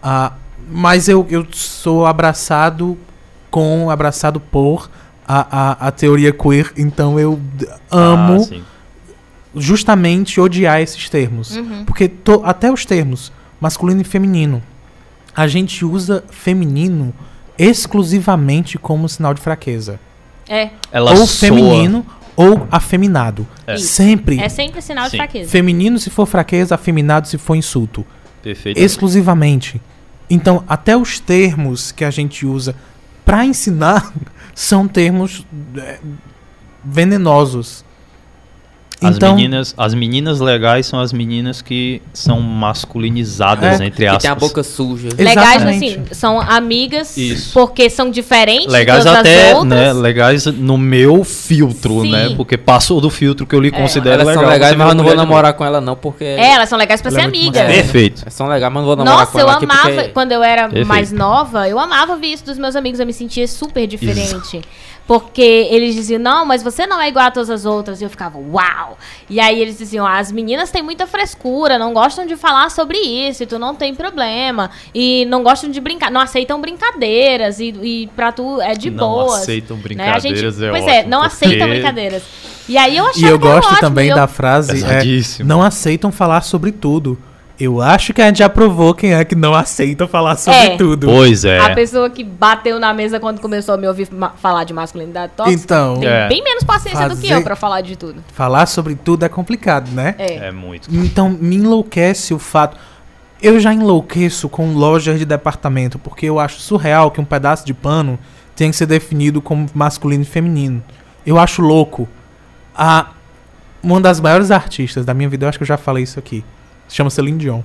Ah, mas eu, eu sou abraçado com, abraçado por a, a, a teoria queer, então eu amo Ah, justamente odiar esses termos. Uhum. Porque to- até os termos masculino e feminino, a gente usa feminino exclusivamente como sinal de fraqueza. É, Ela ou soa- feminino ou afeminado. É. Sempre. é sempre sinal de Sim. fraqueza. Feminino se for fraqueza, afeminado se for insulto. Perfeito. Exclusivamente. Então, até os termos que a gente usa pra ensinar são termos é, venenosos. As, então, meninas, as meninas legais são as meninas que são masculinizadas, É. entre Que aspas. tem a boca suja. Legais, Exatamente. assim, são amigas Isso. porque são diferentes Legais das até, outras. né? Legais no meu filtro, Sim. né? Porque passou do filtro que eu lhe considero Elas legal. são legais, mas eu não vou namorar com ela não, porque... É, elas são legais pra Ela ser é amiga. mais- Perfeito. Elas são legais, mas não vou namorar Nossa, com eu ela aqui amava, porque... quando eu era Perfeito. mais nova, eu amava ver isso dos meus amigos, eu me sentia super diferente. Porque eles diziam, não, mas você não é igual a todas as outras. E eu ficava, uau! E aí eles diziam, as meninas têm muita frescura, não gostam de falar sobre isso, e tu não tem problema. E não gostam de brincar, não aceitam brincadeiras, e, e pra tu é de Não boas. aceitam né? A brincadeiras, gente, é Pois é, ótimo, não porque- aceitam brincadeiras. E aí eu achava e eu que era gosto ótimo, também eu- da frase é, não aceitam falar sobre tudo. Eu acho que a gente já provou quem é que não aceita falar sobre É. tudo. Pois é. A pessoa que bateu na mesa quando começou a me ouvir ma- falar de masculinidade tóxica Então, tem É. bem menos paciência do que Fazer- eu pra falar de tudo. falar sobre tudo é complicado, né? É. É muito. Então me enlouquece o fato. Eu já enlouqueço com lojas de departamento, porque eu acho surreal que um pedaço de pano tenha que ser definido como masculino e feminino. Eu acho louco. A, uma das maiores artistas da minha vida, eu acho que eu já falei isso aqui. Se chama Celine Dion.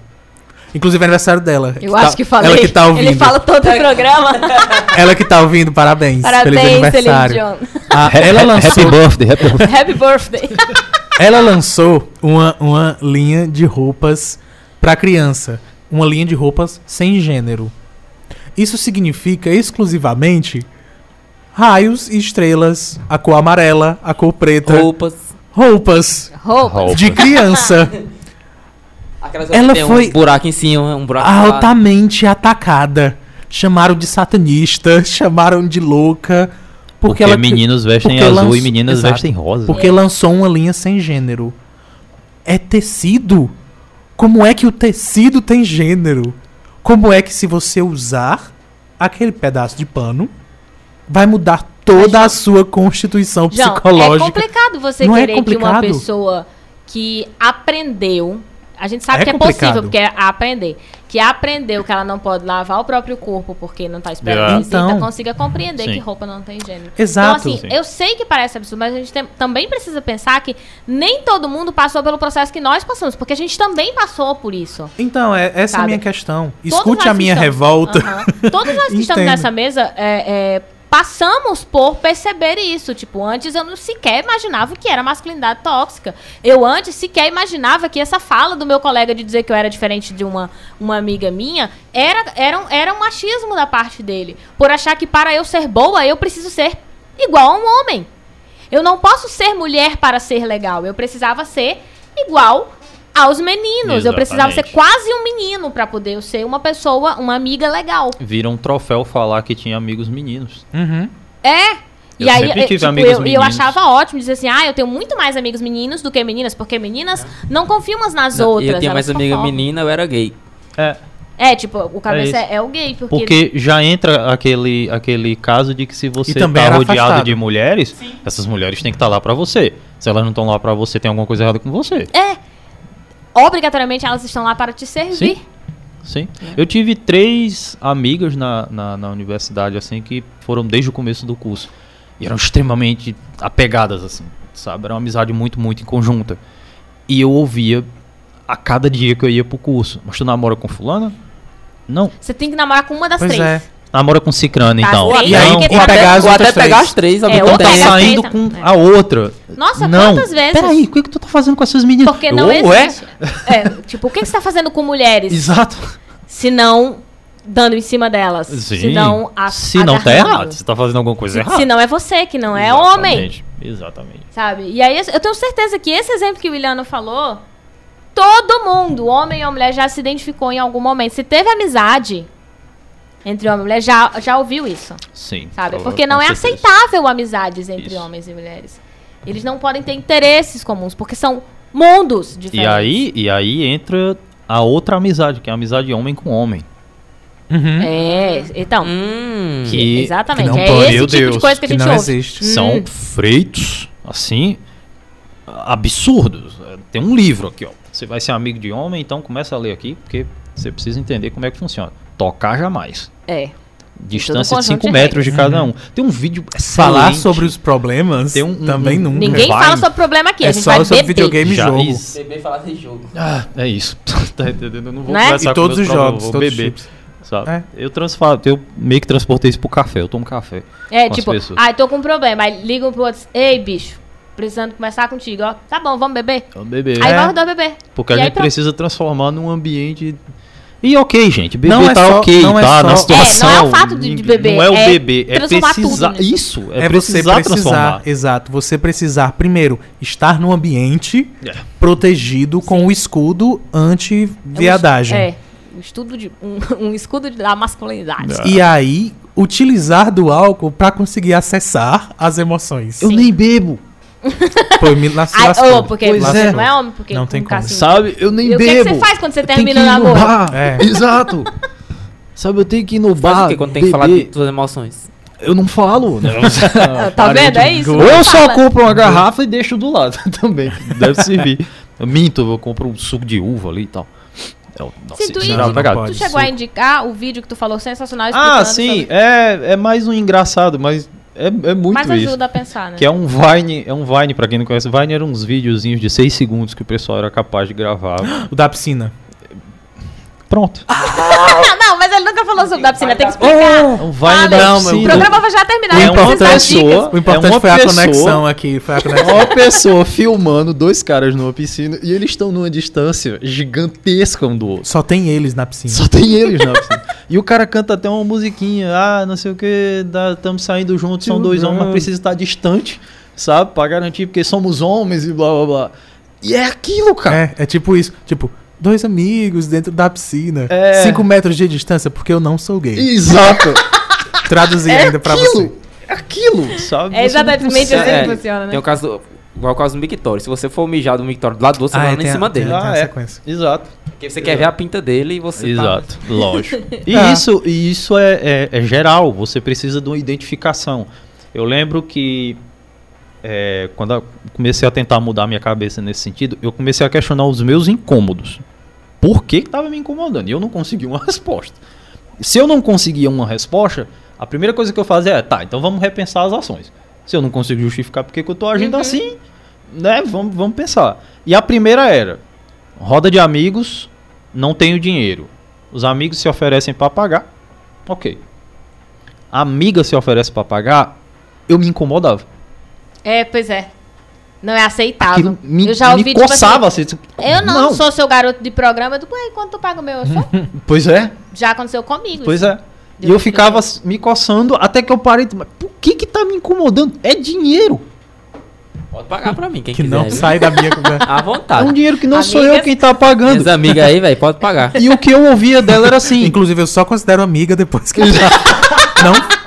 Inclusive é aniversário dela. Eu tá- acho que falei. Ela que tá ouvindo. Ele fala todo o programa. Ela que tá ouvindo, parabéns. Feliz Parabéns, Celine aniversário. Dion. Ah, ela lançou, birthday, happy birthday. Happy birthday. ela lançou uma, uma linha de roupas pra criança. Uma linha de roupas sem gênero. Isso significa exclusivamente raios e estrelas, a cor amarela, a cor preta, Roupas. roupas Roupa. Roupa. de criança Aquelas Ela que tem foi um buraco em cima, um buraco lá. altamente atacada. Chamaram de satanista, chamaram de louca. Porque, ela meninos vestem porque azul lançou- e meninas Exato. vestem rosa. Porque lançou uma linha sem gênero. É tecido. Como é que o tecido tem gênero? Como é que se você usar aquele pedaço de pano, vai mudar toda a sua constituição João, é psicológica? complicado você Não é querer que uma complicado? pessoa que aprendeu. A gente sabe É que é complicado. possível, porque é aprender. Que aprendeu que ela não pode lavar o próprio corpo porque não tá esperando visita, Então. consiga compreender Sim. que roupa não tem gênero. Exato. Então, assim, Sim. eu sei que parece absurdo, mas a gente tem- também precisa pensar que nem todo mundo passou pelo processo que nós passamos, porque a gente também passou por isso. Então, é, essa é a Sabe? minha questão. Escute a minha estamos- revolta. Aham. Todos nós que estamos nessa mesa é, é, passamos por perceber isso. Tipo, antes eu não sequer imaginava o que era masculinidade tóxica. Eu antes sequer imaginava que essa fala do meu colega de dizer que eu era diferente de uma, uma amiga minha era, era, um, era um machismo da parte dele. Por achar que para eu ser boa, eu preciso ser igual a um homem. Eu não posso ser mulher para ser legal. Eu precisava ser igual aos meninos. Eu precisava ser Exatamente. quase um menino para poder eu ser uma pessoa, uma amiga legal. Vira um troféu falar que tinha amigos meninos. Uhum. É. E Eu aí, sempre eh, tive tipo, amigos eu, eu achava ótimo dizer assim, ah, eu tenho muito mais amigos meninos do que meninas, porque meninas não confiam umas nas Não, outras. e eu tinha mais amiga menina, eu era gay. É, É, tipo, o cabeça É é, é o gay, porque... porque já entra aquele, aquele caso de que se você também tá rodeado afastado. de mulheres, essas mulheres têm que estar lá pra você. Se elas não estão lá pra você, tem alguma coisa errada com você. É. Obrigatoriamente elas estão lá para te servir. Sim. Sim. Eu tive três amigas na, na, na universidade, assim, que foram desde o começo do curso. E eram extremamente apegadas, assim, sabe? Era uma amizade muito, muito em conjunta. E eu ouvia a cada dia que eu ia pro curso. Mas tu namora com fulana? Não. Você tem que namorar com uma das Pois três. é. Namora com cicrano, Tá, então. E aí, ou tá- pegar as Ou outras até pegar três. as três É, ou ou tá saindo com é. a outra. Nossa, não. quantas vezes? Peraí, o que, que tu tá fazendo com essas meninas? Porque não Ou é? existe. É, tipo, o que que você tá fazendo com mulheres? Exato. Se não dando em cima delas. Sim. Se não a, Se não tá errado. Você tá fazendo alguma coisa errada. Se não é você, que não é homem. Exatamente, Exatamente. Sabe? E aí eu tenho certeza que esse exemplo que o Williano falou, todo mundo, homem ou mulher, já se identificou em algum momento. Se teve amizade entre homem e mulher, já, já ouviu isso. Sim. Sabe? Porque não é certeza. aceitável amizades entre Isso. homens e mulheres. Eles não podem ter interesses comuns, porque são mundos E diferentes. aí, e aí entra a outra amizade, que é a amizade homem com homem. Uhum. É, então. Hum. Que- exatamente. que não é pode- esse Meu tipo de Deus, coisa que a que gente não ouve. existe. São Hum. freitos, assim, absurdos. Tem um livro aqui, ó. Você vai ser amigo de homem, então começa a ler aqui, porque você precisa entender como é que funciona. Tocar jamais. É. Distância de conjunto 5 de metros de cada um. Tem um vídeo Falar excelente. sobre os problemas Tem um- também um- nunca. Ninguém vai. fala sobre problema aqui, É a gente só vai sobre beber. videogame e jogo. Beber falar de jogo. Ah, é isso. tá entendendo? Eu não vou Né? conversar E todos com os jogos, eu vou todos os beber. Sabe? É. Eu transfalo, eu meio que transportei isso pro café. Eu tomo café. É, tipo, ai, tô com um problema. Aí ligam pro outro, ei, bicho, precisando conversar contigo, ó. Tá bom, vamos beber? Eu beber. Aí É. vai beber. Porque E a aí gente pronto. precisa transformar num ambiente. E ok, gente, beber Não é tá só- ok, não é tá? só- Na É, situação. não é o fato de- de beber, Não é o é beber, é transformar tudo precisar. Isso, é, É, você precisar, precisar, transformar. exato, você precisar primeiro estar no ambiente É. protegido com o escudo anti-viadagem. É, um estudo de. Um, um escudo da masculinidade. É. E aí, utilizar do álcool pra conseguir acessar as emoções. Eu nem bebo, Pô, me Ai, lascou. ô, porque Pois você é. não é homem, porque Não tem um como. sabe? Eu nem E o que, bebo. que você faz quando você termina o namoro? É. Exato. Sabe, eu tenho que ir no bar. o quê quando tem que falar de suas emoções? Eu não falo. né? Tá vendo? É isso. Ou não eu só fala. compro uma garrafa e deixo do lado também. Deve servir. Eu minto, eu compro um suco de uva ali e tal. É, o- nossa, Sim, tu, é pegado. pode. tu chegou a suco. indicar o vídeo que tu falou sensacional Ah, sim, sobre- é, é mais um engraçado, mas é, é muito Mas isso. ajuda a pensar, né? Que é um Vine, é um Vine, pra quem não conhece, Vine eram uns videozinhos de 6 segundos que o pessoal era capaz de gravar. O da piscina. Pronto. Ah, não, mas ele nunca falou sobre da piscina, tem que explicar. É um Vine Fala. da Não, O piscina. programa vai já terminar, O eu preciso das importante- dicas. pessoa- O importante É uma foi a pessoa- conexão aqui. Foi a É conexão. uma pessoa filmando dois caras numa piscina e eles estão numa distância gigantesca um do outro. Só tem eles na piscina. Só tem eles na piscina. E o cara canta até uma musiquinha, ah, não sei o que, estamos saindo juntos, são dois homens, mas precisa estar distante, sabe? Pra garantir, porque somos homens e blá blá blá. E é aquilo, cara. É, é tipo isso. Tipo, dois amigos dentro da piscina. É. Cinco metros de distância, porque eu não sou gay. Exato. Traduzir É ainda pra aquilo. você. É aquilo, sabe? É exatamente assim É, que funciona, né? Tem o caso do, igual o caso do Mictório. Se você for mijar do Mictório do lado do outro, você Ah, vai é, lá em a- cima tem dele. a- Ah, é. sequência. Exato. Porque você quer ver a pinta dele e você tá- Exato, lógico. E Tá. isso, e isso é, é- é geral, você precisa de uma identificação. Eu lembro que é, quando eu comecei a tentar mudar minha cabeça nesse sentido, eu comecei a questionar os meus incômodos. Por que estava me incomodando? E eu não consegui uma resposta. Se eu não conseguia uma resposta, a primeira coisa que eu fazia é, tá, então vamos repensar as ações. Se eu não consigo justificar porque que eu tô agindo Uhum. assim, né, vamos, vamos pensar. E a primeira era, roda de amigos, não tenho dinheiro. Os amigos se oferecem para pagar, ok. A amiga se oferece para pagar, eu me incomodava. É, pois é. Não é aceitável. Aquilo me, eu já me ouvi, tipo coçava assim, assim. tipo, eu não, sou seu garoto de programa. Eu digo, quanto tu paga o meu? Eu sou. Pois é, já aconteceu comigo. pois isso. é. E Eu ficava me coçando até que eu parei. Mas por que que tá me incomodando? É dinheiro. Pode pagar pra mim, quem Que quiser. não viu? sai da minha conversa. À É vontade. um dinheiro que não sou eu quem tá pagando. Minhas amigas aí, velho, pode pagar. E o que eu ouvia dela era assim. Inclusive, eu só considero amiga depois que. não.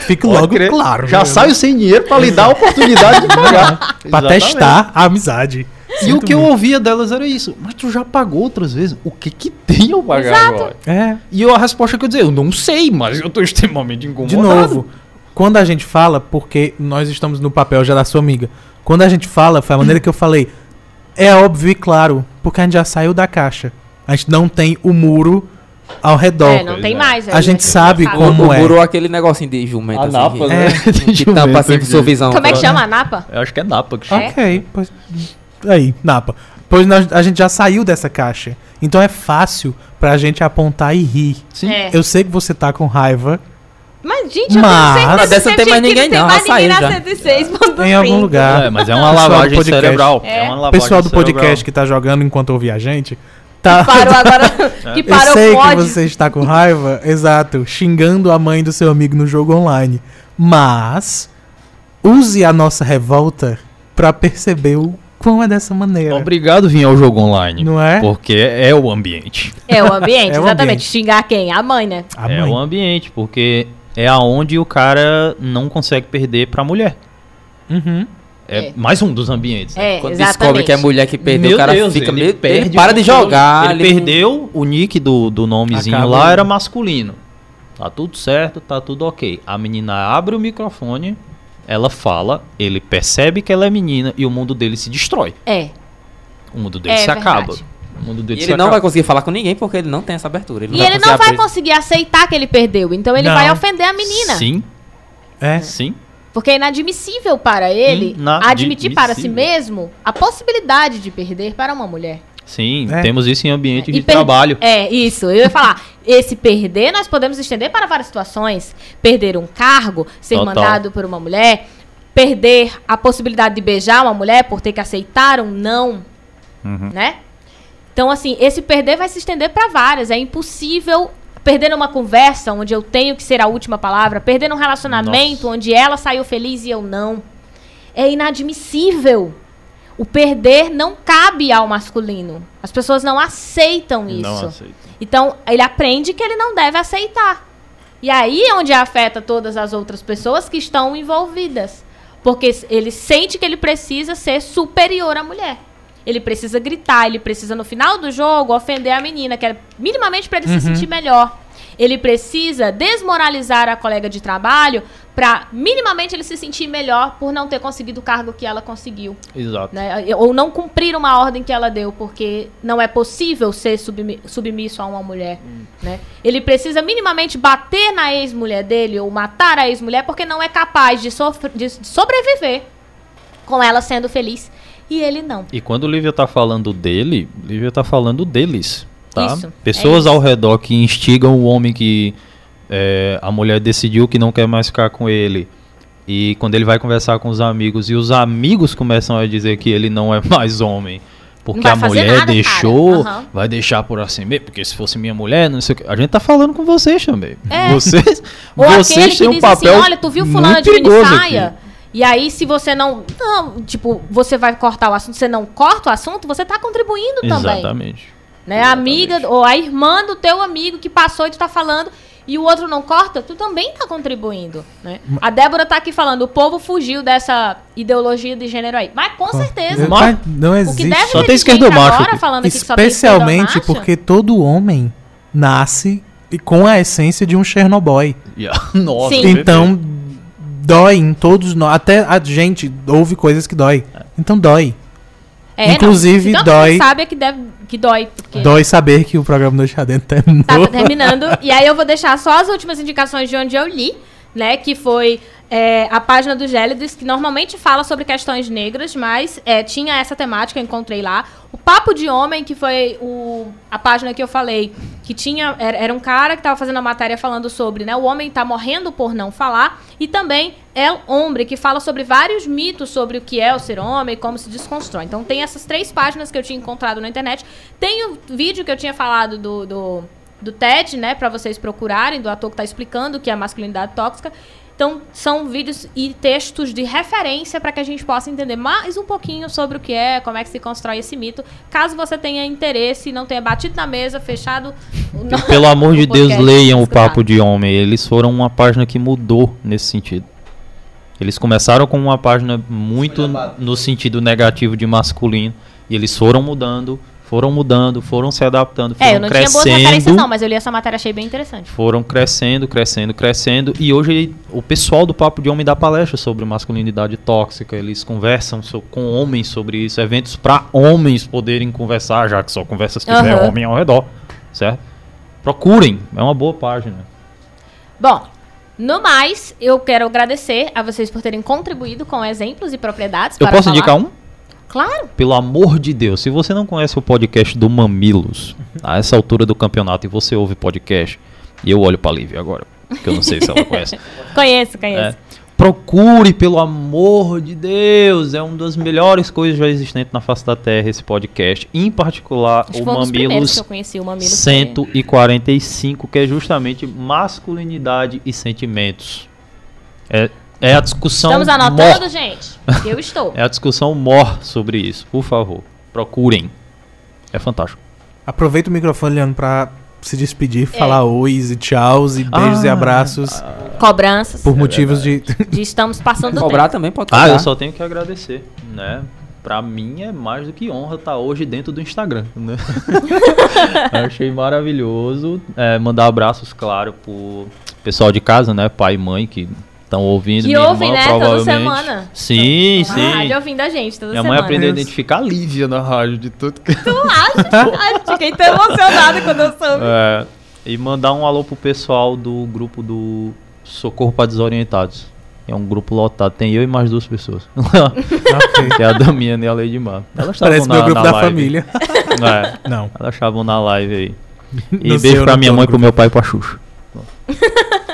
Fique Pode logo crer. claro. Já né? saio sem dinheiro pra lhe dar a oportunidade de pagar. Pra Exatamente. testar a amizade. E o que eu ouvia delas era isso. Mas tu já pagou outras vezes? O que que tem eu pagar Exato. agora? É. E eu, a resposta que eu dizia, eu não sei, mas eu tô extremamente incomodado. De novo, quando a gente fala, porque nós estamos no papel já da sua amiga, quando a gente fala, foi a maneira que eu falei, é óbvio e claro, porque a gente já saiu da caixa. A gente não tem o muro ao redor. É, não Pois tem é. mais. A gente sabe como O é. Burou aquele negocinho de jumento A assim. Napa, que- né? Que tampa assim com sua visão. Como é que toda. chama? A Napa? Eu acho que é Napa que É? chama. Ok, pois. Aí, Napa. Pois nós- a gente já saiu dessa caixa. Então é fácil pra gente apontar e rir. Sim. É. Eu sei que você tá com raiva Mas, gente, eu Mas- tenho certeza Dessa tem mais ninguém, tem não, mais saiu na já. 106.5. em algum lugar. É, mas é uma lavagem cerebral. É. É uma O lavagem pessoal do cerebral. podcast que tá jogando enquanto ouve a gente, tá. Parou agora. que Eu parou sei o que você está com raiva, exato, xingando a mãe do seu amigo no jogo online. Mas use a nossa revolta pra perceber o quão é dessa maneira. Obrigado vir ao jogo online. Não é? Porque é o ambiente. É o ambiente, É o exatamente. ambiente. Xingar quem? A mãe, né? A é mãe. o ambiente, porque é aonde o cara não consegue perder pra mulher. Uhum. É, É. mais um dos ambientes. né? É, Quando exatamente. descobre que é mulher que perdeu, Meu o cara Deus, fica ele meio. perde Ele para de jogar. Ele perdeu o nick do, do nomezinho Acaba- lá, era masculino. Tá tudo certo, tá tudo ok. A menina abre o microfone, ela fala, ele percebe que ela é menina e o mundo dele se destrói. É. O mundo dele É se verdade. acaba. O mundo E dele se ele não vai conseguir falar com ninguém porque ele não tem essa abertura. E ele não vai abrir. conseguir aceitar que ele perdeu. Então ele Não. vai ofender a menina. Sim, É. sim. Porque é inadmissível para ele admitir para si mesmo a possibilidade de perder para uma mulher. Sim, É. temos isso em ambiente E de per- trabalho. É, isso. Eu ia falar. Esse perder nós podemos estender para várias situações. Perder um cargo, ser Total. mandado por uma mulher, perder a possibilidade de beijar uma mulher por ter que aceitar um não, Uhum. né? Então, assim, esse perder vai se estender para várias. É impossível perder numa conversa onde eu tenho que ser a última palavra, perder num relacionamento Nossa. onde ela saiu feliz e eu não. É inadmissível. O perder não cabe ao masculino. As pessoas não aceitam isso. Não aceito. Então, ele aprende que ele não deve aceitar. E aí é onde afeta todas as outras pessoas que estão envolvidas. Porque ele sente que ele precisa ser superior à mulher. Ele precisa gritar, ele precisa, no final do jogo, ofender a menina, que é minimamente para ele se sentir melhor. Ele precisa desmoralizar a colega de trabalho para minimamente ele se sentir melhor por não ter conseguido o cargo que ela conseguiu Exato. né? Ou não cumprir uma ordem que ela deu, porque não é possível ser submi- submisso a uma mulher, né? Ele precisa minimamente bater na ex-mulher dele ou matar a ex-mulher porque não é capaz de, de sobreviver com ela sendo feliz. E ele não. E quando o Lívia tá falando dele, Lívia tá falando deles, tá? Isso, Pessoas é ao redor que instigam o homem que é, a mulher decidiu que não quer mais ficar com ele. E quando ele vai conversar com os amigos e os amigos começam a dizer que ele não é mais homem. Porque a mulher nada, deixou. Aham. vai deixar por assim mesmo, porque se fosse minha mulher, não sei o que. A gente tá falando com vocês também. É. Vocês, Ou vocês têm um diz papel assim, olha, tu viu fulana muito de mini saia? Aqui. E aí, se você não. Não, tipo, você vai cortar o assunto, você não corta o assunto, você tá contribuindo também. Exatamente. Né? A amiga ou a irmã do teu amigo que passou e tu tá falando e o outro não corta, tu também tá contribuindo, né? A Débora tá aqui falando, o povo fugiu dessa ideologia de gênero aí. Mas com certeza. Mas não O que existe. deve Só tem esquerdo macho agora aqui. falando aqui que só tem Especialmente macho. porque todo homem nasce e com a essência de um Chernobyl. Yeah. Nossa, Sim. Então, dói em todos nós. Até a gente ouve coisas que dói. Então dói. É, não. inclusive, todo dói- sabe é que, deve, que dói. Porque Dói saber que o programa Noite Adentro terminou. Tava terminando. e aí eu vou deixar só as últimas indicações de onde eu li, né? Que foi é, a página do Gélidos, que normalmente fala sobre questões negras, mas é, tinha essa temática, eu encontrei lá. O Papo de Homem, que foi o, a página que eu falei, que tinha. Era, era um cara que estava fazendo a matéria falando sobre, né? O homem tá morrendo por não falar. E também El Hombre, que fala sobre vários mitos sobre o que é o ser homem e como se desconstrói. Então tem essas três páginas que eu tinha encontrado na internet. Tem o vídeo que eu tinha falado do, do, do TED, né, para vocês procurarem, do ator que tá explicando o que é a masculinidade tóxica. Então, são vídeos e textos de referência para que a gente possa entender mais um pouquinho sobre o que é, como é que se constrói esse mito. Caso você tenha interesse e não tenha batido na mesa, fechado. o- Pelo amor de Deus, leiam o. Papo de Homem. Eles foram uma página que mudou nesse sentido. Eles começaram com uma página muito no sentido negativo de masculino. E eles foram mudando, foram mudando, foram se adaptando, foram É, eu não tinha boas referências, crescendo. não, mas eu li essa matéria achei bem interessante. Foram crescendo, crescendo, crescendo. E hoje o pessoal do Papo de Homem dá palestra sobre masculinidade tóxica. Eles conversam so- com homens sobre isso. Eventos para homens poderem conversar, já que só conversa se tiver Aham. homem ao redor. Certo? Procurem, é uma boa página. Bom, no mais, eu quero agradecer a vocês por terem contribuído com exemplos e propriedades. Eu para posso falar. indicar um? Claro. Pelo amor de Deus, se você não conhece o podcast do Mamilos, a essa altura do campeonato, e você ouve podcast, e eu olho pra Lívia agora, que eu não sei se ela conhece. Conheço, conheço. É. Procure, pelo amor de Deus. É uma das melhores coisas já existentes na face da Terra, esse podcast. Em particular, o Mamilos que conheci, o Mamilos. 145, que é justamente masculinidade e sentimentos. É, é a discussão. Estamos anotando, mor- gente? Eu estou. É a discussão mor sobre isso. Por favor, procurem. É fantástico. Aproveita o microfone, Leandro, pra se despedir, É. falar ois e tchauz e beijos e Ah, abraços. Cobranças. por motivos de. De estamos passando do Cobrar tempo. também pode Ah, cobrar. eu só tenho que agradecer, né? Pra mim é mais do que honra estar hoje dentro do Instagram, né? Achei maravilhoso. É, mandar abraços, claro, pro pessoal de casa, né? Pai e mãe que estão ouvindo. Que minha ouvem, irmã, né? Toda semana. Sim, A sim. rádio ouvindo a gente toda Minha mãe semana. aprendeu a identificar a Lívia na rádio de tudo que. Ai, fiquei tão emocionada quando eu soube. É, e mandar um alô pro pessoal do grupo do Socorro para Desorientados. É um grupo lotado, tem eu e mais duas pessoas. Que é a Damiana e a Lady Mar. Elas estavam Parece na, meu grupo na da live. família. É, Não. elas estavam na live aí. E Não beijo pra minha mãe, pro meu pai e pra Xuxa.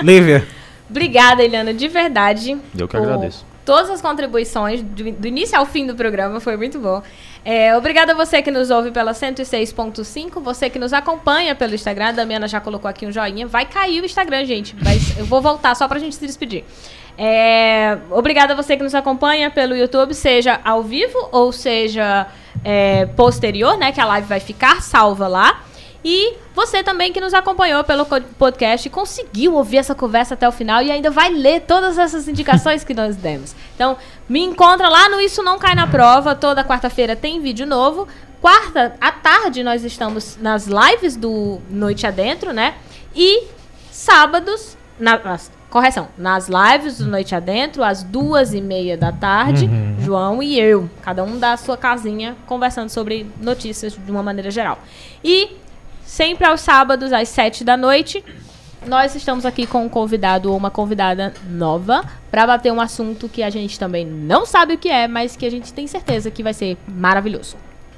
Lívia, Obrigada, Eliana, de verdade. Eu que agradeço. Todas as contribuições, do, do início ao fim do programa, foi muito bom. É, obrigada a você que nos ouve pela 106.5, você que nos acompanha pelo Instagram. A Damiana já colocou aqui um joinha. Vai cair o Instagram, gente. Mas eu vou voltar só pra gente se despedir. É, obrigada a você que nos acompanha pelo YouTube, seja ao vivo ou seja é, posterior, né? Que a live vai ficar salva lá. E você também que nos acompanhou pelo podcast e conseguiu ouvir essa conversa até o final e ainda vai ler todas essas indicações que nós demos. Então, me encontra lá no Isso Não Cai na Prova. Toda quarta-feira tem vídeo novo. Quarta à tarde nós estamos nas lives do Noite Adentro, né? E sábados, na, correção, nas lives do Noite Adentro, às duas e meia da tarde, João e eu, cada um da sua casinha, conversando sobre notícias de uma maneira geral. E sempre aos sábados, às sete da noite, nós estamos aqui com um convidado ou uma convidada nova para bater um assunto que a gente também não sabe o que é, mas que a gente tem certeza que vai ser maravilhoso.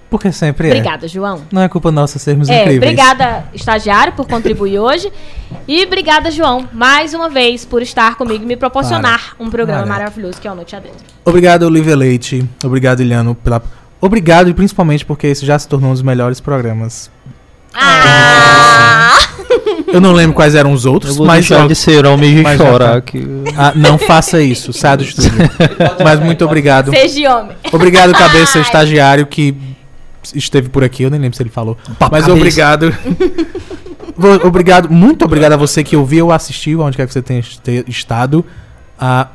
porque sempre é. Obrigada, João. Não é culpa nossa sermos É, incríveis. obrigada, estagiário, por contribuir hoje. E obrigada, João, mais uma vez, por estar comigo e me proporcionar um programa maravilhoso que é o Noite Adentro. Obrigado, Olivia Leite. Obrigado, Iliano, pela. Obrigado e principalmente porque esse já se tornou um dos melhores programas. Ah! Eu não lembro quais eram os Eu outros, vou mas. deixar ó, de ser homem e já chorar tá. aqui. ah, não faça isso, saia do estúdio. mas muito obrigado. Seja homem. Obrigado, cabeça Ai. estagiário que esteve por aqui. Eu nem lembro se ele falou. Mas cabeça. obrigado. Obrigado, muito obrigado a você que ouviu ou assistiu, onde quer que você tenha estado. Ah,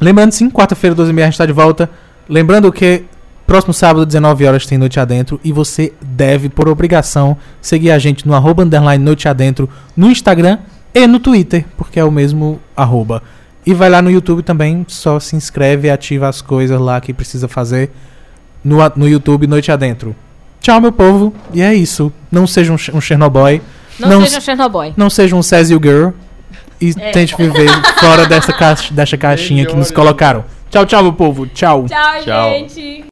lembrando, sim, quarta-feira, 12h30, a gente está de volta. Lembrando que próximo sábado, 19 horas, tem Noite Adentro. E você deve, por obrigação, seguir a gente no arroba underline Noite Adentro no Instagram e no Twitter, porque é o mesmo arroba. E vai lá no YouTube também, só se inscreve e ativa as coisas lá que precisa fazer no, no YouTube Noite Adentro. Tchau, meu povo. E é isso. Não seja um, um Chernobyl. Não, Não seja um Chernobyl. Não seja um Girl. E É. tente viver fora dessa, caixa, dessa caixinha que nos colocaram. Tchau, tchau, meu povo. Tchau. Tchau, Tchau. gente.